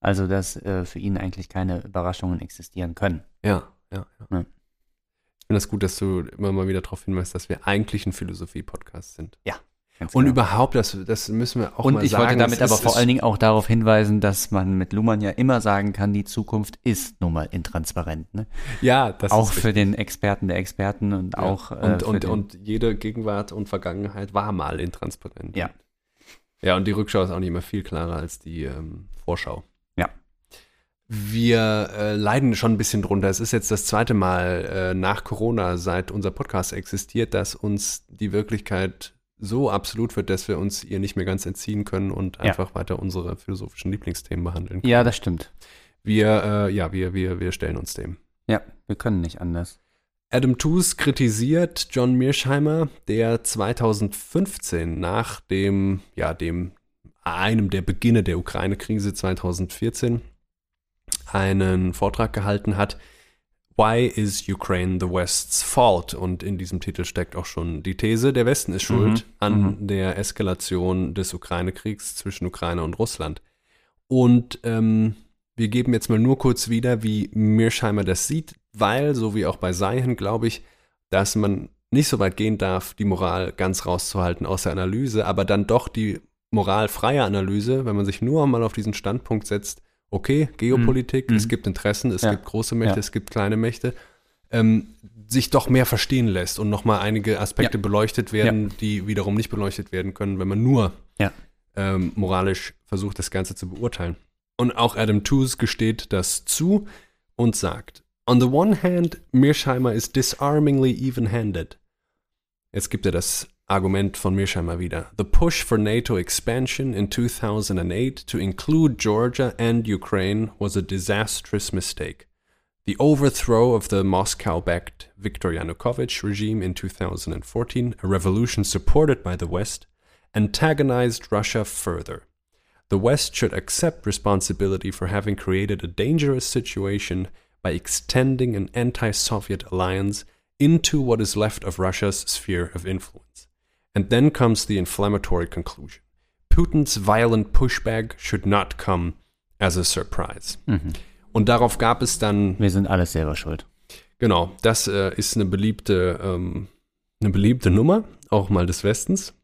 Also, dass äh, für ihn eigentlich keine Überraschungen existieren können. Ja, ja, ja. ja. Ich finde das gut, dass du immer mal wieder darauf hinweist, dass wir eigentlich ein Philosophie-Podcast sind. Ja, Ganz und genau. überhaupt, das, das müssen wir auch und mal sagen. Und ich wollte damit aber vor allen Dingen auch darauf hinweisen, dass man mit Luhmann ja immer sagen kann, die Zukunft ist nun mal intransparent. Ne? Ja, das auch ist für den Experten der Experten und ja. auch äh, und, und, und jede Gegenwart und Vergangenheit war mal intransparent. Ja. Ja, und die Rückschau ist auch nicht mehr viel klarer als die ähm, Vorschau. Wir äh, leiden schon ein bisschen drunter. Es ist jetzt das zweite Mal äh, nach Corona, seit unser Podcast existiert, dass uns die Wirklichkeit so absolut wird, dass wir uns ihr nicht mehr ganz entziehen können und einfach ja. weiter unsere philosophischen Lieblingsthemen behandeln können. Ja, das stimmt. Wir, äh, ja, wir, wir, wir stellen uns dem. Ja, wir können nicht anders. Adam Tooze kritisiert John Mearsheimer, der 2015 nach dem, ja, dem einem der Beginne der Ukraine-Krise 2014 einen Vortrag gehalten hat, Why is Ukraine the West's fault? Und in diesem Titel steckt auch schon die These, der Westen ist schuld mhm. an mhm. der Eskalation des Ukraine-Kriegs zwischen Ukraine und Russland. Und ähm, wir geben jetzt mal nur kurz wieder, wie Mearsheimer das sieht, weil, so wie auch bei Seihen, glaube ich, dass man nicht so weit gehen darf, die Moral ganz rauszuhalten aus der Analyse, aber dann doch die moralfreie Analyse, wenn man sich nur mal auf diesen Standpunkt setzt, okay, Geopolitik, mhm. es gibt Interessen, es ja. gibt große Mächte, ja. es gibt kleine Mächte, ähm, sich doch mehr verstehen lässt und nochmal einige Aspekte ja. beleuchtet werden, die wiederum nicht beleuchtet werden können, wenn man nur ähm, moralisch versucht, das Ganze zu beurteilen. Und auch Adam Tooze gesteht das zu und sagt, On the one hand, Mearsheimer is disarmingly even-handed. Jetzt gibt er das Argument von Mearsheimer wieder. The push for NATO expansion in 2008 to include Georgia and Ukraine was a disastrous mistake. The overthrow of the Moscow backed Viktor Yanukovych regime in 2014, a revolution supported by the West, antagonized Russia further. The West should accept responsibility for having created a dangerous situation by extending an anti Soviet alliance into what is left of Russia's sphere of influence. And then comes the inflammatory conclusion Putin's violent pushback should not come as a surprise. Mhm. Und darauf gab es dann Wir sind alles selber schuld. Genau, das äh, ist eine beliebte, ähm, eine beliebte Nummer, auch mal des Westens.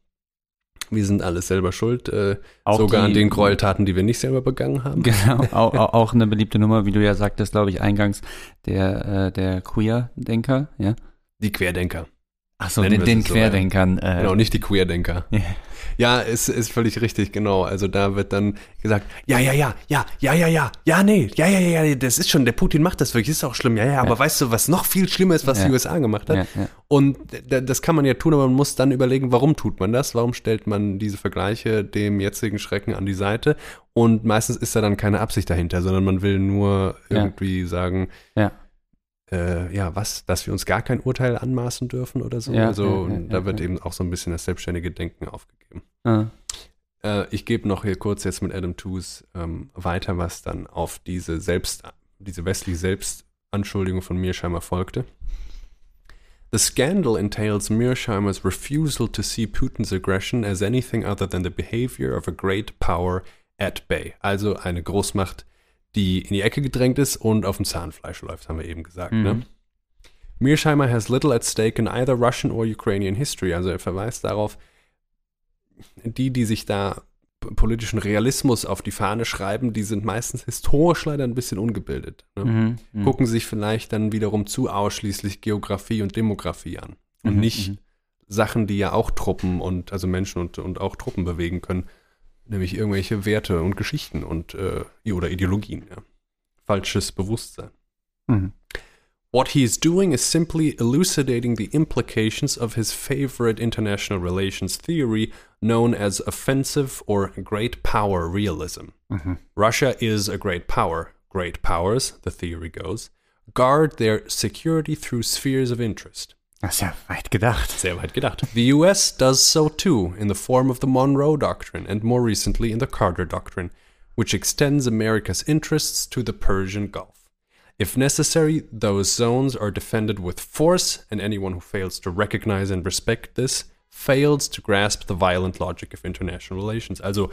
Wir sind alles selber schuld, äh, sogar an die- den Gräueltaten, die wir nicht selber begangen haben. Genau, auch, auch, auch eine beliebte Nummer, wie du ja sagtest, glaube ich, eingangs, der, äh, der Queer-Denker, ja? Die Querdenker. Achso, den, den es so, Querdenkern. Äh, Genau, nicht die Queerdenker. Ja. Ja, ist, ist völlig richtig, genau. Also da wird dann gesagt, ja, ja, ja, ja, ja, ja, ja, ja, nee, ja, ja, ja, ja, das ist schon, der Putin macht das wirklich, ist auch schlimm, ja, ja, aber Ja. weißt du, was noch viel schlimmer ist, was Ja. die USA gemacht hat? Und das kann man ja tun, aber man muss dann überlegen, warum tut man das? Warum stellt man diese Vergleiche dem jetzigen Schrecken an die Seite? Und meistens ist da dann keine Absicht dahinter, sondern man will nur irgendwie sagen, Ja. Äh, ja, was, dass wir uns gar kein Urteil anmaßen dürfen oder so. Ja, also ja, ja, da wird eben auch so ein bisschen das selbstständige Denken aufgegeben. Ah. Äh, ich gebe noch hier kurz jetzt mit Adam Tooze ähm, weiter, was dann auf diese Selbst, diese westliche Selbstanschuldigung von Mearsheimer folgte. The scandal entails Mearsheimer's refusal to see Putin's aggression as anything other than the behavior of a great power at bay. Also eine Großmacht, die in die Ecke gedrängt ist und auf dem Zahnfleisch läuft, haben wir eben gesagt. Ne? Mhm. Mearsheimer has little at stake in either Russian or Ukrainian history. Also er verweist darauf, die, die sich da politischen Realismus auf die Fahne schreiben, die sind meistens historisch leider ein bisschen ungebildet. Ne? Mhm. Mhm. Gucken sich vielleicht dann wiederum zu ausschließlich Geografie und Demografie an. Und Mhm, nicht mhm. Sachen, die ja auch Truppen und also Menschen und, und auch Truppen bewegen können, nämlich irgendwelche Werte und Geschichten und äh, oder Ideologien. Ja. Falsches Bewusstsein. Mhm. What he is doing is simply elucidating the implications of his favorite international relations theory known as offensive or great power realism. Mhm. Russia is a great power. Great powers, the theory goes, guard their security through spheres of interest. Das ist ja weit gedacht. Sehr weit gedacht. The US does so too in the form of the Monroe Doctrine and more recently in the Carter Doctrine, which extends America's interests to the Persian Gulf. If necessary, those zones are defended with force, and anyone who fails to recognize and respect this fails to grasp the violent logic of international relations. Also,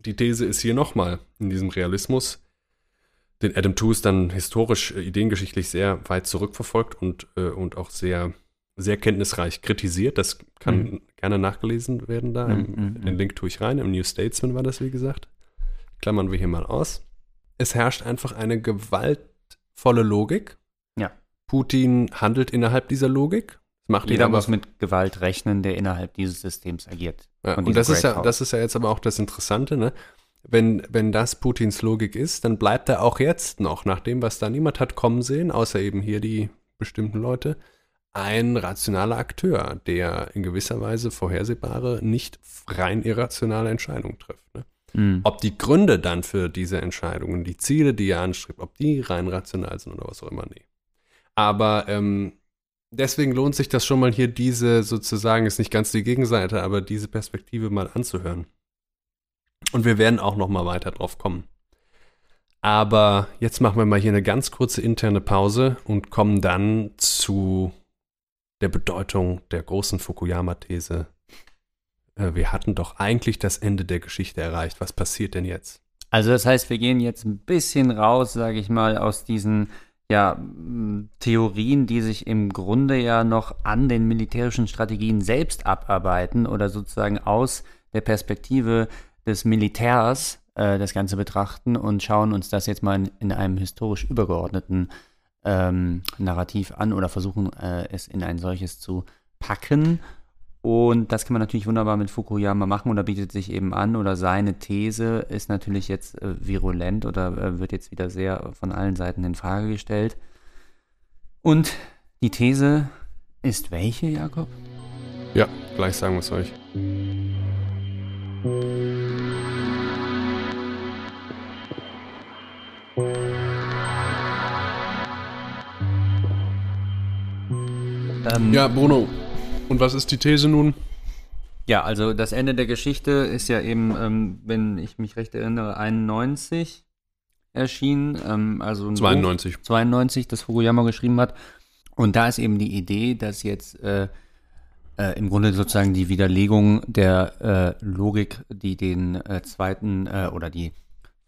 die These ist hier nochmal in diesem Realismus, den Adam Tooze dann historisch, äh, ideengeschichtlich sehr weit zurückverfolgt und, äh, und auch sehr, sehr kenntnisreich kritisiert. Das kann Mhm. gerne nachgelesen werden da. Mhm, Im, mhm, den mhm. Link tue ich rein. Im New Statesman war das, wie gesagt. Klammern wir hier mal aus. Es herrscht einfach eine gewaltvolle Logik. Ja. Putin handelt innerhalb dieser Logik. Macht Jeder aber muss mit Gewalt rechnen, der innerhalb dieses Systems agiert. ja, und das ist, ja, das ist ja jetzt aber auch das Interessante, ne? Wenn, wenn das Putins Logik ist, dann bleibt er auch jetzt noch, nach dem, was da niemand hat kommen sehen, außer eben hier die bestimmten Leute, ein rationaler Akteur, der in gewisser Weise vorhersehbare, nicht rein irrationale Entscheidungen trifft. Ne? Mhm. Ob die Gründe dann für diese Entscheidungen, die Ziele, die er anstrebt, ob die rein rational sind oder was auch immer, nee. Aber ähm, deswegen lohnt sich das schon mal hier diese sozusagen, ist nicht ganz die Gegenseite, aber diese Perspektive mal anzuhören. Und wir werden auch noch mal weiter drauf kommen. Aber jetzt machen wir mal hier eine ganz kurze interne Pause und kommen dann zu der Bedeutung der großen Fukuyama-These. Äh, Wir hatten doch eigentlich das Ende der Geschichte erreicht. Was passiert denn jetzt? Also das heißt, wir gehen jetzt ein bisschen raus, sage ich mal, aus diesen ja, Theorien, die sich im Grunde ja noch an den militärischen Strategien selbst abarbeiten oder sozusagen aus der Perspektive des Militärs äh, das Ganze betrachten und schauen uns das jetzt mal in, in einem historisch übergeordneten ähm, Narrativ an oder versuchen äh, es in ein solches zu packen. Und das kann man natürlich wunderbar mit Fukuyama machen oder bietet sich eben an. Oder seine These ist natürlich jetzt äh, virulent oder äh, wird jetzt wieder sehr von allen Seiten in Frage gestellt. Und die These ist welche, Jakob? Ja, gleich sagen wir es euch. Ähm, Ja, Bruno. Und was ist die These nun? Ja, also das Ende der Geschichte ist ja eben, ähm, wenn ich mich recht erinnere, 91 erschienen. Ähm, also ein 92. Buch, 92, das Fukuyama geschrieben hat. Und da ist eben die Idee, dass jetzt äh, äh, im Grunde sozusagen die Widerlegung der äh, Logik, die den äh, zweiten äh, oder die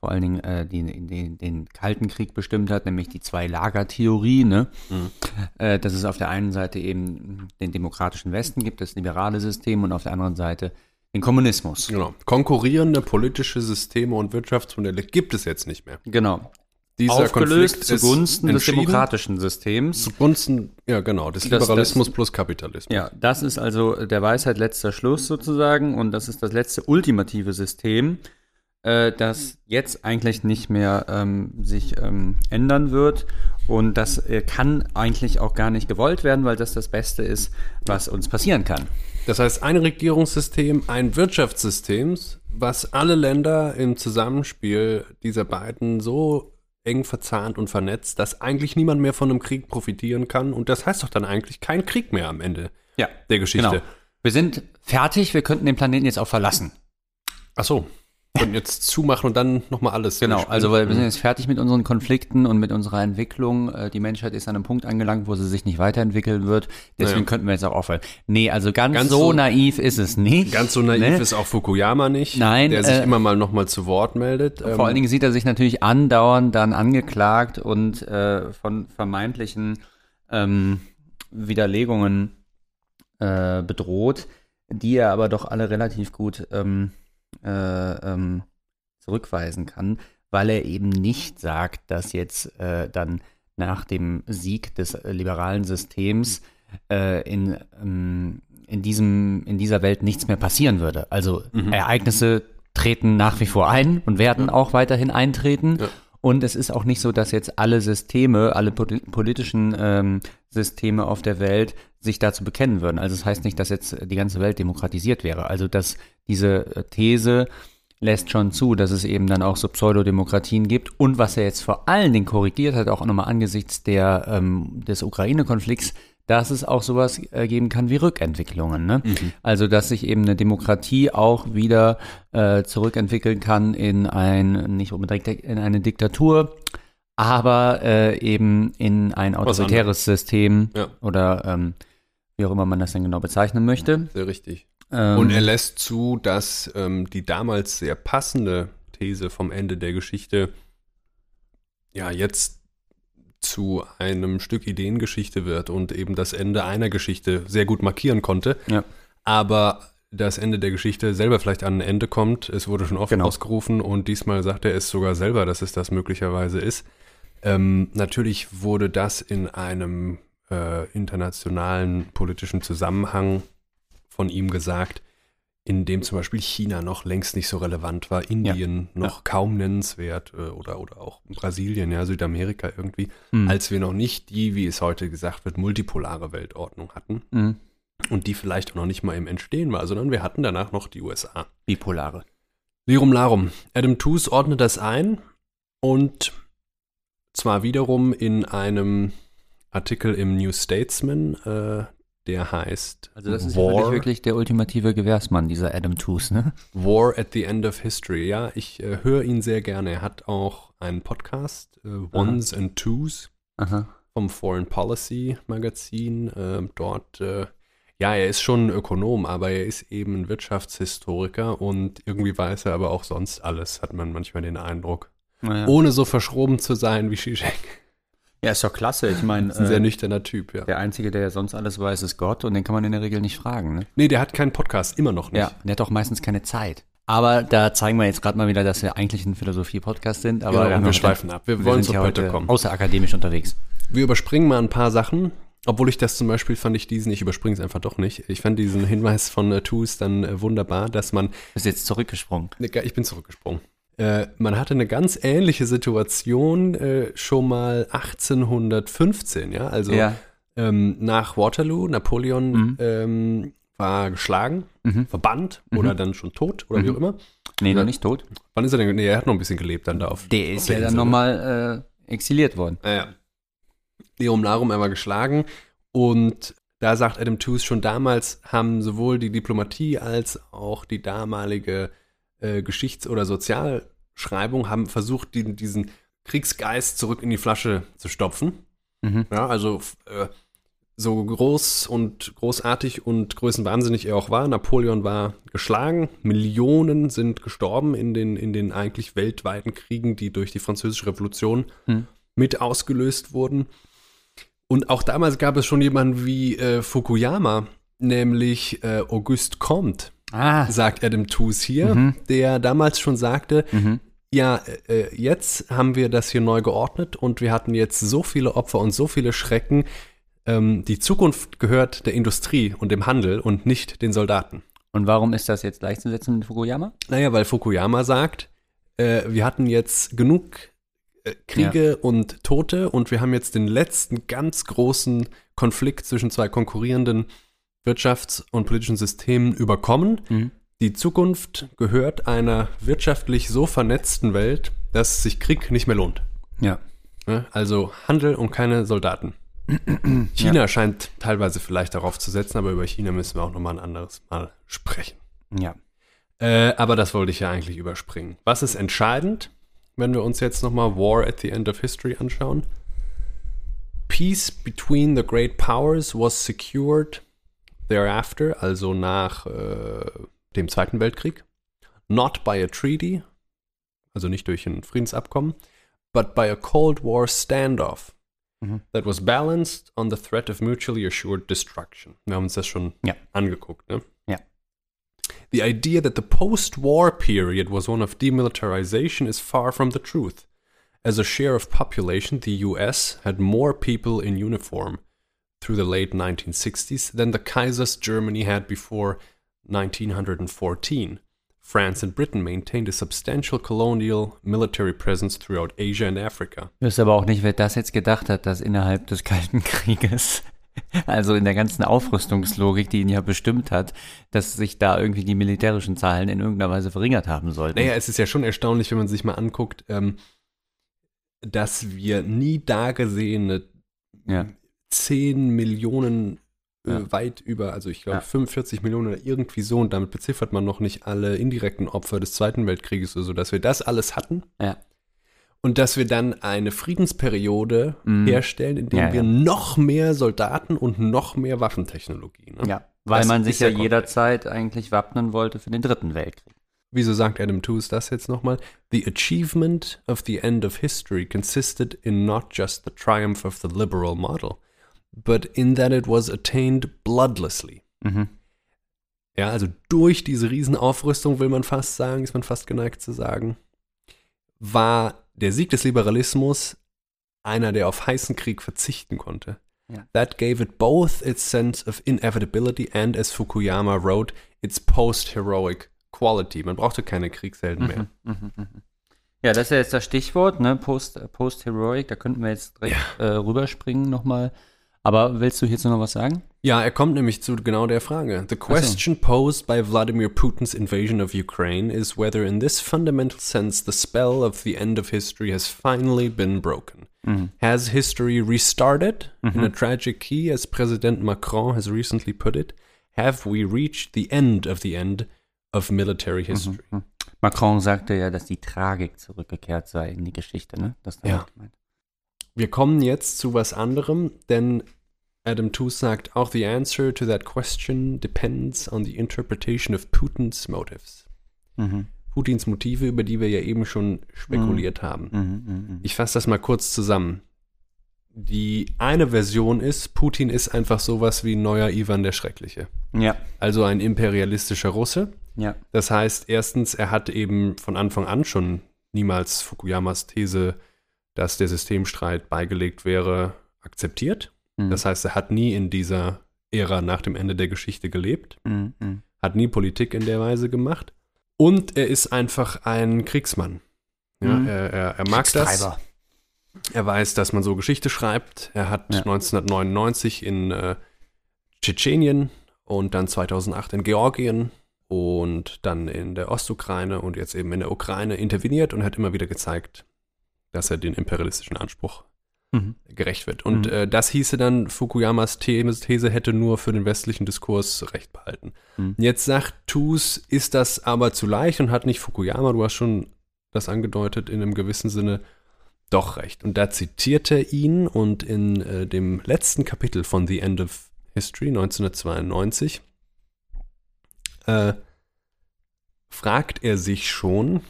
vor allen Dingen äh, die, den, den Kalten Krieg bestimmt hat, nämlich die Zwei-Lager-Theorie, ne? Äh, dass es auf der einen Seite eben den demokratischen Westen gibt, das liberale System, und auf der anderen Seite den Kommunismus. Genau. Konkurrierende politische Systeme und Wirtschaftsmodelle gibt es jetzt nicht mehr. Genau. Dieser Aufgelöst Konflikt zugunsten des demokratischen Systems. Zugunsten, ja genau, des Das- Liberalismus das- plus Kapitalismus. Ja, das ist also der Weisheit letzter Schluss sozusagen und das ist das letzte ultimative System, äh, das jetzt eigentlich nicht mehr ähm, sich ähm, ändern wird und das äh, kann eigentlich auch gar nicht gewollt werden, weil das das Beste ist, was uns passieren kann. Das heißt, ein Regierungssystem, ein Wirtschaftssystem, was alle Länder im Zusammenspiel dieser beiden so eng verzahnt und vernetzt, dass eigentlich niemand mehr von einem Krieg profitieren kann. Und das heißt doch dann eigentlich kein Krieg mehr am Ende Ja, der Geschichte. genau. Wir sind fertig, wir könnten den Planeten jetzt auch verlassen. Ach so. Und jetzt zumachen und dann nochmal alles. Genau, durchspielen. also weil wir sind jetzt fertig mit unseren Konflikten und mit unserer Entwicklung. Äh, Die Menschheit ist an einem Punkt angelangt, wo sie sich nicht weiterentwickeln wird. Deswegen Naja. könnten wir jetzt auch aufhören. Nee, also ganz, Ganz so, so- naiv ist es nicht. Ganz so naiv ne? ist auch Fukuyama nicht, Nein, der sich äh, immer mal nochmal zu Wort meldet. Ähm, Vor allen Dingen sieht er sich natürlich andauernd dann angeklagt und äh, von vermeintlichen ähm, Widerlegungen äh, bedroht, die er aber doch alle relativ gut ähm, äh, ähm, zurückweisen kann, weil er eben nicht sagt, dass jetzt äh, dann nach dem Sieg des äh, liberalen Systems äh, in, ähm, in, diesem, in dieser Welt nichts mehr passieren würde. Also Ereignisse treten nach wie vor ein und werden auch weiterhin eintreten. Ja. Und es ist auch nicht so, dass jetzt alle Systeme, alle poli- politischen ähm, Systeme auf der Welt sich dazu bekennen würden. Also es das heißt nicht, dass jetzt die ganze Welt demokratisiert wäre. Also dass diese äh, These lässt schon zu, dass es eben dann auch so Pseudodemokratien gibt. Und was er jetzt vor allen Dingen korrigiert hat, auch nochmal angesichts der, ähm, des Ukraine-Konflikts, dass es auch sowas äh, geben kann wie Rückentwicklungen. Ne? Also dass sich eben eine Demokratie auch wieder äh, zurückentwickeln kann in ein, nicht unbedingt in eine Diktatur, aber äh, eben in ein autoritäres System Ja. oder ähm, wie auch immer man das dann genau bezeichnen möchte. Sehr richtig. Ähm, Und er lässt zu, dass ähm, die damals sehr passende These vom Ende der Geschichte ja jetzt zu einem Stück Ideengeschichte wird und eben das Ende einer Geschichte sehr gut markieren konnte. Ja. Aber das Ende der Geschichte selber vielleicht an ein Ende kommt. Es wurde schon oft Genau. ausgerufen und diesmal sagt er es sogar selber, dass es das möglicherweise ist. Ähm, natürlich wurde das in einem äh, internationalen politischen Zusammenhang von ihm gesagt, in dem zum Beispiel China noch längst nicht so relevant war, Indien noch kaum nennenswert äh, oder, oder auch Brasilien, ja, Südamerika irgendwie, Mhm. als wir noch nicht die, wie es heute gesagt wird, multipolare Weltordnung hatten Mhm. und die vielleicht auch noch nicht mal im Entstehen war, sondern wir hatten danach noch die USA. Bipolare. Lirum Larum. Adam Tooze ordnet das ein und zwar wiederum in einem Artikel im New Statesman, äh, der heißt Also das ist ja wirklich, wirklich der ultimative Gewährsmann, dieser Adam Tooze, ne? War at the End of History. Ja, ich äh, höre ihn sehr gerne. Er hat auch einen Podcast, äh, Ones and Twos Aha. vom Foreign Policy Magazin. Ähm, dort, äh, ja, er ist schon ein Ökonom, aber er ist eben ein Wirtschaftshistoriker und irgendwie weiß er aber auch sonst alles, hat man manchmal den Eindruck. Naja. Ohne so verschroben zu sein wie Zizek. Ja, ist doch klasse. Ich meine, Ist ein sehr äh, nüchterner Typ, ja. der Einzige, der sonst alles weiß, ist Gott und den kann man in der Regel nicht fragen, ne? Nee, der hat keinen Podcast, immer noch nicht. Ja, der hat doch meistens keine Zeit. Aber da zeigen wir jetzt gerade mal wieder, dass wir eigentlich ein Philosophie-Podcast sind. Aber Genau, wir noch- schweifen ab. Wir wir wollen zur heute kommen. außerakademisch unterwegs. Wir überspringen mal ein paar Sachen. Obwohl ich das zum Beispiel fand ich diesen, ich überspringe es einfach doch nicht. Ich fand diesen Hinweis von äh, Toos dann äh, wunderbar, dass man, Bist jetzt zurückgesprungen. ich bin zurückgesprungen. Äh, man hatte eine ganz ähnliche Situation äh, schon mal 1815, ja, also ja. ähm, nach Waterloo, Napoleon Mhm. ähm, war geschlagen, Mhm. verbannt Mhm. oder dann schon tot oder wie Mhm. auch immer. Nee, noch nicht tot. Wann ist er denn? Nee, er hat noch ein bisschen gelebt dann da auf. Der auf ist ja dann Insel, ne? nochmal äh, exiliert worden. Ja, ja. Leum Larum, er war geschlagen. Und da sagt Adam Tooze, schon damals haben sowohl die Diplomatie als auch die damalige äh, Geschichts- oder Sozialschreibung haben versucht, die, diesen Kriegsgeist zurück in die Flasche zu stopfen. Mhm. Ja, also äh, so groß und großartig und größenwahnsinnig er auch war. Napoleon war geschlagen. Millionen sind gestorben in den, in den eigentlich weltweiten Kriegen, die durch die Französische Revolution Hm. mit ausgelöst wurden. Und auch damals gab es schon jemanden wie äh, Fukuyama, nämlich äh, Auguste Comte, Ah. sagt Adam Tooze hier, Mhm. der damals schon sagte, Mhm. ja, äh, jetzt haben wir das hier neu geordnet und wir hatten jetzt so viele Opfer und so viele Schrecken. Ähm, die Zukunft gehört der Industrie und dem Handel und nicht den Soldaten. Und warum ist das jetzt gleichzusetzen mit Fukuyama? Naja, weil Fukuyama sagt, äh, wir hatten jetzt genug äh, Kriege und Tote und wir haben jetzt den letzten ganz großen Konflikt zwischen zwei konkurrierenden Wirtschafts- und politischen Systemen überkommen. Mhm. Die Zukunft gehört einer wirtschaftlich so vernetzten Welt, dass sich Krieg nicht mehr lohnt. Ja. Also Handel und keine Soldaten. China scheint teilweise vielleicht darauf zu setzen, aber über China müssen wir auch nochmal ein anderes Mal sprechen. Ja. Äh, aber das wollte ich ja eigentlich überspringen. Was ist entscheidend, wenn wir uns jetzt nochmal War at the End of History anschauen? Peace between the great powers was secured thereafter, also nach äh, dem Zweiten Weltkrieg, not by a treaty, also nicht durch ein Friedensabkommen, but by a Cold War standoff Mhm. that was balanced on the threat of mutually assured destruction. Wir haben uns das schon Ja. angeguckt, ne? Ja. The idea that the post-war period was one of demilitarization is far from the truth. As a share of population, the US had more people in uniform through the late 1960s than the Kaiser's Germany had before 1914. France and Britain maintained a substantial colonial military presence throughout Asia and Africa. Ich wüsste aber auch nicht, wer das jetzt gedacht hat, dass innerhalb des Kalten Krieges, also in der ganzen Aufrüstungslogik, die ihn ja bestimmt hat, dass sich da irgendwie die militärischen Zahlen in irgendeiner Weise verringert haben sollten. Naja, es ist ja schon erstaunlich, wenn man sich mal anguckt, ähm, dass wir nie dagesehene Ja. 10 Millionen äh, Ja. weit über, also ich glaube Ja. 45 Millionen oder irgendwie so, und damit beziffert man noch nicht alle indirekten Opfer des Zweiten Weltkrieges oder so, dass wir das alles hatten. Ja. Und dass wir dann eine Friedensperiode Mhm. herstellen, in der Ja, wir noch mehr Soldaten und noch mehr Waffentechnologie. Ne? Ja, weil Das man sich ja jederzeit eigentlich wappnen wollte für den Dritten Weltkrieg. Wieso sagt Adam Tooze das jetzt nochmal? The achievement of the end of history consisted in not just the triumph of the liberal model, but in that it was attained bloodlessly. Mhm. Ja, also durch diese Riesenaufrüstung will man fast sagen, ist man fast geneigt zu sagen, war der Sieg des Liberalismus einer, der auf heißen Krieg verzichten konnte. Ja. That gave it both its sense of inevitability and, as Fukuyama wrote, its post-heroic quality. Man brauchte keine Kriegshelden mehr. Mhm, mhm, mhm. Ja, das ist ja jetzt das Stichwort, ne? Post, äh, Post-Heroic, da könnten wir jetzt direkt äh, rüberspringen nochmal. Aber willst du hierzu noch was sagen? Ja, er kommt nämlich zu genau der Frage. The question posed by Vladimir Putin's invasion of Ukraine is whether in this fundamental sense the spell of the end of history has finally been broken. Mhm. Has history restarted in Mhm. a tragic key, as President Macron has recently put it? Have we reached the end of the end of military history? Mhm. Macron sagte ja, dass die Tragik zurückgekehrt sei in die Geschichte, ne? Das Ja. gemeint. Wir kommen jetzt zu was anderem, denn Adam Tooze sagt, auch the answer to that question depends on the interpretation of Putin's motives. Mhm. Putins Motive, über die wir ja eben schon spekuliert haben. Mhm, mhm, mhm. Ich fasse das mal kurz zusammen. Die eine Version ist, Putin ist einfach sowas wie neuer Ivan der Schreckliche. Ja, Also ein imperialistischer Russe. ja. Das heißt, erstens, er hat eben von Anfang an schon niemals Fukuyamas These, dass der Systemstreit beigelegt wäre, akzeptiert. Mhm. Das heißt, er hat nie in dieser Ära nach dem Ende der Geschichte gelebt, Mhm, mhm. hat nie Politik in der Weise gemacht. Und er ist einfach ein Kriegsmann. Ja, Mhm. er, er, er mag das. Er weiß, dass man so Geschichte schreibt. Er hat Ja. 1999 in äh, Tschetschenien und dann 2008 in Georgien und dann in der Ostukraine und jetzt eben in der Ukraine interveniert und hat immer wieder gezeigt, dass er den imperialistischen Anspruch Mhm. gerecht wird. Und Mhm. äh, das hieße dann, Fukuyamas The- These hätte nur für den westlichen Diskurs Recht behalten. Mhm. Jetzt sagt Tus, ist das aber zu leicht und hat nicht Fukuyama, du hast schon das angedeutet, in einem gewissen Sinne doch recht. Und da zitiert er ihn und in äh, dem letzten Kapitel von The End of History 1992 äh, fragt er sich schon,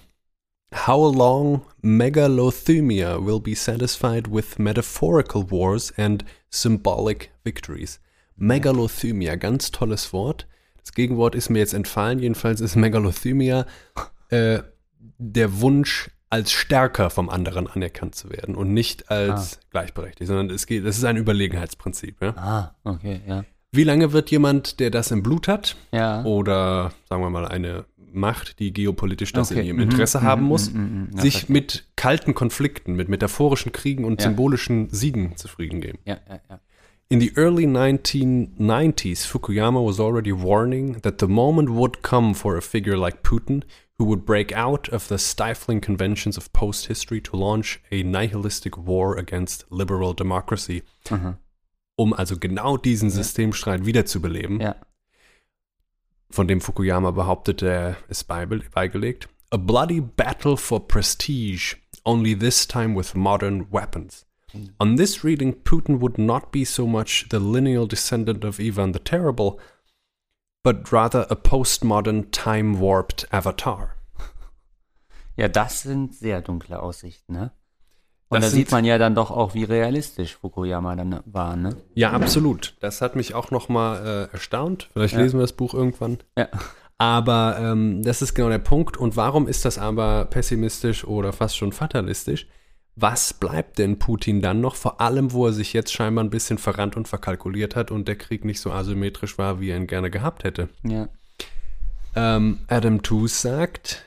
How long megalothymia will be satisfied with metaphorical wars and symbolic victories? Megalothymia, ganz tolles Wort. Das Gegenwort ist mir jetzt entfallen. Jedenfalls ist Megalothymia äh, der Wunsch, als stärker vom anderen anerkannt zu werden und nicht als gleichberechtigt, sondern es geht, das ist ein Überlegenheitsprinzip. Ja? Ah, okay, ja. Wie lange wird jemand, der das im Blut hat, Ja. oder sagen wir mal eine Macht, die geopolitisch das in Okay. ihrem Mhm, Interesse mhm, haben mhm, muss, mhm, mhm. Ja, sich verstehe. mit kalten Konflikten, mit metaphorischen Kriegen und Ja. symbolischen Siegen zufrieden geben. Ja. In the early 1990s, Fukuyama was already warning that the moment would come for a figure like Putin who would break out of the stifling conventions of post history to launch a nihilistic war against liberal democracy, Aha. um also genau diesen Systemstreit wiederzubeleben. Ja. Von dem Fukuyama behauptete, er ist beigelegt. A bloody battle for prestige, only this time with modern weapons. On this reading, Putin would not be so much the lineal descendant of Ivan the Terrible, but rather a postmodern, time-warped avatar. Ja, das sind sehr dunkle Aussichten, ne? Und Das da sieht man ja dann doch auch, wie realistisch Fukuyama dann war, ne? Ja, absolut. Das hat mich auch nochmal äh, erstaunt. Vielleicht Ja. lesen wir das Buch irgendwann. Ja. Aber ähm, das ist genau der Punkt. Und warum ist das aber pessimistisch oder fast schon fatalistisch? Was bleibt denn Putin dann noch? Vor allem, wo er sich jetzt scheinbar ein bisschen verrannt und verkalkuliert hat und der Krieg nicht so asymmetrisch war, wie er ihn gerne gehabt hätte. Ja. Ähm, Adam Tooze sagt,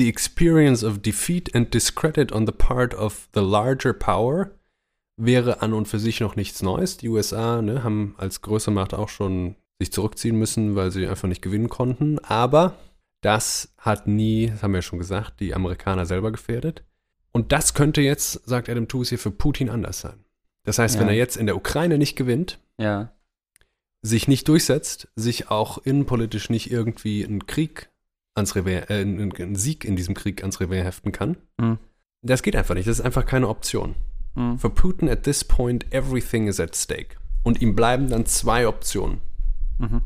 The experience of defeat and discredit on the part of the larger power wäre an und für sich noch nichts Neues. Die USA ne, haben als größere Macht auch schon sich zurückziehen müssen, weil sie einfach nicht gewinnen konnten. Aber das hat nie, das haben wir ja schon gesagt, die Amerikaner selber gefährdet. Und das könnte jetzt, sagt Adam Tooze hier, für Putin anders sein. Das heißt, Ja. wenn er jetzt in der Ukraine nicht gewinnt, Ja. sich nicht durchsetzt, sich auch innenpolitisch nicht irgendwie einen Krieg ans Revers, äh, einen, Sieg in diesem Krieg ans Revers heften kann. Mhm. Das geht einfach nicht. Das ist einfach keine Option. Mhm. For Putin at this point, everything is at stake. Und ihm bleiben dann zwei Optionen. Mhm.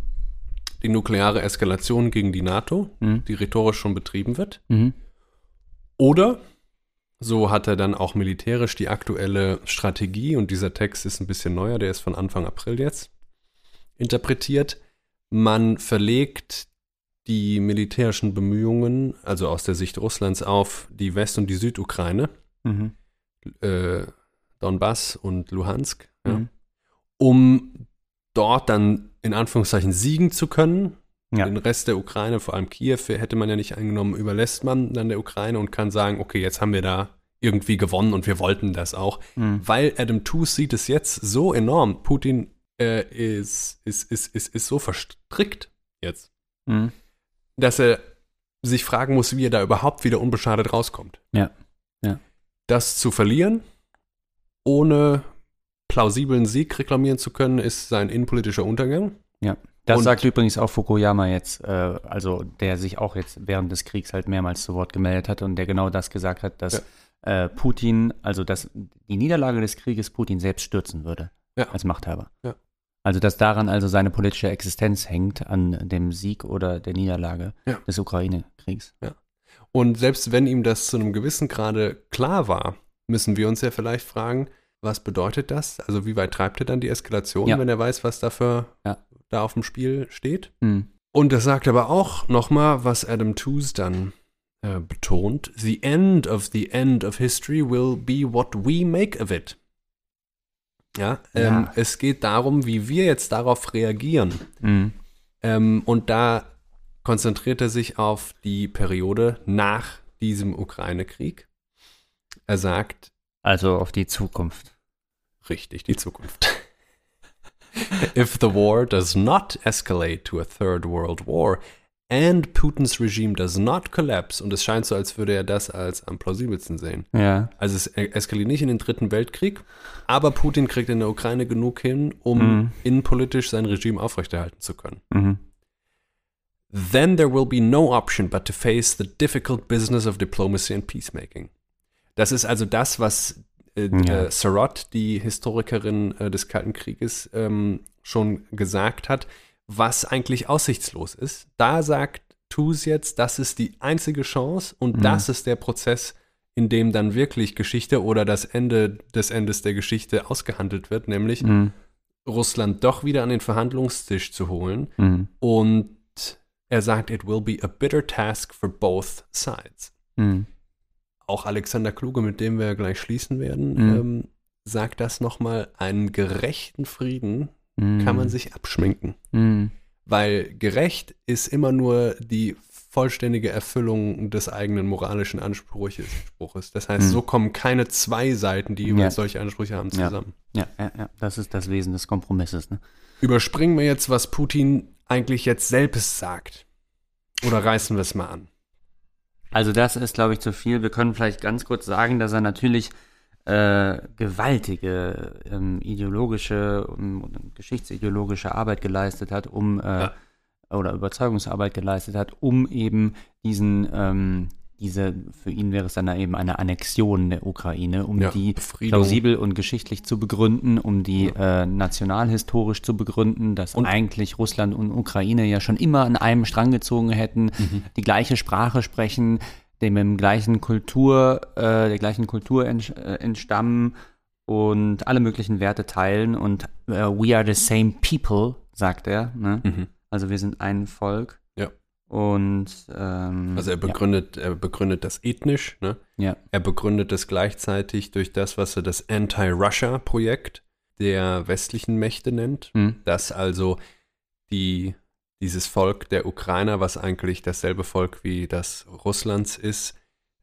Die nukleare Eskalation gegen die NATO, Mhm. die rhetorisch schon betrieben wird. Mhm. Oder, so hat er dann auch militärisch die aktuelle Strategie, und dieser Text ist ein bisschen neuer, der ist von Anfang April jetzt, interpretiert. Man verlegt die militärischen Bemühungen, also aus der Sicht Russlands, auf die West- und die Südukraine, Mhm. äh, Donbass und Luhansk, ja, Mhm. um dort dann in Anführungszeichen siegen zu können. Ja. Den Rest der Ukraine, vor allem Kiew, hätte man ja nicht eingenommen, überlässt man dann der Ukraine und kann sagen, okay, jetzt haben wir da irgendwie gewonnen und wir wollten das auch. Mhm. Weil Adam Tooze sieht es jetzt so enorm. Putin äh, ist, ist, ist, ist, ist so verstrickt jetzt, Mhm. Dass er sich fragen muss, wie er da überhaupt wieder unbeschadet rauskommt. Ja. Ja. Das zu verlieren, ohne plausiblen Sieg reklamieren zu können, ist sein innenpolitischer Untergang. Das Und- sagt übrigens auch Fukuyama jetzt, äh, also der sich auch jetzt während des Kriegs halt mehrmals zu Wort gemeldet hat und der genau das gesagt hat, dass äh, Putin, also dass die Niederlage des Krieges Putin selbst stürzen würde Ja. als Machthaber. Ja. Also dass daran also seine politische Existenz hängt an dem Sieg oder der Niederlage Ja. des Ukraine-Kriegs. Und selbst wenn ihm das zu einem gewissen Grade klar war, müssen wir uns ja vielleicht fragen, was bedeutet das? Also wie weit treibt er dann die Eskalation, Ja. wenn er weiß, was dafür Ja. da auf dem Spiel steht? Mhm. Und das sagt aber auch nochmal, was Adam Tooze dann äh, betont. The end of the end of history will be what we make of it. Ja, ähm, Ja. es geht darum, wie wir jetzt darauf reagieren. Mhm. Ähm, und da konzentriert er sich auf die Periode nach diesem Ukraine-Krieg. Er sagt, Also auf die Zukunft. richtig, die Zukunft. if the war does not escalate to a third world war and Putins regime does not collapse, und es scheint so, als würde er das als am plausibelsten sehen. Ja. Also es eskaliert nicht in den dritten Weltkrieg, aber Putin kriegt in der Ukraine genug hin, um Mhm. innenpolitisch sein Regime aufrechterhalten zu können. Mhm. Then there will be no option but to face the difficult business of diplomacy and peacemaking. Das ist also das, was äh, Ja. äh, Sarot, die Historikerin äh, des Kalten Krieges, ähm, schon gesagt hat, was eigentlich aussichtslos ist. Da sagt Tus jetzt, das ist die einzige Chance und Mhm. das ist der Prozess, in dem dann wirklich Geschichte oder das Ende des Endes der Geschichte ausgehandelt wird, nämlich Mhm. Russland doch wieder an den Verhandlungstisch zu holen. Mhm. Und er sagt, it will be a bitter task for both sides. Mhm. Auch Alexander Kluge, mit dem wir gleich schließen werden, Mhm. ähm, sagt das nochmal, einen gerechten Frieden Mhm. kann man sich abschminken. Mhm. Weil gerecht ist immer nur die vollständige Erfüllung des eigenen moralischen Anspruches. Spruches. Das heißt, Mhm. so kommen keine zwei Seiten, die jeweils Ja. solche Ansprüche haben, Ja. zusammen. Ja, ja, ja, das ist das Wesen des Kompromisses. Ne? Überspringen wir jetzt, was Putin eigentlich jetzt selbst sagt. Oder reißen wir es mal an? Also das ist, glaube ich, zu viel. Wir können vielleicht ganz kurz sagen, dass er natürlich äh, gewaltige ähm, ideologische ähm, geschichtsideologische Arbeit geleistet hat, um äh, Ja. oder Überzeugungsarbeit geleistet hat, um eben diesen ähm, diese, für ihn wäre es dann eben eine Annexion der Ukraine, um Ja, die Befriedung. plausibel und geschichtlich zu begründen, um die äh, nationalhistorisch zu begründen, dass Und- eigentlich Russland und Ukraine ja schon immer an einem Strang gezogen hätten, Mhm. die gleiche Sprache sprechen, dem im gleichen Kultur, äh, der gleichen Kultur äh, entstammen und alle möglichen Werte teilen und äh, we are the same people, sagt er. Ne? Mhm. Also wir sind ein Volk. Ja. Und ähm, Also er begründet, er begründet das ethnisch, ne? ja. Er begründet es gleichzeitig durch das, was er das Anti-Russia-Projekt der westlichen Mächte nennt. Ja. Hm. Dass also die, dieses Volk der Ukrainer, was eigentlich dasselbe Volk wie das Russlands ist,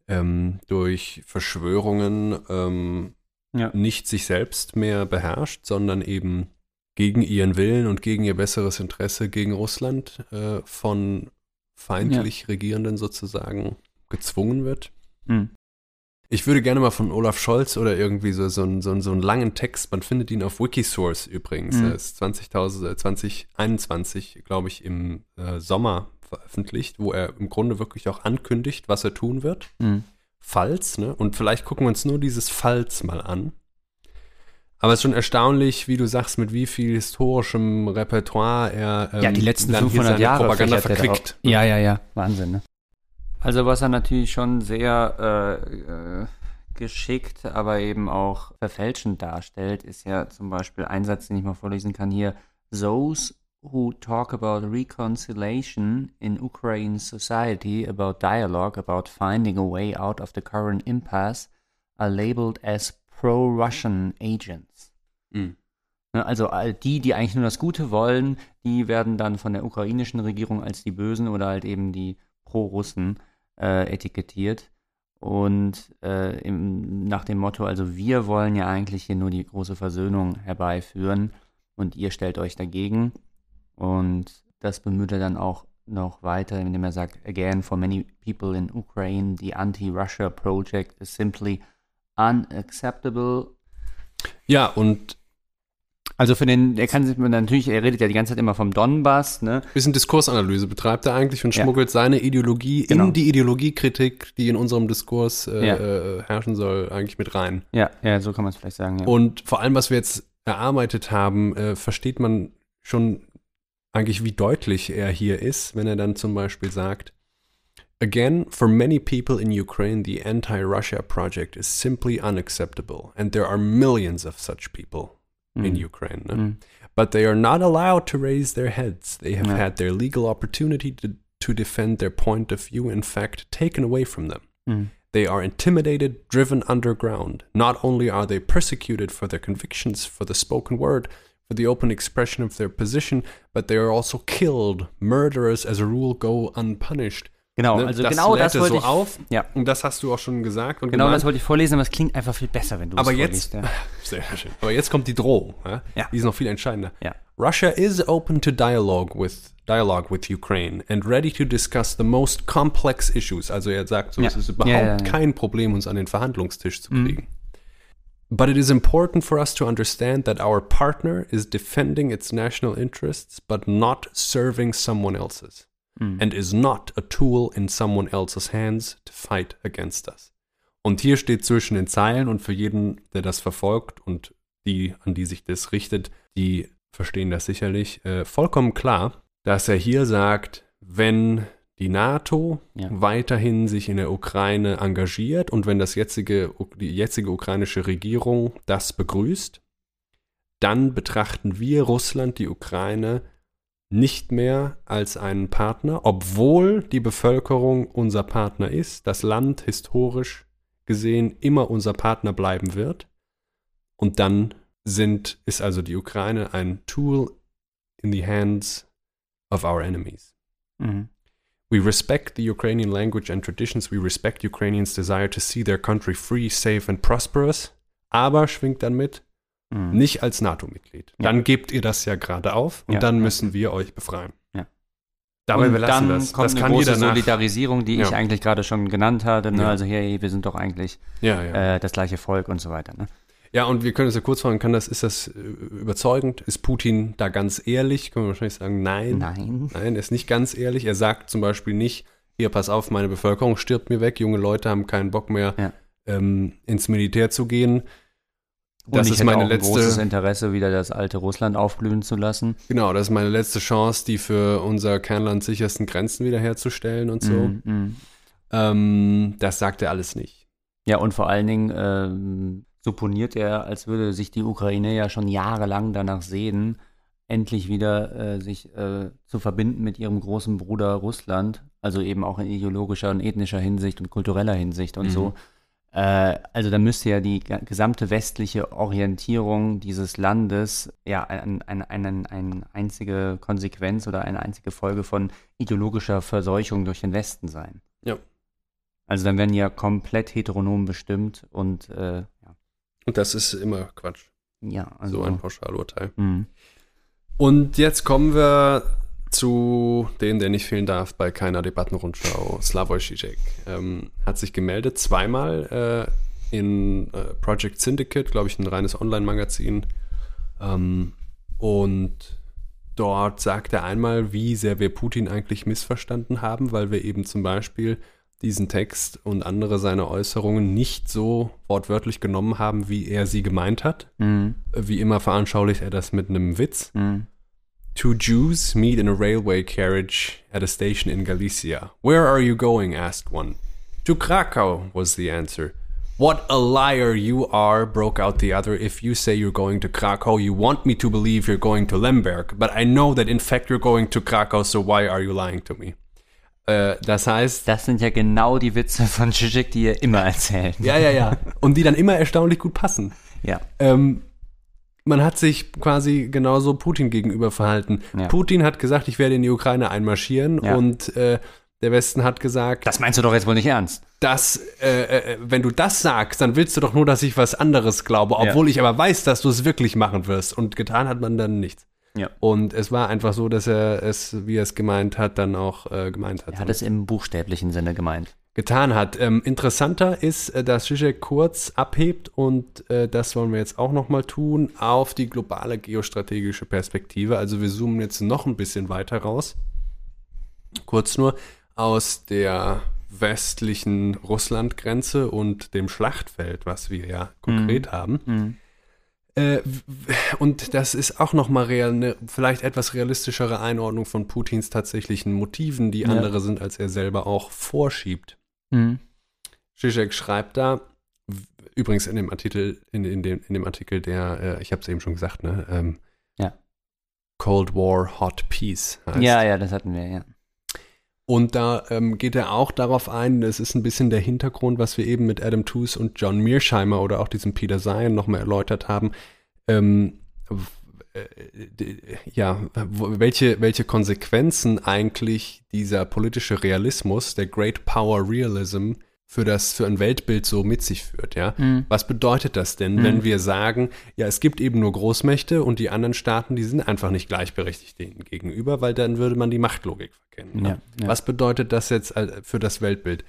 ähm, durch Verschwörungen ähm, Ja. nicht sich selbst mehr beherrscht, sondern eben gegen ihren Willen und gegen ihr besseres Interesse gegen Russland äh, von feindlich Regierenden sozusagen gezwungen wird. Hm. Ich würde gerne mal von Olaf Scholz oder irgendwie so, so, einen- so, einen- so einen langen Text, man findet ihn auf Wikisource übrigens, Mhm. er ist 20.000 äh, 2021, glaube ich, im äh, Sommer veröffentlicht, wo er im Grunde wirklich auch ankündigt, was er tun wird. Hm. Falls, ne? Und vielleicht gucken wir uns nur dieses Falls mal an. Aber es ist schon erstaunlich, wie du sagst, mit wie viel historischem Repertoire er ähm, Ja, die letzten dann hier 500 seine Jahre Propaganda er verquickt. Ja, ja, ja. Wahnsinn, ne? Also was er natürlich schon sehr äh, äh, geschickt, aber eben auch verfälschend darstellt, ist ja zum Beispiel ein Satz, den ich mal vorlesen kann hier. Those who talk about reconciliation in Ukraine society, about dialogue, about finding a way out of the current impasse, are labeled as pro-Russian agents. Mhm. Ne, Also all die, die eigentlich nur das Gute wollen, die werden dann von der ukrainischen Regierung als die Bösen oder halt eben die Pro-Russen äh, etikettiert. Und äh, im, nach dem Motto, also wir wollen ja eigentlich hier nur die große Versöhnung herbeiführen und ihr stellt euch dagegen. Und das bemüht er dann auch noch weiter, indem er sagt, again, for many people in Ukraine, the anti-Russia project is simply unacceptable Ja, und Also für den, er kann sich natürlich, er redet ja die ganze Zeit immer vom Donbass, ne? bisschen Diskursanalyse betreibt er eigentlich und Ja. schmuggelt seine Ideologie Genau. in die Ideologiekritik, die in unserem Diskurs äh, Ja. äh, herrschen soll, eigentlich mit rein. Ja, ja, so kann man es vielleicht sagen, ja. Und vor allem, was wir jetzt erarbeitet haben, äh, versteht man schon eigentlich, wie deutlich er hier ist, wenn er dann zum Beispiel sagt, Again, for many people in Ukraine, the anti-Russia project is simply unacceptable, and there are millions of such people in Mhm. Ukraine. Ne? Mhm. But they are not allowed to raise their heads. They have had their legal opportunity to, to defend their point of view, in fact, taken away from them. Mhm. They are intimidated, driven underground. Not only are they persecuted for their convictions, for the spoken word, for the open expression of their position, but they are also killed. Murderers, as a rule, go unpunished. Genau, Ne? also das genau das wollte so ich. auf. Ja. Und das hast du auch schon gesagt. Und Genau gemeint. das wollte ich vorlesen, aber es klingt einfach viel besser, wenn du Aber es jetzt, vorliest. sehr schön. Aber jetzt kommt die Drohung. Ja? Ja. Die ist noch viel entscheidender. Ja. Russia is open to dialogue with dialogue with Ukraine and ready to discuss the most complex issues. Also er sagt so, Ja. es ist überhaupt Ja, ja, ja. kein Problem, uns an den Verhandlungstisch zu Mhm. kriegen. But it is important for us to understand that our partner is defending its national interests, but not serving someone else's, Mhm. and is not a tool in someone else's hands to fight against us. Und hier steht zwischen den Zeilen und für jeden, der das verfolgt und die, an die sich das richtet, die verstehen das sicherlich, äh, vollkommen klar, dass er hier sagt, wenn die NATO Ja. weiterhin sich in der Ukraine engagiert und wenn das jetzige, die jetzige ukrainische Regierung das begrüßt, dann betrachten wir Russland, die Ukraine, nicht mehr als einen Partner, obwohl die Bevölkerung unser Partner ist, das Land historisch gesehen immer unser Partner bleiben wird. Und dann sind, ist also die Ukraine ein Tool in the hands of our enemies. Mhm. We respect the Ukrainian language and traditions. We respect Ukrainians' desire to see their country free, safe and prosperous. Aber schwingt dann mit, Mhm. nicht als NATO-Mitglied. Ja. Dann gebt ihr das ja gerade auf und Ja, dann müssen wir euch befreien. Ja. Dabei und belassen dann das. kommt das eine kann große. Solidarisierung, die ich eigentlich gerade schon genannt hatte. Ne? Ja. Also hey, wir sind doch eigentlich äh, das gleiche Volk und so weiter. Ne? ja, und wir können es ja kurz fragen, kann das, ist das äh, überzeugend? Ist Putin da ganz ehrlich? Können wir wahrscheinlich sagen, nein. Nein. Nein, er ist nicht ganz ehrlich. Er sagt zum Beispiel nicht, hier, pass auf, meine Bevölkerung stirbt mir weg, junge Leute haben keinen Bock mehr, Ja. ähm, ins Militär zu gehen. Und Das ist meine ein großes letzte, Interesse, wieder das alte Russland aufblühen zu lassen. genau, das ist meine letzte Chance, die für unser Kernland sichersten Grenzen wiederherzustellen und so. Mhm, mhm. Ähm, das sagt er alles nicht. Ja, und vor allen Dingen ähm, supponiert er, als würde sich die Ukraine ja schon jahrelang danach sehnen, endlich wieder äh, sich äh, zu verbinden mit ihrem großen Bruder Russland, also eben auch in ideologischer und ethnischer Hinsicht und kultureller Hinsicht und Mhm. so. Äh, also da müsste ja die gesamte westliche Orientierung dieses Landes ja eine ein, ein, ein einzige Konsequenz oder eine einzige Folge von ideologischer Verseuchung durch den Westen sein. Ja. Also dann werden ja komplett heteronom bestimmt und äh, ja. Und das ist immer Quatsch. ja, also. so ein Pauschalurteil. Mhm. Und jetzt kommen wir zu dem, der nicht fehlen darf bei keiner Debattenrundschau. Slavoj Žižek ähm, hat sich gemeldet, zweimal äh, in äh, Project Syndicate, glaube ich, ein reines Online-Magazin. Ähm, und dort sagt er einmal, wie sehr wir Putin eigentlich missverstanden haben, weil wir eben zum Beispiel diesen Text und andere seine Äußerungen nicht so wortwörtlich genommen haben, wie er sie gemeint hat. Mhm. Wie immer veranschaulicht er das mit einem Witz. Mhm. Two Jews meet in a railway carriage at a station in Galicia. Where are you going? asked one. To Krakow, was the answer. What a liar you are, broke out the other. If you say you're going to Krakow, you want me to believe you're going to Lemberg. But I know that in fact you're going to Krakow, so why are you lying to me? Äh, das heißt, Das sind ja genau die Witze von Zizek, die er immer erzählt. ja, ja, ja. Und die dann immer erstaunlich gut passen. Ja. Ähm, man hat sich quasi genauso Putin gegenüber verhalten. Ja. Putin hat gesagt, ich werde in die Ukraine einmarschieren Ja. und äh, der Westen hat gesagt, Das meinst du doch jetzt wohl nicht ernst. dass, äh, äh, wenn du das sagst, dann willst du doch nur, dass ich was anderes glaube, obwohl ich aber weiß, dass du es wirklich machen wirst. Und getan hat man dann nichts. Ja. Und es war einfach so, dass er es, wie er es gemeint hat, dann auch äh, gemeint hat. Er hat es im buchstäblichen Sinne gemeint. Getan hat. Ähm, interessanter ist, äh, dass Zizek kurz abhebt und äh, das wollen wir jetzt auch nochmal tun, auf die globale geostrategische Perspektive. Also wir zoomen jetzt noch ein bisschen weiter raus. Kurz nur aus der westlichen Russlandgrenze und dem Schlachtfeld, was wir ja konkret haben. Mhm. Äh, und das ist auch nochmal eine vielleicht etwas realistischere Einordnung von Putins tatsächlichen Motiven, die Ja. andere sind, als er selber auch vorschiebt. Mhm. Zizek schreibt da, übrigens in dem Artikel, in, in, dem, in dem Artikel, der, äh, ich habe es eben schon gesagt, ne, ähm, Ja. Cold War Hot Peace heißt. Ja, ja, das hatten wir, ja. Und da ähm, geht er auch darauf ein, das ist ein bisschen der Hintergrund, was wir eben mit Adam Tooze und John Mearsheimer oder auch diesem Peter Zion nochmal erläutert haben. Ähm, äh, ja, welche, welche Konsequenzen eigentlich dieser politische Realismus, der Great Power Realism, für das, für ein Weltbild so mit sich führt, ja. Mhm. Was bedeutet das denn, mhm. wenn wir sagen, ja, es gibt eben nur Großmächte und die anderen Staaten, die sind einfach nicht gleichberechtigt denen gegenüber, weil dann würde man die Machtlogik verkennen. Ja, ja. Was bedeutet das jetzt für das Weltbild?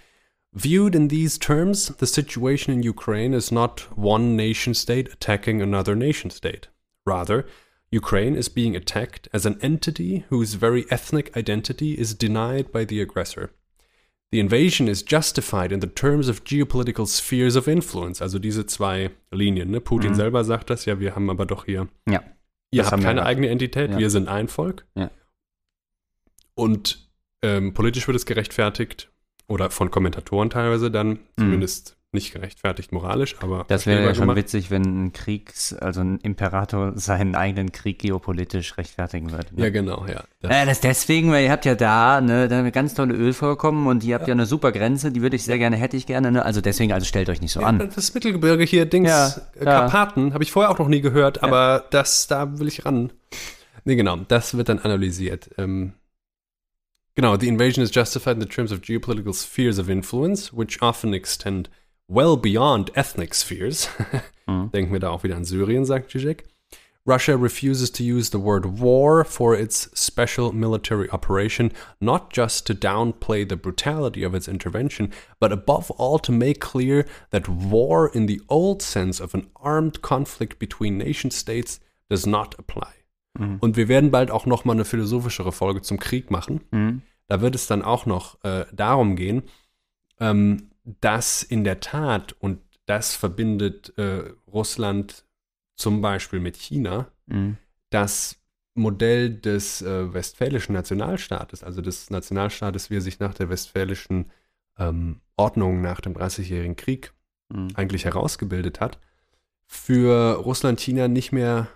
Viewed in these terms, the situation in Ukraine is not one nation state attacking another nation state. Rather, Ukraine is being attacked as an entity whose very ethnic identity is denied by the aggressor. The invasion is justified in the terms of geopolitical spheres of influence. Also diese zwei Linien. Ne? Putin mhm. selber sagt das, ja, wir haben aber doch hier. Ja. Ihr habt keine eigene Entität, ja. wir sind ein Volk. Ja. Und ähm, politisch wird es gerechtfertigt, oder von Kommentatoren teilweise dann, mhm. zumindest nicht gerechtfertigt moralisch, aber. Das wäre ja schon gemacht. witzig, wenn ein Kriegs-, also ein Imperator seinen eigenen Krieg geopolitisch rechtfertigen würde. Ne? Ja, genau, ja. Das, äh, das deswegen, weil ihr habt ja da, ne, da ganz tolle Ölvorkommen und ihr habt ja. ja eine super Grenze, die würde ich sehr gerne, hätte ich gerne, ne? Also deswegen, also stellt euch nicht so ja, an. Das Mittelgebirge hier, Dings, ja, äh, Karpaten, habe ich vorher auch noch nie gehört, aber das, da will ich ran. Nee, genau, das wird dann analysiert. Ähm, genau, the invasion is justified in the terms of geopolitical spheres of influence, which often extend well beyond ethnic spheres. mhm. Denken wir da auch wieder an Syrien, sagt Zizek. Russia refuses to use the word war for its special military operation, not just to downplay the brutality of its intervention, but above all to make clear that war in the old sense of an armed conflict between nation states does not apply. Mhm. Und wir werden bald auch noch mal eine philosophischere Folge zum Krieg machen. Mhm. Da wird es dann auch noch äh, darum gehen, ähm, dass in der Tat, und das verbindet äh, Russland zum Beispiel mit China, mhm. das Modell des äh, westfälischen Nationalstaates, also des Nationalstaates, wie er sich nach der westfälischen ähm, Ordnung nach dem Dreißigjährigen Krieg mhm. eigentlich herausgebildet hat, für Russland, China nicht mehr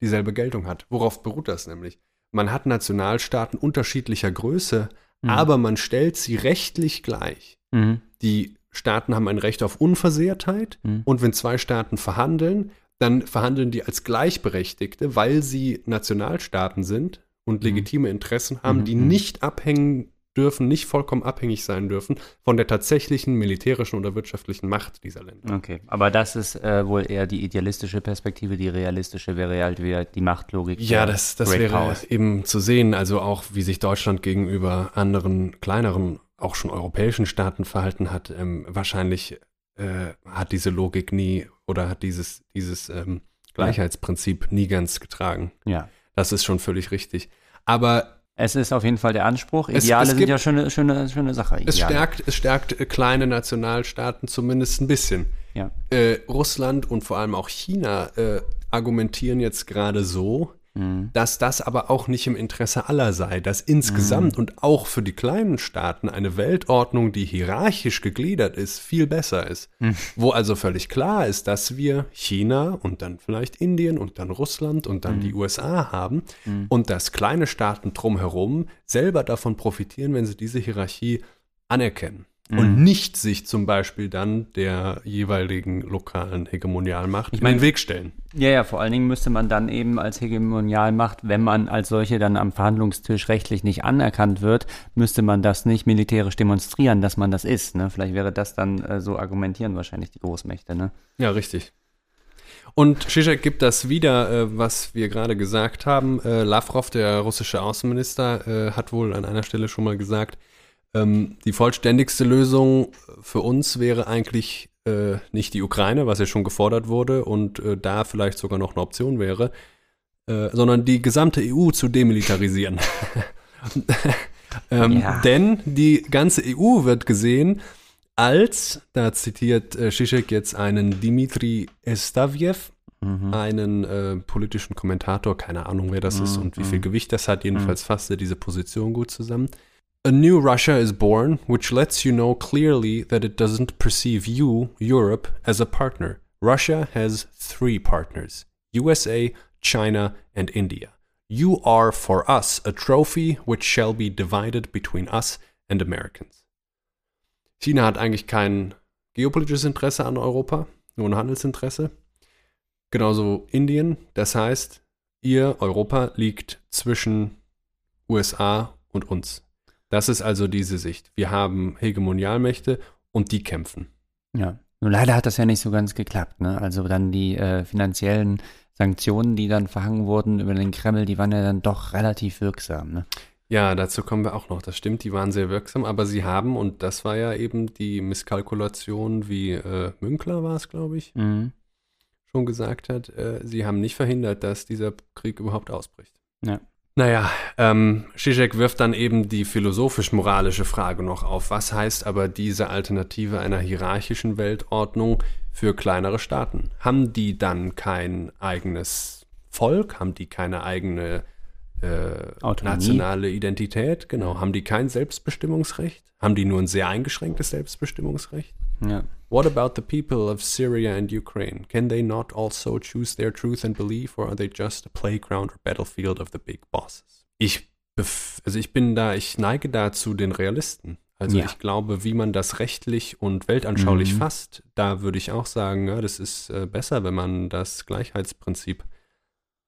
dieselbe Geltung hat. Worauf beruht das nämlich? Man hat Nationalstaaten unterschiedlicher Größe, mhm. aber man stellt sie rechtlich gleich. Mhm. Die Staaten haben ein Recht auf Unversehrtheit mhm. und wenn zwei Staaten verhandeln, dann verhandeln die als Gleichberechtigte, weil sie Nationalstaaten sind und mhm. legitime Interessen haben, die mhm. nicht abhängen dürfen, nicht vollkommen abhängig sein dürfen von der tatsächlichen militärischen oder wirtschaftlichen Macht dieser Länder. Okay, aber das ist äh, wohl eher die idealistische Perspektive, die realistische wäre halt wieder die Machtlogik. Ja, das, das wäre Powers. eben zu sehen, also auch wie sich Deutschland gegenüber anderen kleineren auch schon europäischen Staaten verhalten hat, ähm, wahrscheinlich äh, hat diese Logik nie oder hat dieses, dieses ähm, Gleichheitsprinzip nie ganz getragen. Ja. Das ist schon völlig richtig. Aber es ist auf jeden Fall der Anspruch. Ideale es, es sind ja schon eine schöne, schöne Sache. Ideale. Es stärkt, es stärkt äh, kleine Nationalstaaten zumindest ein bisschen. Ja. Äh, Russland und vor allem auch China äh, argumentieren jetzt gerade so, Mhm. dass das aber auch nicht im Interesse aller sei, dass insgesamt mhm. und auch für die kleinen Staaten eine Weltordnung, die hierarchisch gegliedert ist, viel besser ist. Mhm. Wo also völlig klar ist, dass wir China und dann vielleicht Indien und dann Russland und dann die USA haben und dass kleine Staaten drumherum selber davon profitieren, wenn sie diese Hierarchie anerkennen mhm. und nicht sich zum Beispiel dann der jeweiligen lokalen Hegemonialmacht ich mein, in den Weg stellen. Ja, ja, vor allen Dingen müsste man dann eben als Hegemonialmacht, wenn man als solche dann am Verhandlungstisch rechtlich nicht anerkannt wird, müsste man das nicht militärisch demonstrieren, dass man das ist. Ne? Vielleicht wäre das dann äh, so argumentieren wahrscheinlich die Großmächte. Ne? Ja, richtig. Und Zizek gibt das wieder, äh, was wir gerade gesagt haben. Äh, Lavrov, der russische Außenminister, äh, hat wohl an einer Stelle schon mal gesagt, ähm, die vollständigste Lösung für uns wäre eigentlich äh, nicht die Ukraine, was ja schon gefordert wurde und äh, da vielleicht sogar noch eine Option wäre, äh, sondern die gesamte EU zu demilitarisieren. ähm, ja. Denn die ganze EU wird gesehen als, da zitiert äh, Zizek jetzt einen Dimitri Estaviev, mhm. einen äh, politischen Kommentator, keine Ahnung, wer das mhm. ist und wie viel mhm. Gewicht das hat, jedenfalls mhm. fasst er diese Position gut zusammen. A new Russia is born, which lets you know clearly that it doesn't perceive you, Europe, as a partner. Russia has three partners USA, China, and India. You are for us a trophy which shall be divided between us and Americans. China hat eigentlich kein geopolitisches Interesse an Europa, nur ein Handelsinteresse. Genauso Indien. Das heißt, ihr Europa liegt zwischen USA und uns. Das ist also diese Sicht. Wir haben Hegemonialmächte und die kämpfen. Ja. Nur leider hat das ja nicht so ganz geklappt. Ne? Also dann die äh, finanziellen Sanktionen, die dann verhangen wurden über den Kreml, die waren ja dann doch relativ wirksam. Ne? Ja, dazu kommen wir auch noch. Das stimmt, die waren sehr wirksam, aber sie haben, und das war ja eben die Misskalkulation, wie äh, Münkler war es, glaube ich, Mhm. schon gesagt hat, äh, sie haben nicht verhindert, dass dieser Krieg überhaupt ausbricht. Ja. Naja, ähm, Zizek wirft dann eben die philosophisch-moralische Frage noch auf. Was heißt aber diese Alternative einer hierarchischen Weltordnung für kleinere Staaten? Haben die dann kein eigenes Volk? Haben die keine eigene äh, nationale Identität? Genau. Haben die kein Selbstbestimmungsrecht? Haben die nur ein sehr eingeschränktes Selbstbestimmungsrecht? Ja. What about the people of Syria and Ukraine? Can they not also choose their truth and belief, or are they just a playground or battlefield of the big bosses? Ich, also ich bin da, ich neige da zu den Realisten. Also Ja. ich glaube, wie man das rechtlich und weltanschaulich Mhm. fasst, da würde ich auch sagen, ja, das ist äh, besser, wenn man das Gleichheitsprinzip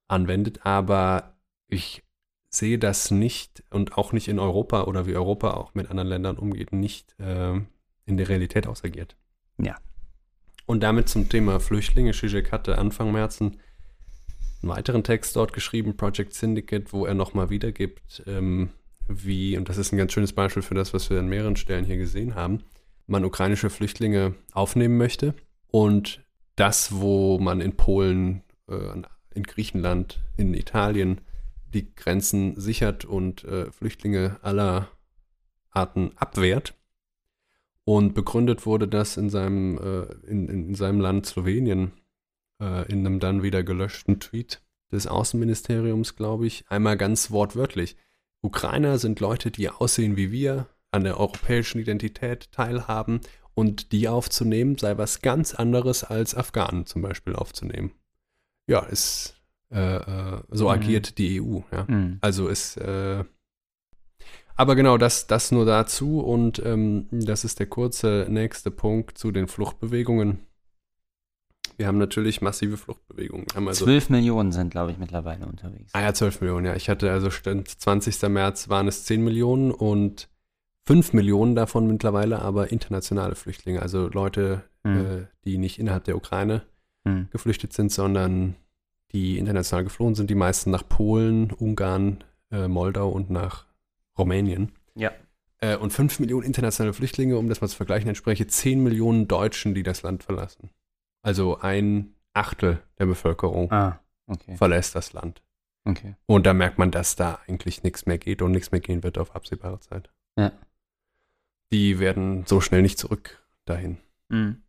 anwendet. Aber ich sehe das nicht und auch nicht in Europa oder wie Europa auch mit anderen Ländern umgeht, nicht äh, in der Realität ausagiert. Ja. Und damit zum Thema Flüchtlinge. Zizek hatte Anfang März einen weiteren Text dort geschrieben, Project Syndicate, wo er nochmal wiedergibt, ähm, wie, und das ist ein ganz schönes Beispiel für das, was wir an mehreren Stellen hier gesehen haben, man ukrainische Flüchtlinge aufnehmen möchte und das, wo man in Polen, äh, in Griechenland, in Italien die Grenzen sichert und äh, Flüchtlinge aller Arten abwehrt. Und begründet wurde das in seinem, äh, in, in seinem Land Slowenien äh, in einem dann wieder gelöschten Tweet des Außenministeriums, glaube ich, einmal ganz wortwörtlich. Ukrainer sind Leute, die aussehen wie wir, an der europäischen Identität teilhaben und die aufzunehmen sei was ganz anderes als Afghanen zum Beispiel aufzunehmen. Ja, ist äh, äh, so Mhm. agiert die EU, ja. Mhm. Also ist, äh, aber genau, das, das nur dazu und ähm, das ist der kurze nächste Punkt zu den Fluchtbewegungen. Wir haben natürlich massive Fluchtbewegungen. Wir also, 12 Millionen sind, glaube ich, mittlerweile unterwegs. ah ja, 12 Millionen, ja. Ich hatte also Stand 20. März waren es 10 Millionen und 5 Millionen davon mittlerweile aber internationale Flüchtlinge, also Leute, Mhm. äh, die nicht innerhalb der Ukraine Mhm. geflüchtet sind, sondern die international geflohen sind, die meisten nach Polen, Ungarn, äh, Moldau und nach Rumänien. Ja. Äh, und 5 Millionen internationale Flüchtlinge, um das mal zu vergleichen, entspreche 10 Millionen Deutschen, die das Land verlassen. Also ein Achtel der Bevölkerung Ah, okay. verlässt das Land. Okay. Und da merkt man, dass da eigentlich nichts mehr geht und nichts mehr gehen wird auf absehbare Zeit. Ja. Die werden so schnell nicht zurück dahin. Mhm.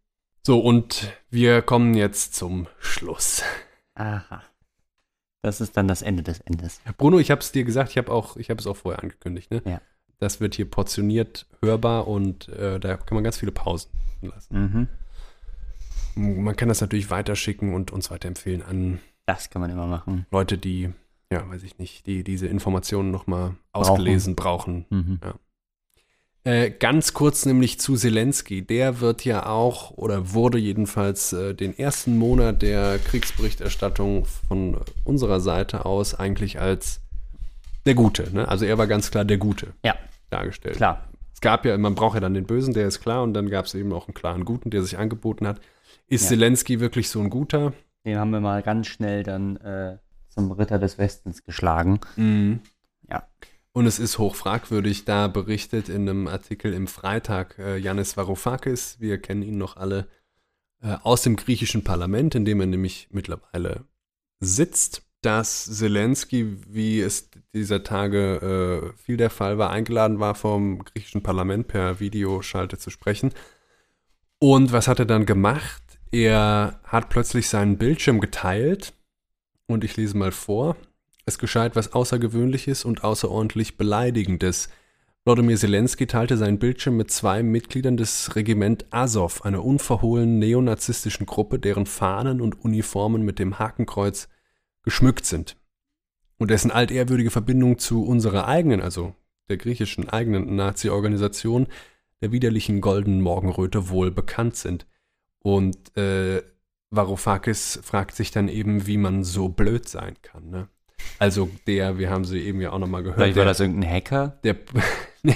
So, und wir kommen jetzt zum Schluss. Aha. Das ist dann das Ende des Endes. Bruno, ich habe es dir gesagt, ich habe auch, ich habe es auch vorher angekündigt, ne? Ja. Das wird hier portioniert hörbar und äh, da kann man ganz viele Pausen lassen. Mhm. Man kann das natürlich weiterschicken und uns weiterempfehlen an Das kann man immer machen. Leute, die, ja, weiß ich nicht, die diese Informationen nochmal ausgelesen brauchen. Mhm. Äh, ganz kurz nämlich zu Zelensky. Der wird ja auch oder wurde jedenfalls äh, den ersten Monat der Kriegsberichterstattung von unserer Seite aus eigentlich als der Gute. Ne? Also er war ganz klar der Gute Ja, dargestellt. klar. Es gab ja, man braucht ja dann den Bösen, der ist klar, und dann gab es eben auch einen klaren Guten, der sich angeboten hat. Ist Ja. Zelensky wirklich so ein Guter? Den haben wir mal ganz schnell dann äh, zum Ritter des Westens geschlagen. Ja. Und es ist hoch fragwürdig, da berichtet in einem Artikel im Freitag äh, Varoufakis, wir kennen ihn noch alle, äh, aus dem griechischen Parlament, in dem er nämlich mittlerweile sitzt, dass Zelensky, wie es dieser Tage äh, viel der Fall war, eingeladen war vom griechischen Parlament per Videoschalte zu sprechen. Und was hat er dann gemacht? Er hat plötzlich seinen Bildschirm geteilt und ich lese mal vor. Es geschah etwas Außergewöhnliches und außerordentlich Beleidigendes. Wladimir Zelensky teilte seinen Bildschirm mit zwei Mitgliedern des Regiment Azov, einer unverhohlenen neonazistischen Gruppe, deren Fahnen und Uniformen mit dem Hakenkreuz geschmückt sind. Und dessen altehrwürdige Verbindung zu unserer eigenen, also der griechischen eigenen Nazi-Organisation, der widerlichen goldenen Morgenröte wohl bekannt sind. Und äh, Varoufakis fragt sich dann eben, wie man so blöd sein kann. Ne? Also der, wir haben sie eben ja auch nochmal gehört. Vielleicht war das irgendein Hacker, der, nee,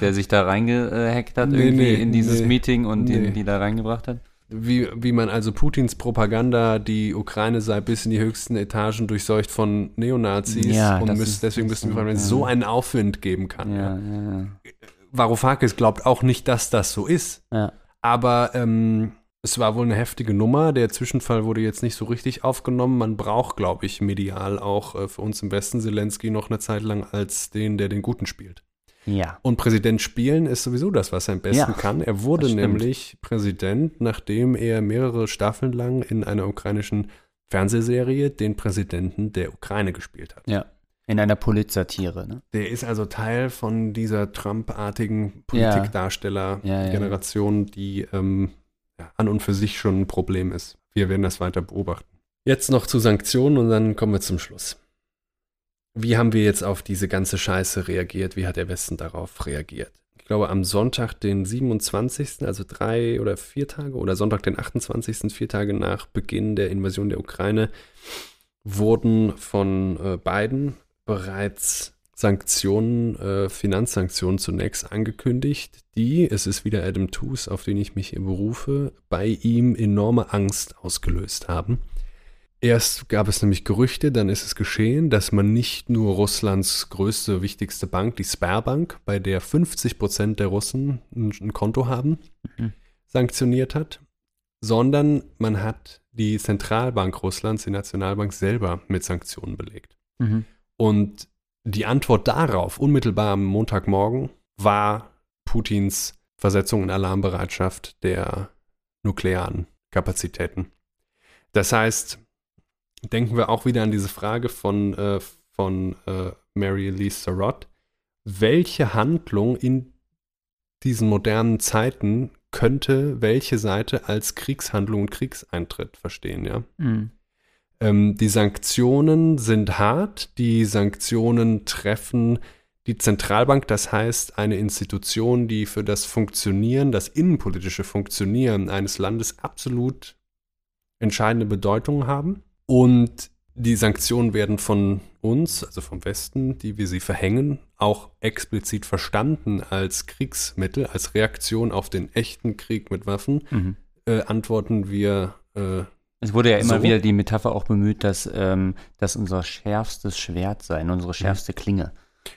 der sich da reingehackt hat Nee, irgendwie nee, in dieses nee, Meeting und die, die da reingebracht hat. wie, wie man also Putins Propaganda, die Ukraine sei bis in die höchsten Etagen durchseucht von Neonazis Ja, und müsst, deswegen das müssten wir fragen, wenn es so einen Aufwind geben kann. Ja, ja, Varoufakis glaubt auch nicht, dass das so ist. Aber ähm, es war wohl eine heftige Nummer. Der Zwischenfall wurde jetzt nicht so richtig aufgenommen. Man braucht, glaube ich, medial auch äh, für uns im Westen Zelensky noch eine Zeit lang als den, der den Guten spielt. Ja. Und Präsident spielen ist sowieso das, was er am besten Ja, kann. Er wurde nämlich Präsident, nachdem er mehrere Staffeln lang in einer ukrainischen Fernsehserie den Präsidenten der Ukraine gespielt hat. Ja. In einer Politsatire, ne? Der ist also Teil von dieser Trump-artigen Ja. Politikdarsteller-Generation, die ähm, ja, an und für sich schon ein Problem ist. Wir werden das weiter beobachten. Jetzt noch zu Sanktionen und dann kommen wir zum Schluss. Wie haben wir jetzt auf diese ganze Scheiße reagiert? Wie hat der Westen darauf reagiert? Ich glaube, am Sonntag, den 27., also drei oder vier Tage, oder Sonntag, den 28., vier Tage nach Beginn der Invasion der Ukraine, wurden von äh, Biden bereits Sanktionen, äh, Finanzsanktionen zunächst angekündigt, die, es ist wieder Adam Tooze, auf den ich mich berufe, bei ihm enorme Angst ausgelöst haben. Erst gab es nämlich Gerüchte, dann ist es geschehen, dass man nicht nur Russlands größte, wichtigste Bank, die Sperrbank, bei der 50 Prozent der Russen ein, ein Konto haben, Mhm. sanktioniert hat, sondern man hat die Zentralbank Russlands, die Nationalbank selber mit Sanktionen belegt. Mhm. Und die Antwort darauf, unmittelbar am Montagmorgen, war Putins Versetzung in Alarmbereitschaft der nuklearen Kapazitäten. Das heißt, denken wir auch wieder an diese Frage von, äh, von äh, Mary Elise Sarot. Welche Handlung in diesen modernen Zeiten könnte welche Seite als Kriegshandlung und Kriegseintritt verstehen, ja? Mhm. Ähm, die Sanktionen sind hart. Die Sanktionen treffen die Zentralbank, das heißt eine Institution, die für das Funktionieren, das innenpolitische Funktionieren eines Landes absolut entscheidende Bedeutung haben. Und die Sanktionen werden von uns, also vom Westen, die wir sie verhängen, auch explizit verstanden als Kriegsmittel, als Reaktion auf den echten Krieg mit Waffen. Mhm. Äh, antworten wir äh, Es wurde ja immer So. wieder die Metapher auch bemüht, dass ähm, das unser schärfstes Schwert sei, unsere schärfste Klinge.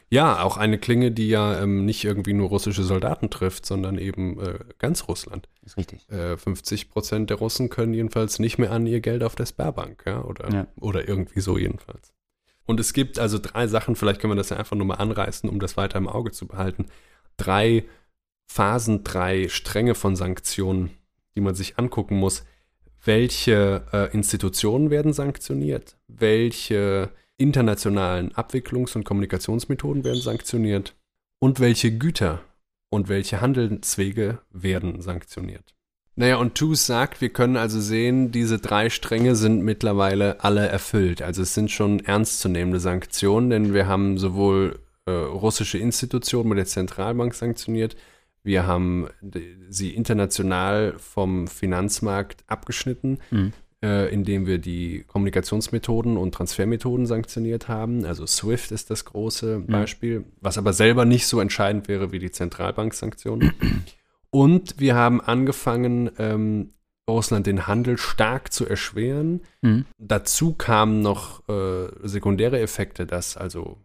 Ja, auch eine Klinge, die ja ähm, nicht irgendwie nur russische Soldaten trifft, sondern eben äh, ganz Russland. Ist richtig. Äh, 50 Prozent der Russen können jedenfalls nicht mehr an ihr Geld auf der Sperrbank, ja, oder, Ja. oder irgendwie so jedenfalls. Und es gibt also drei Sachen, vielleicht können wir das ja einfach nur mal anreißen, um das weiter im Auge zu behalten. Drei Phasen, drei Stränge von Sanktionen, die man sich angucken muss. Welche äh, Institutionen werden sanktioniert? Welche internationalen Abwicklungs- und Kommunikationsmethoden werden sanktioniert? Und welche Güter und welche Handelswege werden sanktioniert? Naja, und TUS sagt, wir können also sehen, diese drei Stränge sind mittlerweile alle erfüllt. Also es sind schon ernstzunehmende Sanktionen, denn wir haben sowohl äh, russische Institutionen mit der Zentralbank sanktioniert, wir haben d- sie international vom Finanzmarkt abgeschnitten, Mhm. äh, indem wir die Kommunikationsmethoden und Transfermethoden sanktioniert haben. Also SWIFT ist das große Beispiel, was aber selber nicht so entscheidend wäre wie die Zentralbanksanktionen. Und wir haben angefangen, ähm, Russland den Handel stark zu erschweren. Mhm. Dazu kamen noch äh, sekundäre Effekte, dass also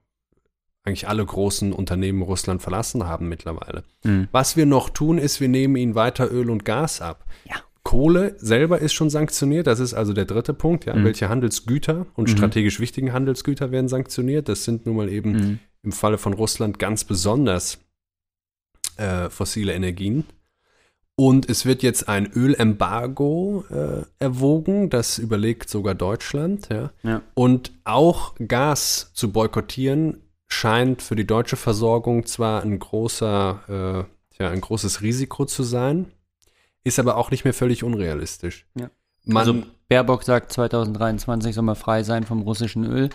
eigentlich alle großen Unternehmen Russland verlassen haben mittlerweile. Mhm. Was wir noch tun, ist, wir nehmen ihnen weiter Öl und Gas ab. Ja. Kohle selber ist schon sanktioniert, das ist also der dritte Punkt. Ja. Mhm. Welche Handelsgüter und Mhm. strategisch wichtigen Handelsgüter werden sanktioniert? Das sind nun mal eben Mhm. im Falle von Russland ganz besonders äh, fossile Energien. Und es wird jetzt ein Ölembargo äh, erwogen, das überlegt sogar Deutschland. Ja. Ja. Und auch Gas zu boykottieren scheint für die deutsche Versorgung zwar ein großer, äh, ja, ein großes Risiko zu sein, ist aber auch nicht mehr völlig unrealistisch. Ja. Man, also Baerbock sagt, 2023 soll man frei sein vom russischen Öl,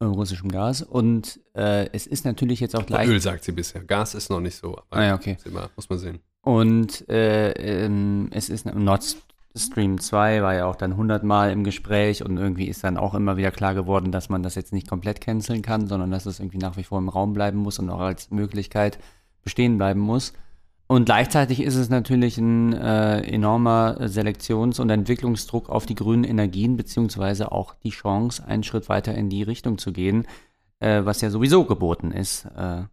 äh, russischem Gas. Und äh, es ist natürlich jetzt auch gleich. Öl sagt sie bisher. Gas ist noch nicht so. aber Ah ja, okay. immer- muss man sehen. Und äh, ähm, es ist Nord Stream 2 war ja auch dann 100 Mal im Gespräch und irgendwie ist dann auch immer wieder klar geworden, dass man das jetzt nicht komplett canceln kann, sondern dass es irgendwie nach wie vor im Raum bleiben muss und auch als Möglichkeit bestehen bleiben muss. Und gleichzeitig ist es natürlich ein äh, enormer Selektions- und Entwicklungsdruck auf die grünen Energien, beziehungsweise auch die Chance, einen Schritt weiter in die Richtung zu gehen, äh, was ja sowieso geboten ist. Äh,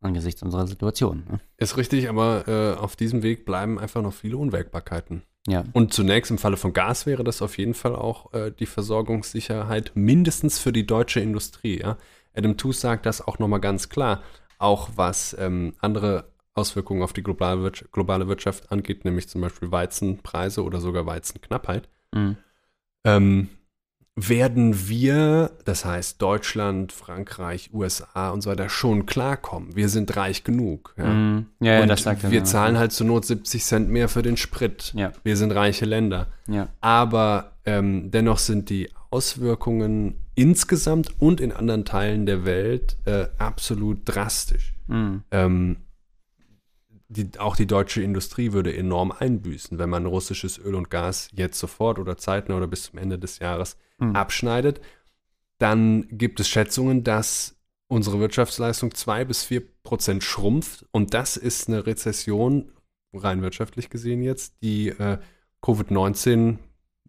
angesichts unserer Situation. Ne? Ist richtig, aber äh, auf diesem Weg bleiben einfach noch viele Unwägbarkeiten. Ja. Und zunächst im Falle von Gas wäre das auf jeden Fall auch äh, die Versorgungssicherheit mindestens für die deutsche Industrie. Ja? Adam Tooze sagt das auch nochmal ganz klar, auch was ähm, andere Auswirkungen auf die globale, globale, Wirtschaft angeht, nämlich zum Beispiel Weizenpreise oder sogar Weizenknappheit. Mhm. Ähm, werden wir, das heißt Deutschland, Frankreich, USA und so weiter, schon klarkommen. Wir sind reich genug. Ja, mm, ja, ja das sagt er. Wir zahlen halt zur Not 70 Cent mehr für den Sprit. Ja. Wir sind reiche Länder. Ja. Aber ähm, dennoch sind die Auswirkungen insgesamt und in anderen Teilen der Welt äh, absolut drastisch. Mm. Ähm, die, auch die deutsche Industrie würde enorm einbüßen, wenn man russisches Öl und Gas jetzt sofort oder zeitnah oder bis zum Ende des Jahres mhm. abschneidet. Dann gibt es Schätzungen, dass unsere Wirtschaftsleistung zwei bis vier Prozent schrumpft. Und das ist eine Rezession, rein wirtschaftlich gesehen jetzt, die äh, Covid-19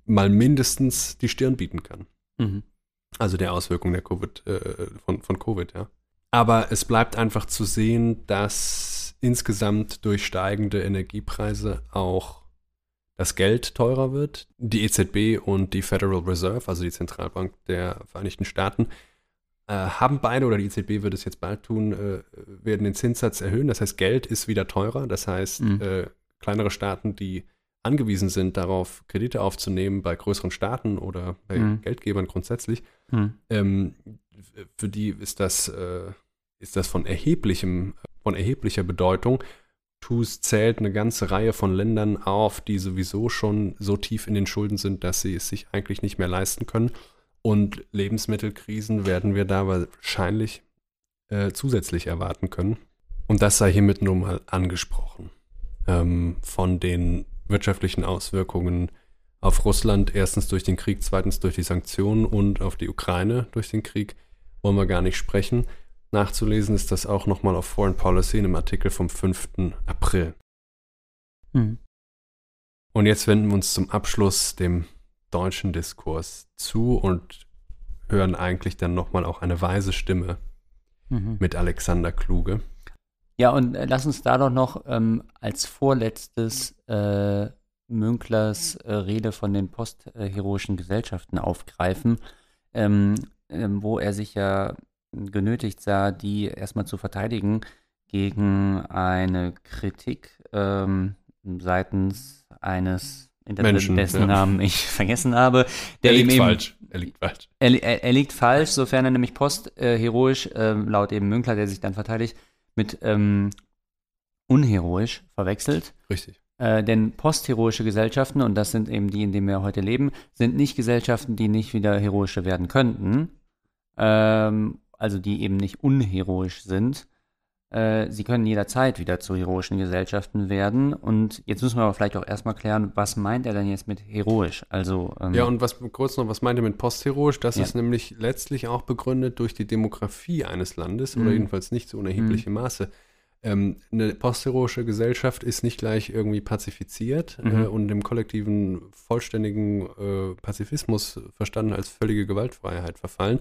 mal mindestens die Stirn bieten kann. Mhm. Also der Auswirkung der COVID, äh, von, von Covid, ja. Aber es bleibt einfach zu sehen, dass insgesamt durch steigende Energiepreise auch das Geld teurer wird. Die EZB und die Federal Reserve, also die Zentralbank der Vereinigten Staaten, äh, haben beide, oder die EZB wird es jetzt bald tun, äh, werden den Zinssatz erhöhen. Das heißt, Geld ist wieder teurer. Das heißt, mhm. äh, kleinere Staaten, die angewiesen sind, darauf Kredite aufzunehmen bei größeren Staaten oder bei mhm. Geldgebern grundsätzlich, mhm. ähm, für die ist das, äh, ist das von erheblichem von erheblicher Bedeutung. TUS zählt eine ganze Reihe von Ländern auf, die sowieso schon so tief in den Schulden sind, dass sie es sich eigentlich nicht mehr leisten können. Und Lebensmittelkrisen werden wir da wahrscheinlich äh, zusätzlich erwarten können. Und das sei hiermit nun mal angesprochen. Ähm, von den wirtschaftlichen Auswirkungen auf Russland, erstens durch den Krieg, zweitens durch die Sanktionen und auf die Ukraine durch den Krieg, wollen wir gar nicht sprechen. Nachzulesen ist das auch nochmal auf Foreign Policy in einem Artikel vom 5. April. Mhm. Und jetzt wenden wir uns zum Abschluss dem deutschen Diskurs zu und hören eigentlich dann nochmal auch eine weise Stimme mhm. mit Alexander Kluge. Ja, und äh, lass uns da doch noch ähm, als vorletztes äh, Münklers äh, Rede von den postheroischen Gesellschaften aufgreifen, ähm, ähm, wo er sich ja genötigt sah, die erstmal zu verteidigen gegen eine Kritik ähm, seitens eines Menschen, dessen ja. Namen ich vergessen habe. Der er liegt falsch. Er liegt falsch. Er, er, er, liegt falsch, sofern er nämlich postheroisch, äh, laut eben Münkler, der sich dann verteidigt, mit ähm, unheroisch verwechselt. Richtig. Äh, denn postheroische Gesellschaften, und das sind eben die, in denen wir heute leben, sind nicht Gesellschaften, die nicht wieder heroische werden könnten. Ähm, also die eben nicht unheroisch sind. Äh, sie können jederzeit wieder zu heroischen Gesellschaften werden. Und jetzt müssen wir aber vielleicht auch erstmal klären, was meint er denn jetzt mit heroisch? Also, ähm, ja, und was kurz noch, was meint er mit postheroisch? Das ja. ist nämlich letztlich auch begründet durch die Demografie eines Landes mhm. oder jedenfalls nicht so unerheblichem mhm. Maße. Ähm, eine postheroische Gesellschaft ist nicht gleich irgendwie pazifiziert mhm. äh, und im kollektiven, vollständigen äh, Pazifismus verstanden als völlige Gewaltfreiheit verfallen,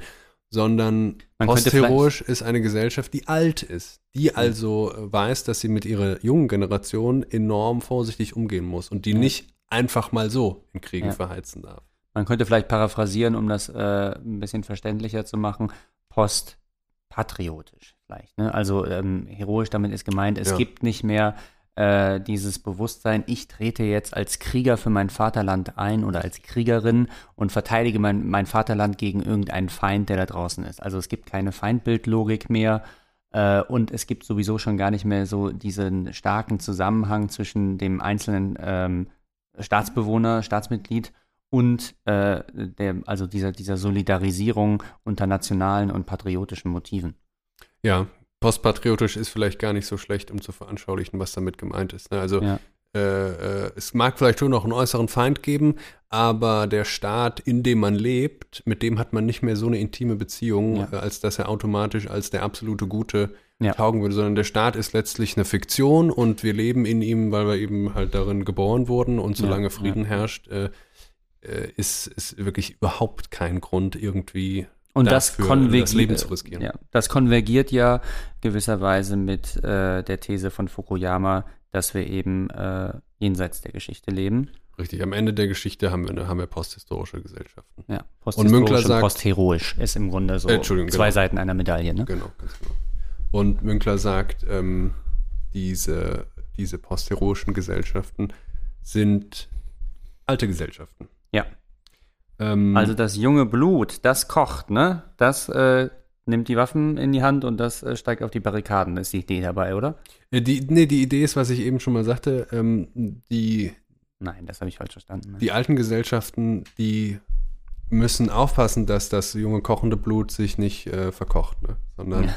sondern Man postheroisch ist eine Gesellschaft, die alt ist, die also äh, weiß, dass sie mit ihrer jungen Generation enorm vorsichtig umgehen muss und die ja. nicht einfach mal so in Kriegen ja. verheizen darf. Man könnte vielleicht paraphrasieren, um das äh, ein bisschen verständlicher zu machen, postpatriotisch vielleicht. Ne? Also ähm, heroisch damit ist gemeint, es ja. gibt nicht mehr äh, dieses Bewusstsein, ich trete jetzt als Krieger für mein Vaterland ein oder als Kriegerin und verteidige mein, mein Vaterland gegen irgendeinen Feind, der da draußen ist. Also es gibt keine Feindbildlogik mehr äh, und es gibt sowieso schon gar nicht mehr so diesen starken Zusammenhang zwischen dem einzelnen ähm, Staatsbewohner, Staatsmitglied und äh, der, also dieser, dieser Solidarisierung unter nationalen und patriotischen Motiven. Ja, postpatriotisch ist vielleicht gar nicht so schlecht, um zu veranschaulichen, was damit gemeint ist. Ne? Also ja. äh, äh, es mag vielleicht schon noch einen äußeren Feind geben, aber der Staat, in dem man lebt, mit dem hat man nicht mehr so eine intime Beziehung, Ja. äh, als dass er automatisch als der absolute Gute Ja. taugen würde, sondern der Staat ist letztlich eine Fiktion und wir leben in ihm, weil wir eben halt darin geboren wurden und solange Frieden herrscht, äh, äh, ist, ist wirklich überhaupt kein Grund, irgendwie Und das, konvergiert, das. Ja, das konvergiert ja gewisserweise mit äh, der These von Fukuyama, dass wir eben äh, jenseits der Geschichte leben. Richtig, am Ende der Geschichte haben wir, haben wir posthistorische Gesellschaften. Ja, Und Münkler posthistorisch sagt- postheroisch ist im Grunde so Äh, Entschuldigung, zwei genau. Seiten einer Medaille. Ne? Genau, ganz genau. Und Münkler sagt, ähm, diese, diese postheroischen Gesellschaften sind alte Gesellschaften. Ja, Ähm, also das junge Blut, das kocht, ne? Das äh, nimmt die Waffen in die Hand und das äh, steigt auf die Barrikaden, ist die Idee dabei, oder? äh, die, nee, die Idee ist, was ich eben schon mal sagte, ähm, die, Nein, das habe ich falsch verstanden. Ne? die alten Gesellschaften, die müssen aufpassen, dass das junge kochende Blut sich nicht äh, verkocht, ne? sondern Ja.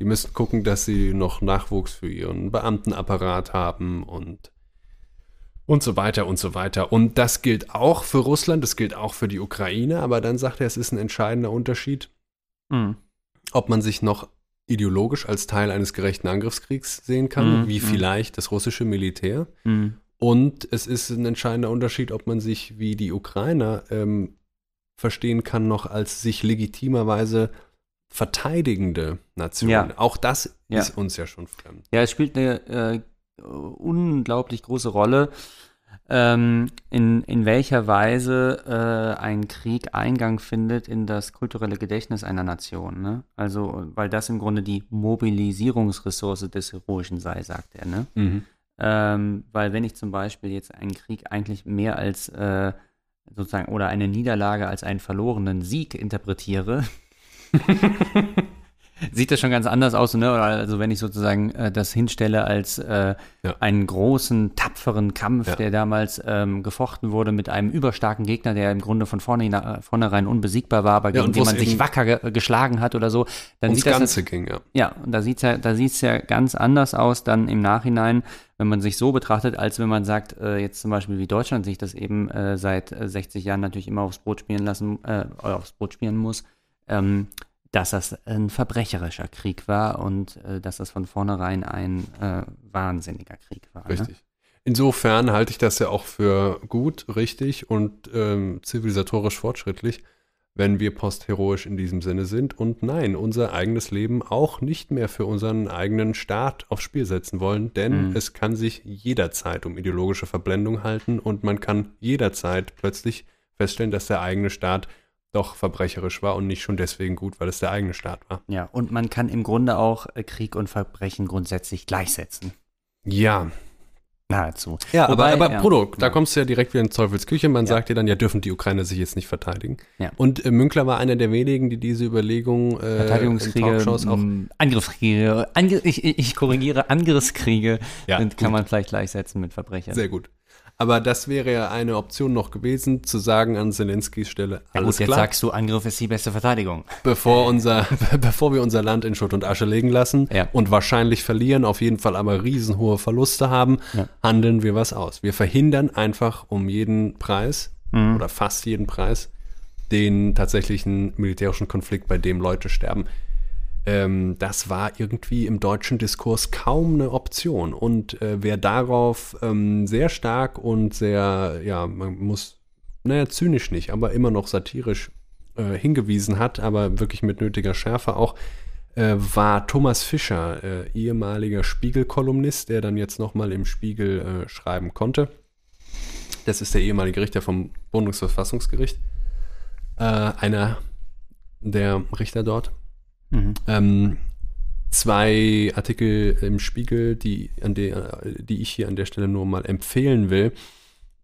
die müssen gucken, dass sie noch Nachwuchs für ihren Beamtenapparat haben und und so weiter und so weiter. Und das gilt auch für Russland, das gilt auch für die Ukraine, aber dann sagt er, es ist ein entscheidender Unterschied, Mhm. ob man sich noch ideologisch als Teil eines gerechten Angriffskriegs sehen kann, Mhm, wie mhm. vielleicht das russische Militär. Mhm. Und es ist ein entscheidender Unterschied, ob man sich wie die Ukrainer ähm, verstehen kann, noch als sich legitimerweise verteidigende Nation. Ja. Auch das Ja. ist uns ja schon fremd. Ja, es spielt eine äh, unglaublich große Rolle, ähm, in, in welcher Weise äh, ein Krieg Eingang findet in das kulturelle Gedächtnis einer Nation. Ne? Also, weil das im Grunde die Mobilisierungsressource des Heroischen sei, sagt er. Ne? Ähm, weil wenn ich zum Beispiel jetzt einen Krieg eigentlich mehr als äh, sozusagen oder eine Niederlage als einen verlorenen Sieg interpretiere, sieht das schon ganz anders aus, ne? Also wenn ich sozusagen äh, das hinstelle als äh, Ja. einen großen, tapferen Kampf, Ja. der damals ähm, gefochten wurde mit einem überstarken Gegner, der im Grunde von vorne, vornherein unbesiegbar war, aber Ja, gegen den man sich wacker ge geschlagen hat oder so, dann sieht das Ganze ging, ja. ja, und da sieht's ja, da sieht's ja ganz anders aus dann im Nachhinein, wenn man sich so betrachtet, als wenn man sagt, äh, jetzt zum Beispiel wie Deutschland sich das eben äh, seit äh, 60 Jahren natürlich immer aufs Brot spielen lassen, äh, aufs Brot spielen muss, ähm, dass das ein verbrecherischer Krieg war und äh, dass das von vornherein ein äh, wahnsinniger Krieg war. Ne? Richtig. Insofern halte ich das ja auch für gut, richtig und ähm, zivilisatorisch fortschrittlich, wenn wir postheroisch in diesem Sinne sind und nein, unser eigenes Leben auch nicht mehr für unseren eigenen Staat aufs Spiel setzen wollen, denn Mhm. es kann sich jederzeit um ideologische Verblendung halten und man kann jederzeit plötzlich feststellen, dass der eigene Staat doch verbrecherisch war und nicht schon deswegen gut, weil es der eigene Staat war. Ja, und man kann im Grunde auch äh, Krieg und Verbrechen grundsätzlich gleichsetzen. Ja, Nahezu. Ja, Wobei, aber, aber ja. Bruno, da Ja. kommst du ja direkt wieder in Teufels Küche. Man Ja. sagt dir dann, ja, dürfen die Ukrainer sich jetzt nicht verteidigen. Ja. Und äh, Münkler war einer der wenigen, die diese Überlegung äh, in Verteidigungskriege, Talkshows auch. m, Angriffskriege, Ange ich, ich korrigiere, Angriffskriege Ja, sind, kann man vielleicht gleichsetzen mit Verbrechern. Sehr gut. Aber das wäre ja eine Option noch gewesen, zu sagen an Zelenskys Stelle, ja alles gut, jetzt klar, sagst du, Angriff ist die beste Verteidigung. bevor, unser, bevor wir unser Land in Schutt und Asche legen lassen Ja. und wahrscheinlich verlieren, auf jeden Fall aber riesenhohe Verluste haben, Ja. handeln wir was aus. Wir verhindern einfach um jeden Preis Mhm. oder fast jeden Preis den tatsächlichen militärischen Konflikt, bei dem Leute sterben. Ähm, das war irgendwie im deutschen Diskurs kaum eine Option. Und äh, wer darauf ähm, sehr stark und sehr, ja, man muss, naja, zynisch nicht, aber immer noch satirisch äh, hingewiesen hat, aber wirklich mit nötiger Schärfe auch, äh, war Thomas Fischer, äh, ehemaliger Spiegel-Kolumnist, der dann jetzt nochmal im Spiegel äh, schreiben konnte. Das ist der ehemalige Richter vom Bundesverfassungsgericht. Äh, einer der Richter dort. Mhm. Ähm, zwei Artikel im Spiegel, die, an der, die ich hier an der Stelle nur mal empfehlen will.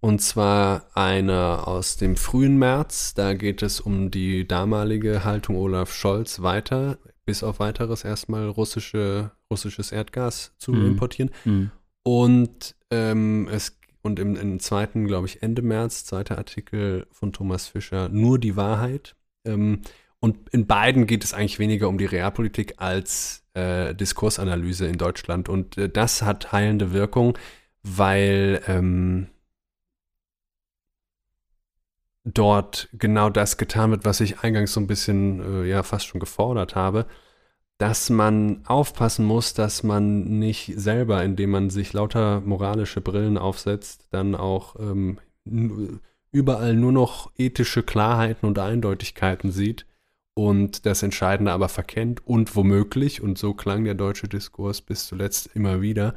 Und zwar einer aus dem frühen März. Da geht es um die damalige Haltung Olaf Scholz weiter, bis auf weiteres erstmal russische, russisches Erdgas zu Mhm. importieren. Mhm. Und ähm, es und im, im zweiten, glaube ich, Ende März, zweiter Artikel von Thomas Fischer, nur die Wahrheit. Ähm, und in beiden geht es eigentlich weniger um die Realpolitik als äh, Diskursanalyse in Deutschland. Und äh, das hat heilende Wirkung, weil ähm, dort genau das getan wird, was ich eingangs so ein bisschen, äh, ja, fast schon gefordert habe, dass man aufpassen muss, dass man nicht selber, indem man sich lauter moralische Brillen aufsetzt, dann auch ähm, überall nur noch ethische Klarheiten und Eindeutigkeiten sieht und das Entscheidende aber verkennt und womöglich, und so klang der deutsche Diskurs bis zuletzt immer wieder,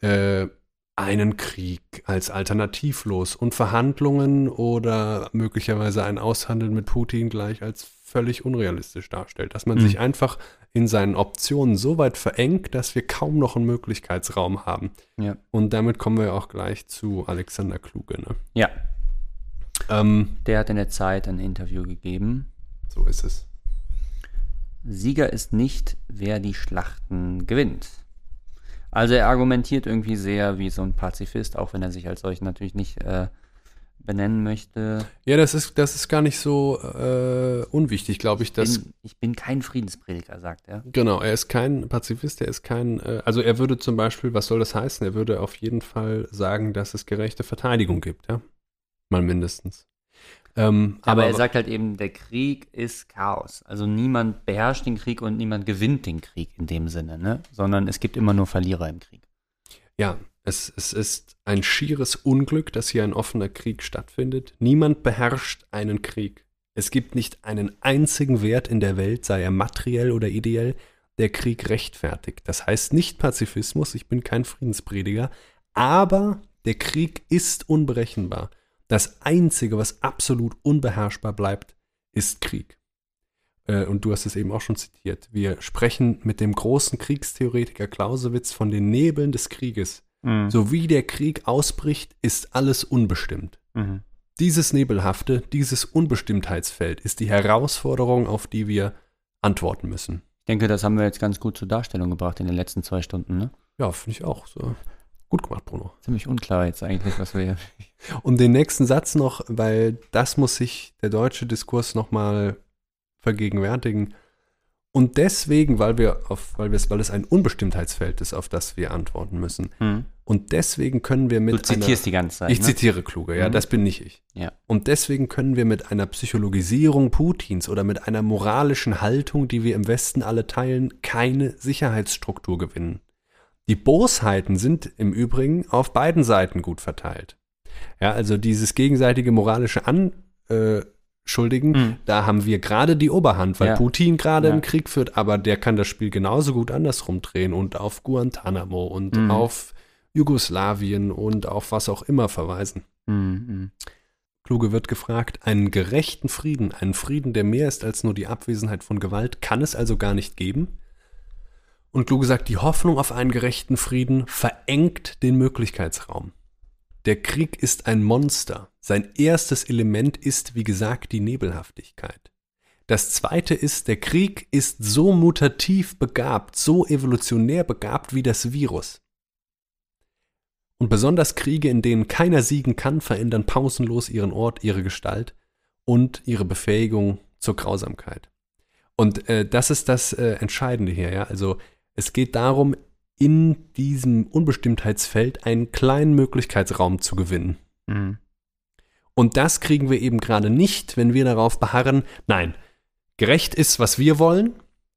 äh, einen Krieg als alternativlos und Verhandlungen oder möglicherweise ein Aushandeln mit Putin gleich als völlig unrealistisch darstellt. Dass man mhm. sich einfach in seinen Optionen so weit verengt, dass wir kaum noch einen Möglichkeitsraum haben. Ja. Und damit kommen wir auch gleich zu Alexander Kluge. Ne? Ja. Ähm, der hat in der Zeit ein Interview gegeben. So ist es. Sieger ist nicht, wer die Schlachten gewinnt. Also er argumentiert irgendwie sehr wie so ein Pazifist, auch wenn er sich als solch natürlich nicht äh, benennen möchte. Ja, das ist, das ist gar nicht so äh, unwichtig, glaube ich. Dass, bin, ich bin kein Friedensprediger, sagt er. Genau, er ist kein Pazifist, er ist kein, äh, also er würde zum Beispiel, was soll das heißen? Er würde auf jeden Fall sagen, dass es gerechte Verteidigung gibt, ja. Mal mindestens. Ähm, aber, aber, er sagt halt eben, der Krieg ist Chaos. Also niemand beherrscht den Krieg und niemand gewinnt den Krieg in dem Sinne, ne? Sondern es gibt immer nur Verlierer im Krieg. Ja, es, es ist ein schieres Unglück, dass hier ein offener Krieg stattfindet. Niemand beherrscht einen Krieg. Es gibt nicht einen einzigen Wert in der Welt, sei er materiell oder ideell, der Krieg rechtfertigt. Das heißt nicht Pazifismus, ich bin kein Friedensprediger, aber der Krieg ist unberechenbar. Das Einzige, was absolut unbeherrschbar bleibt, ist Krieg. Äh, und du hast es eben auch schon zitiert. Wir sprechen mit dem großen Kriegstheoretiker Clausewitz von den Nebeln des Krieges. Mhm. So wie der Krieg ausbricht, ist alles unbestimmt. Mhm. Dieses Nebelhafte, dieses Unbestimmtheitsfeld ist die Herausforderung, auf die wir antworten müssen. Ich denke, das haben wir jetzt ganz gut zur Darstellung gebracht in den letzten zwei Stunden, ne? Ja, finde ich auch. So. Gut gemacht, Bruno. Ziemlich unklar jetzt eigentlich, was wir hier. Und den nächsten Satz noch, weil das muss sich der deutsche Diskurs nochmal vergegenwärtigen. Und deswegen, weil wir auf, weil wir es, weil es ein Unbestimmtheitsfeld ist, auf das wir antworten müssen. Mhm. Und deswegen können wir mit. Du zitierst einer, die ganze Zeit. Ich ne? zitiere kluge, ja, mhm. das bin nicht ich. Ja. Und deswegen können wir mit einer Psychologisierung Putins oder mit einer moralischen Haltung, die wir im Westen alle teilen, keine Sicherheitsstruktur gewinnen. Die Bosheiten sind im Übrigen auf beiden Seiten gut verteilt. Ja, also dieses gegenseitige moralische Anschuldigen, mhm. da haben wir gerade die Oberhand, weil ja. Putin gerade ja. einen Krieg führt, aber der kann das Spiel genauso gut andersrum drehen und auf Guantanamo und mhm. auf Jugoslawien und auf was auch immer verweisen. Mhm. Kluge wird gefragt, einen gerechten Frieden, einen Frieden, der mehr ist als nur die Abwesenheit von Gewalt, kann es also gar nicht geben? Und Kluge sagt, die Hoffnung auf einen gerechten Frieden verengt den Möglichkeitsraum. Der Krieg ist ein Monster. Sein erstes Element ist, wie gesagt, die Nebelhaftigkeit. Das zweite ist, der Krieg ist so mutativ begabt, so evolutionär begabt wie das Virus. Und besonders Kriege, in denen keiner siegen kann, verändern pausenlos ihren Ort, ihre Gestalt und ihre Befähigung zur Grausamkeit. Und äh, das ist das äh, Entscheidende hier, ja. Also es geht darum, in diesem Unbestimmtheitsfeld einen kleinen Möglichkeitsraum zu gewinnen. Mhm. Und das kriegen wir eben gerade nicht, wenn wir darauf beharren, nein, gerecht ist, was wir wollen.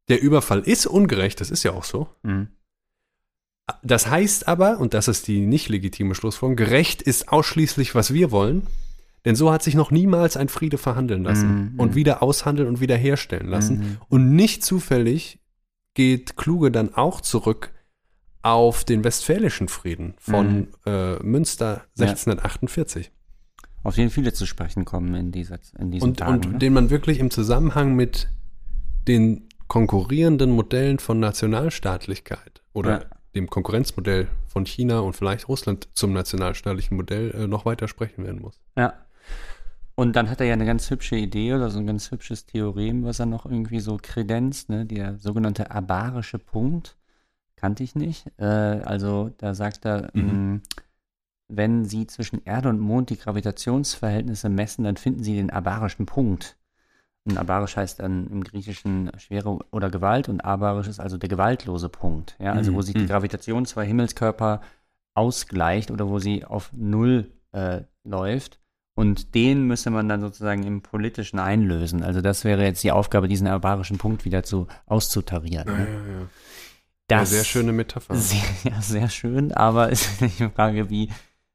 Der Überfall ist ungerecht, das ist ja auch so. Mhm. Das heißt aber, und das ist die nicht legitime Schlussfolgerung, gerecht ist ausschließlich, was wir wollen. Denn so hat sich noch niemals ein Friede verhandeln lassen mhm. und wieder aushandeln und wieder herstellen lassen. Mhm. Und nicht zufällig geht Kluge dann auch zurück auf den Westfälischen Frieden von mhm. äh, Münster 1648. Ja. Auf den viele zu sprechen kommen in, dieser, in diesen und, Tagen. Und ne? den man wirklich im Zusammenhang mit den konkurrierenden Modellen von Nationalstaatlichkeit oder ja. dem Konkurrenzmodell von China und vielleicht Russland zum nationalstaatlichen Modell äh, noch weiter sprechen werden muss. Ja. Und dann hat er ja eine ganz hübsche Idee oder so ein ganz hübsches Theorem, was er noch irgendwie so kredenzt, ne? Der sogenannte abarische Punkt. Kannte ich nicht. Äh, also da sagt er, mhm. mh, mm, wenn Sie zwischen Erde und Mond die Gravitationsverhältnisse messen, dann finden Sie den abarischen Punkt. Und abarisch heißt dann im Griechischen Schwere oder Gewalt und abarisch ist also der gewaltlose Punkt. Ja, also mhm. wo sich die mhm. Gravitation zwei Himmelskörper ausgleicht oder wo sie auf Null äh, läuft. Und den müsste man dann sozusagen im Politischen einlösen. Also das wäre jetzt die Aufgabe, diesen abarischen Punkt wieder zu auszutarieren. Ne? Ja, ja, ja. Das, sehr schöne Metapher. Sehr, ja, sehr schön, aber es ist die Frage, wie,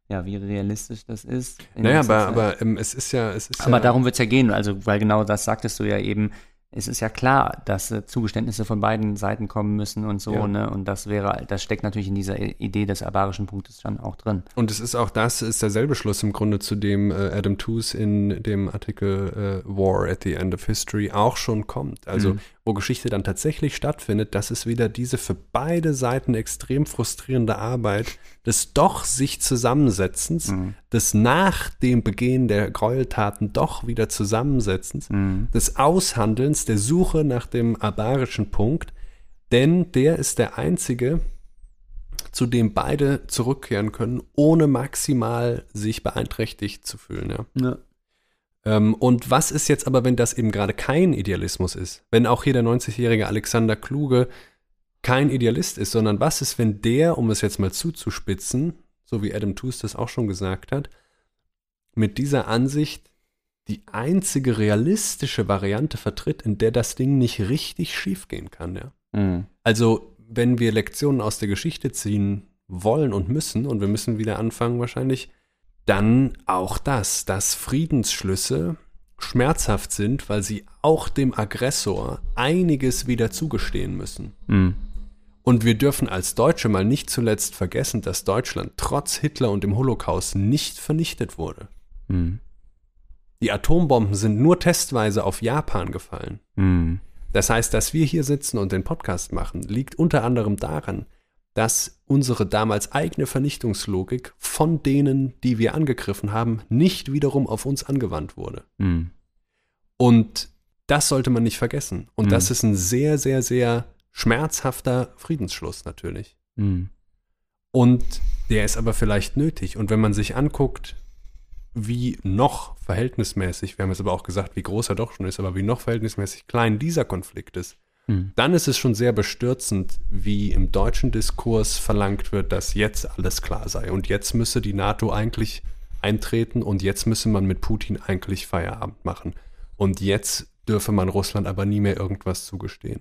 ja, wie realistisch das ist. Naja, aber, aber ähm, es ist ja, es ist aber ja, darum wird es ja gehen, also weil genau das sagtest du ja eben, es ist ja klar, dass äh, Zugeständnisse von beiden Seiten kommen müssen und so, Ja. ne? Und das wäre, das steckt natürlich in dieser Idee des abarischen Punktes schon auch drin. Und es ist auch das, ist derselbe Schluss im Grunde, zu dem äh, Adam Tooze in dem Artikel äh, War at the End of History auch schon kommt. Also, Mhm. Wo Geschichte dann tatsächlich stattfindet, das ist wieder diese für beide Seiten extrem frustrierende Arbeit des doch sich Zusammensetzens, Mhm. des nach dem Begehen der Gräueltaten doch wieder Zusammensetzens, Mhm. des Aushandelns, der Suche nach dem abarischen Punkt, denn der ist der einzige, zu dem beide zurückkehren können, ohne maximal sich beeinträchtigt zu fühlen. Ja. Ja. Ähm, und was ist jetzt aber, wenn das eben gerade kein Idealismus ist? Wenn auch hier der 90-jährige Alexander Kluge kein Idealist ist, sondern was ist, wenn der, um es jetzt mal zuzuspitzen, so wie Adam Tooze das auch schon gesagt hat, mit dieser Ansicht die einzige realistische Variante vertritt, in der das Ding nicht richtig schiefgehen kann, ja. Mhm. Also, wenn wir Lektionen aus der Geschichte ziehen wollen und müssen, und wir müssen wieder anfangen wahrscheinlich, dann auch das, dass Friedensschlüsse schmerzhaft sind, weil sie auch dem Aggressor einiges wieder zugestehen müssen. Mhm. Und wir dürfen als Deutsche mal nicht zuletzt vergessen, dass Deutschland trotz Hitler und dem Holocaust nicht vernichtet wurde. Mhm. Die Atombomben sind nur testweise auf Japan gefallen. Mhm. Das heißt, dass wir hier sitzen und den Podcast machen, liegt unter anderem daran, dass unsere damals eigene Vernichtungslogik von denen, die wir angegriffen haben, nicht wiederum auf uns angewandt wurde. Mhm. Und das sollte man nicht vergessen. Und Mhm. das ist ein sehr, sehr, sehr schmerzhafter Friedensschluss natürlich. Mhm. Und der ist aber vielleicht nötig. Und wenn man sich anguckt, wie noch verhältnismäßig, wir haben jetzt aber auch gesagt, wie groß er doch schon ist, aber wie noch verhältnismäßig klein dieser Konflikt ist, Mhm. dann ist es schon sehr bestürzend, wie im deutschen Diskurs verlangt wird, dass jetzt alles klar sei. Und jetzt müsse die NATO eigentlich eintreten und jetzt müsse man mit Putin eigentlich Feierabend machen. Und jetzt dürfe man Russland aber nie mehr irgendwas zugestehen.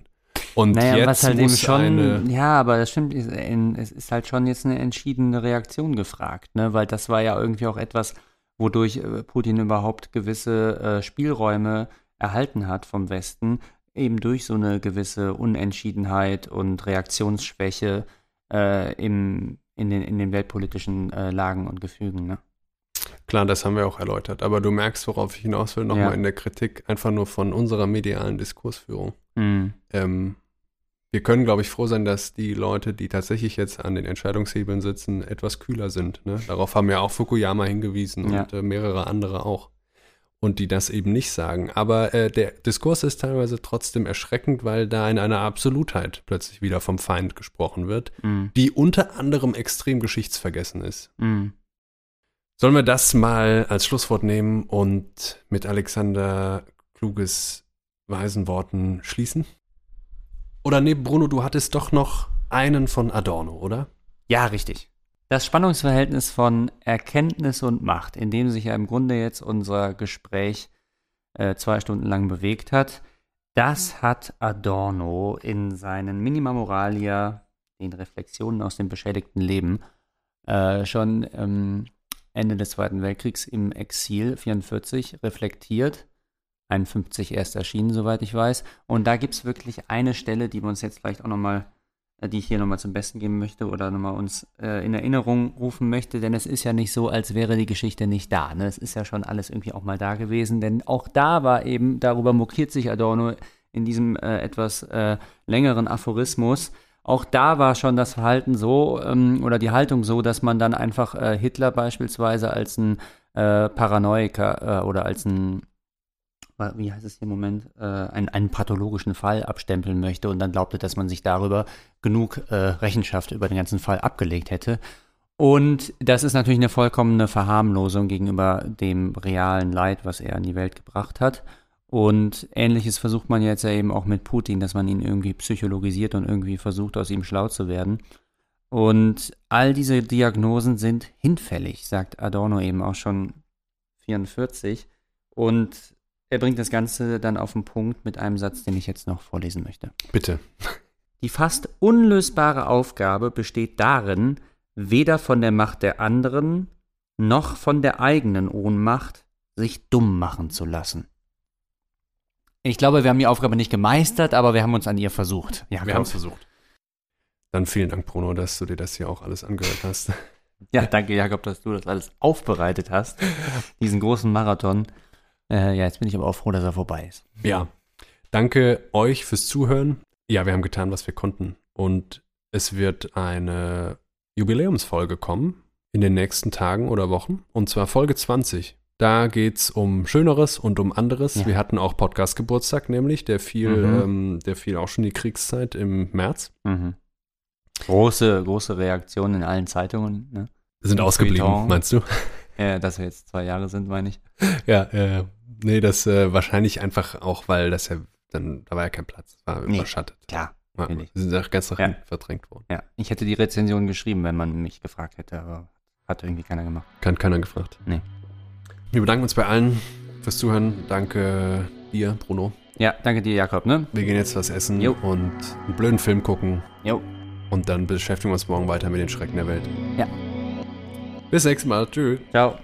Und Naja, jetzt was halt eben muss schon, eine, ja, aber das stimmt, es ist halt schon jetzt eine entschiedene Reaktion gefragt, ne? weil das war ja irgendwie auch etwas, wodurch äh, Putin überhaupt gewisse äh, Spielräume erhalten hat vom Westen, eben durch so eine gewisse Unentschiedenheit und Reaktionsschwäche äh, im, in, den, in den weltpolitischen äh, Lagen und Gefügen. Ne? Klar, das haben wir auch erläutert, aber du merkst, worauf ich hinaus will, nochmal Ja. in der Kritik, einfach nur von unserer medialen Diskursführung. Mhm. Ähm, wir können, glaube ich, froh sein, dass die Leute, die tatsächlich jetzt an den Entscheidungshebeln sitzen, etwas kühler sind. Ne? Darauf haben ja auch Fukuyama hingewiesen Ja. und äh, mehrere andere auch. Und die das eben nicht sagen. Aber äh, der Diskurs ist teilweise trotzdem erschreckend, weil da in einer Absolutheit plötzlich wieder vom Feind gesprochen wird, Mhm. die unter anderem extrem geschichtsvergessen ist. Mhm. Sollen wir das mal als Schlusswort nehmen und mit Alexander Kluges weisen Worten schließen? Oder nee, Bruno, du hattest doch noch einen von Adorno, oder? Ja, richtig. Das Spannungsverhältnis von Erkenntnis und Macht, in dem sich ja im Grunde jetzt unser Gespräch äh, zwei Stunden lang bewegt hat, das hat Adorno in seinen Minima Moralia, den Reflexionen aus dem beschädigten Leben, äh, schon ähm, Ende des Zweiten Weltkriegs im Exil 44 reflektiert. 51 erst erschienen, soweit ich weiß. Und da gibt es wirklich eine Stelle, die wir uns jetzt vielleicht auch nochmal äh, die ich hier nochmal zum Besten geben möchte oder nochmal uns äh, in Erinnerung rufen möchte, denn es ist ja nicht so, als wäre die Geschichte nicht da. Ne? Es ist ja schon alles irgendwie auch mal da gewesen, denn auch da war eben, darüber mokiert sich Adorno in diesem äh, etwas äh, längeren Aphorismus, auch da war schon das Verhalten so ähm, oder die Haltung so, dass man dann einfach äh, Hitler beispielsweise als ein äh, Paranoiker äh, oder als ein wie heißt es hier im Moment, äh, einen, einen pathologischen Fall abstempeln möchte und dann glaubte, dass man sich darüber genug äh, Rechenschaft über den ganzen Fall abgelegt hätte. Und das ist natürlich eine vollkommene Verharmlosung gegenüber dem realen Leid, was er in die Welt gebracht hat. Und ähnliches versucht man jetzt ja eben auch mit Putin, dass man ihn irgendwie psychologisiert und irgendwie versucht, aus ihm schlau zu werden. Und all diese Diagnosen sind hinfällig, sagt Adorno eben auch schon 44. Und er bringt das Ganze dann auf den Punkt mit einem Satz, den ich jetzt noch vorlesen möchte. Bitte. Die fast unlösbare Aufgabe besteht darin, weder von der Macht der anderen noch von der eigenen Ohnmacht sich dumm machen zu lassen. Ich glaube, wir haben die Aufgabe nicht gemeistert, aber wir haben uns an ihr versucht. Ja, wir haben es versucht. Dann vielen Dank, Bruno, dass du dir das hier auch alles angehört hast. Ja, danke, Jakob, dass du das alles aufbereitet hast. Diesen großen Marathon. Äh, ja, jetzt bin ich aber auch froh, dass er vorbei ist. Ja. Danke euch fürs Zuhören. Ja, wir haben getan, was wir konnten. Und es wird eine Jubiläumsfolge kommen in den nächsten Tagen oder Wochen. Und zwar Folge 20. Da geht es um Schöneres und um anderes. Ja. Wir hatten auch Podcast-Geburtstag, nämlich, der fiel, mhm. ähm, der fiel auch schon die Kriegszeit im März. Mhm. Große, große Reaktionen in allen Zeitungen. Ne? Sind ausgeblieben, Friton. meinst du? Ja, dass wir jetzt zwei Jahre sind, meine ich. Ja, äh, nee, das äh, wahrscheinlich einfach auch, weil das ja dann, da war ja kein Platz, war nee, überschattet. Klar. Ja, sie sind auch ganz nach ja. verdrängt worden. Ja, ich hätte die Rezension geschrieben, wenn man mich gefragt hätte, aber hat irgendwie keiner gemacht. Kann keiner gefragt. Nee. Wir bedanken uns bei allen fürs Zuhören. Danke dir, Bruno. Ja, danke dir, Jakob. Ne? Wir gehen jetzt was essen jo. und einen blöden Film gucken. Jo. Und dann beschäftigen wir uns morgen weiter mit den Schrecken der Welt. Ja. Bis nächstes Mal. Tschüss. Ciao.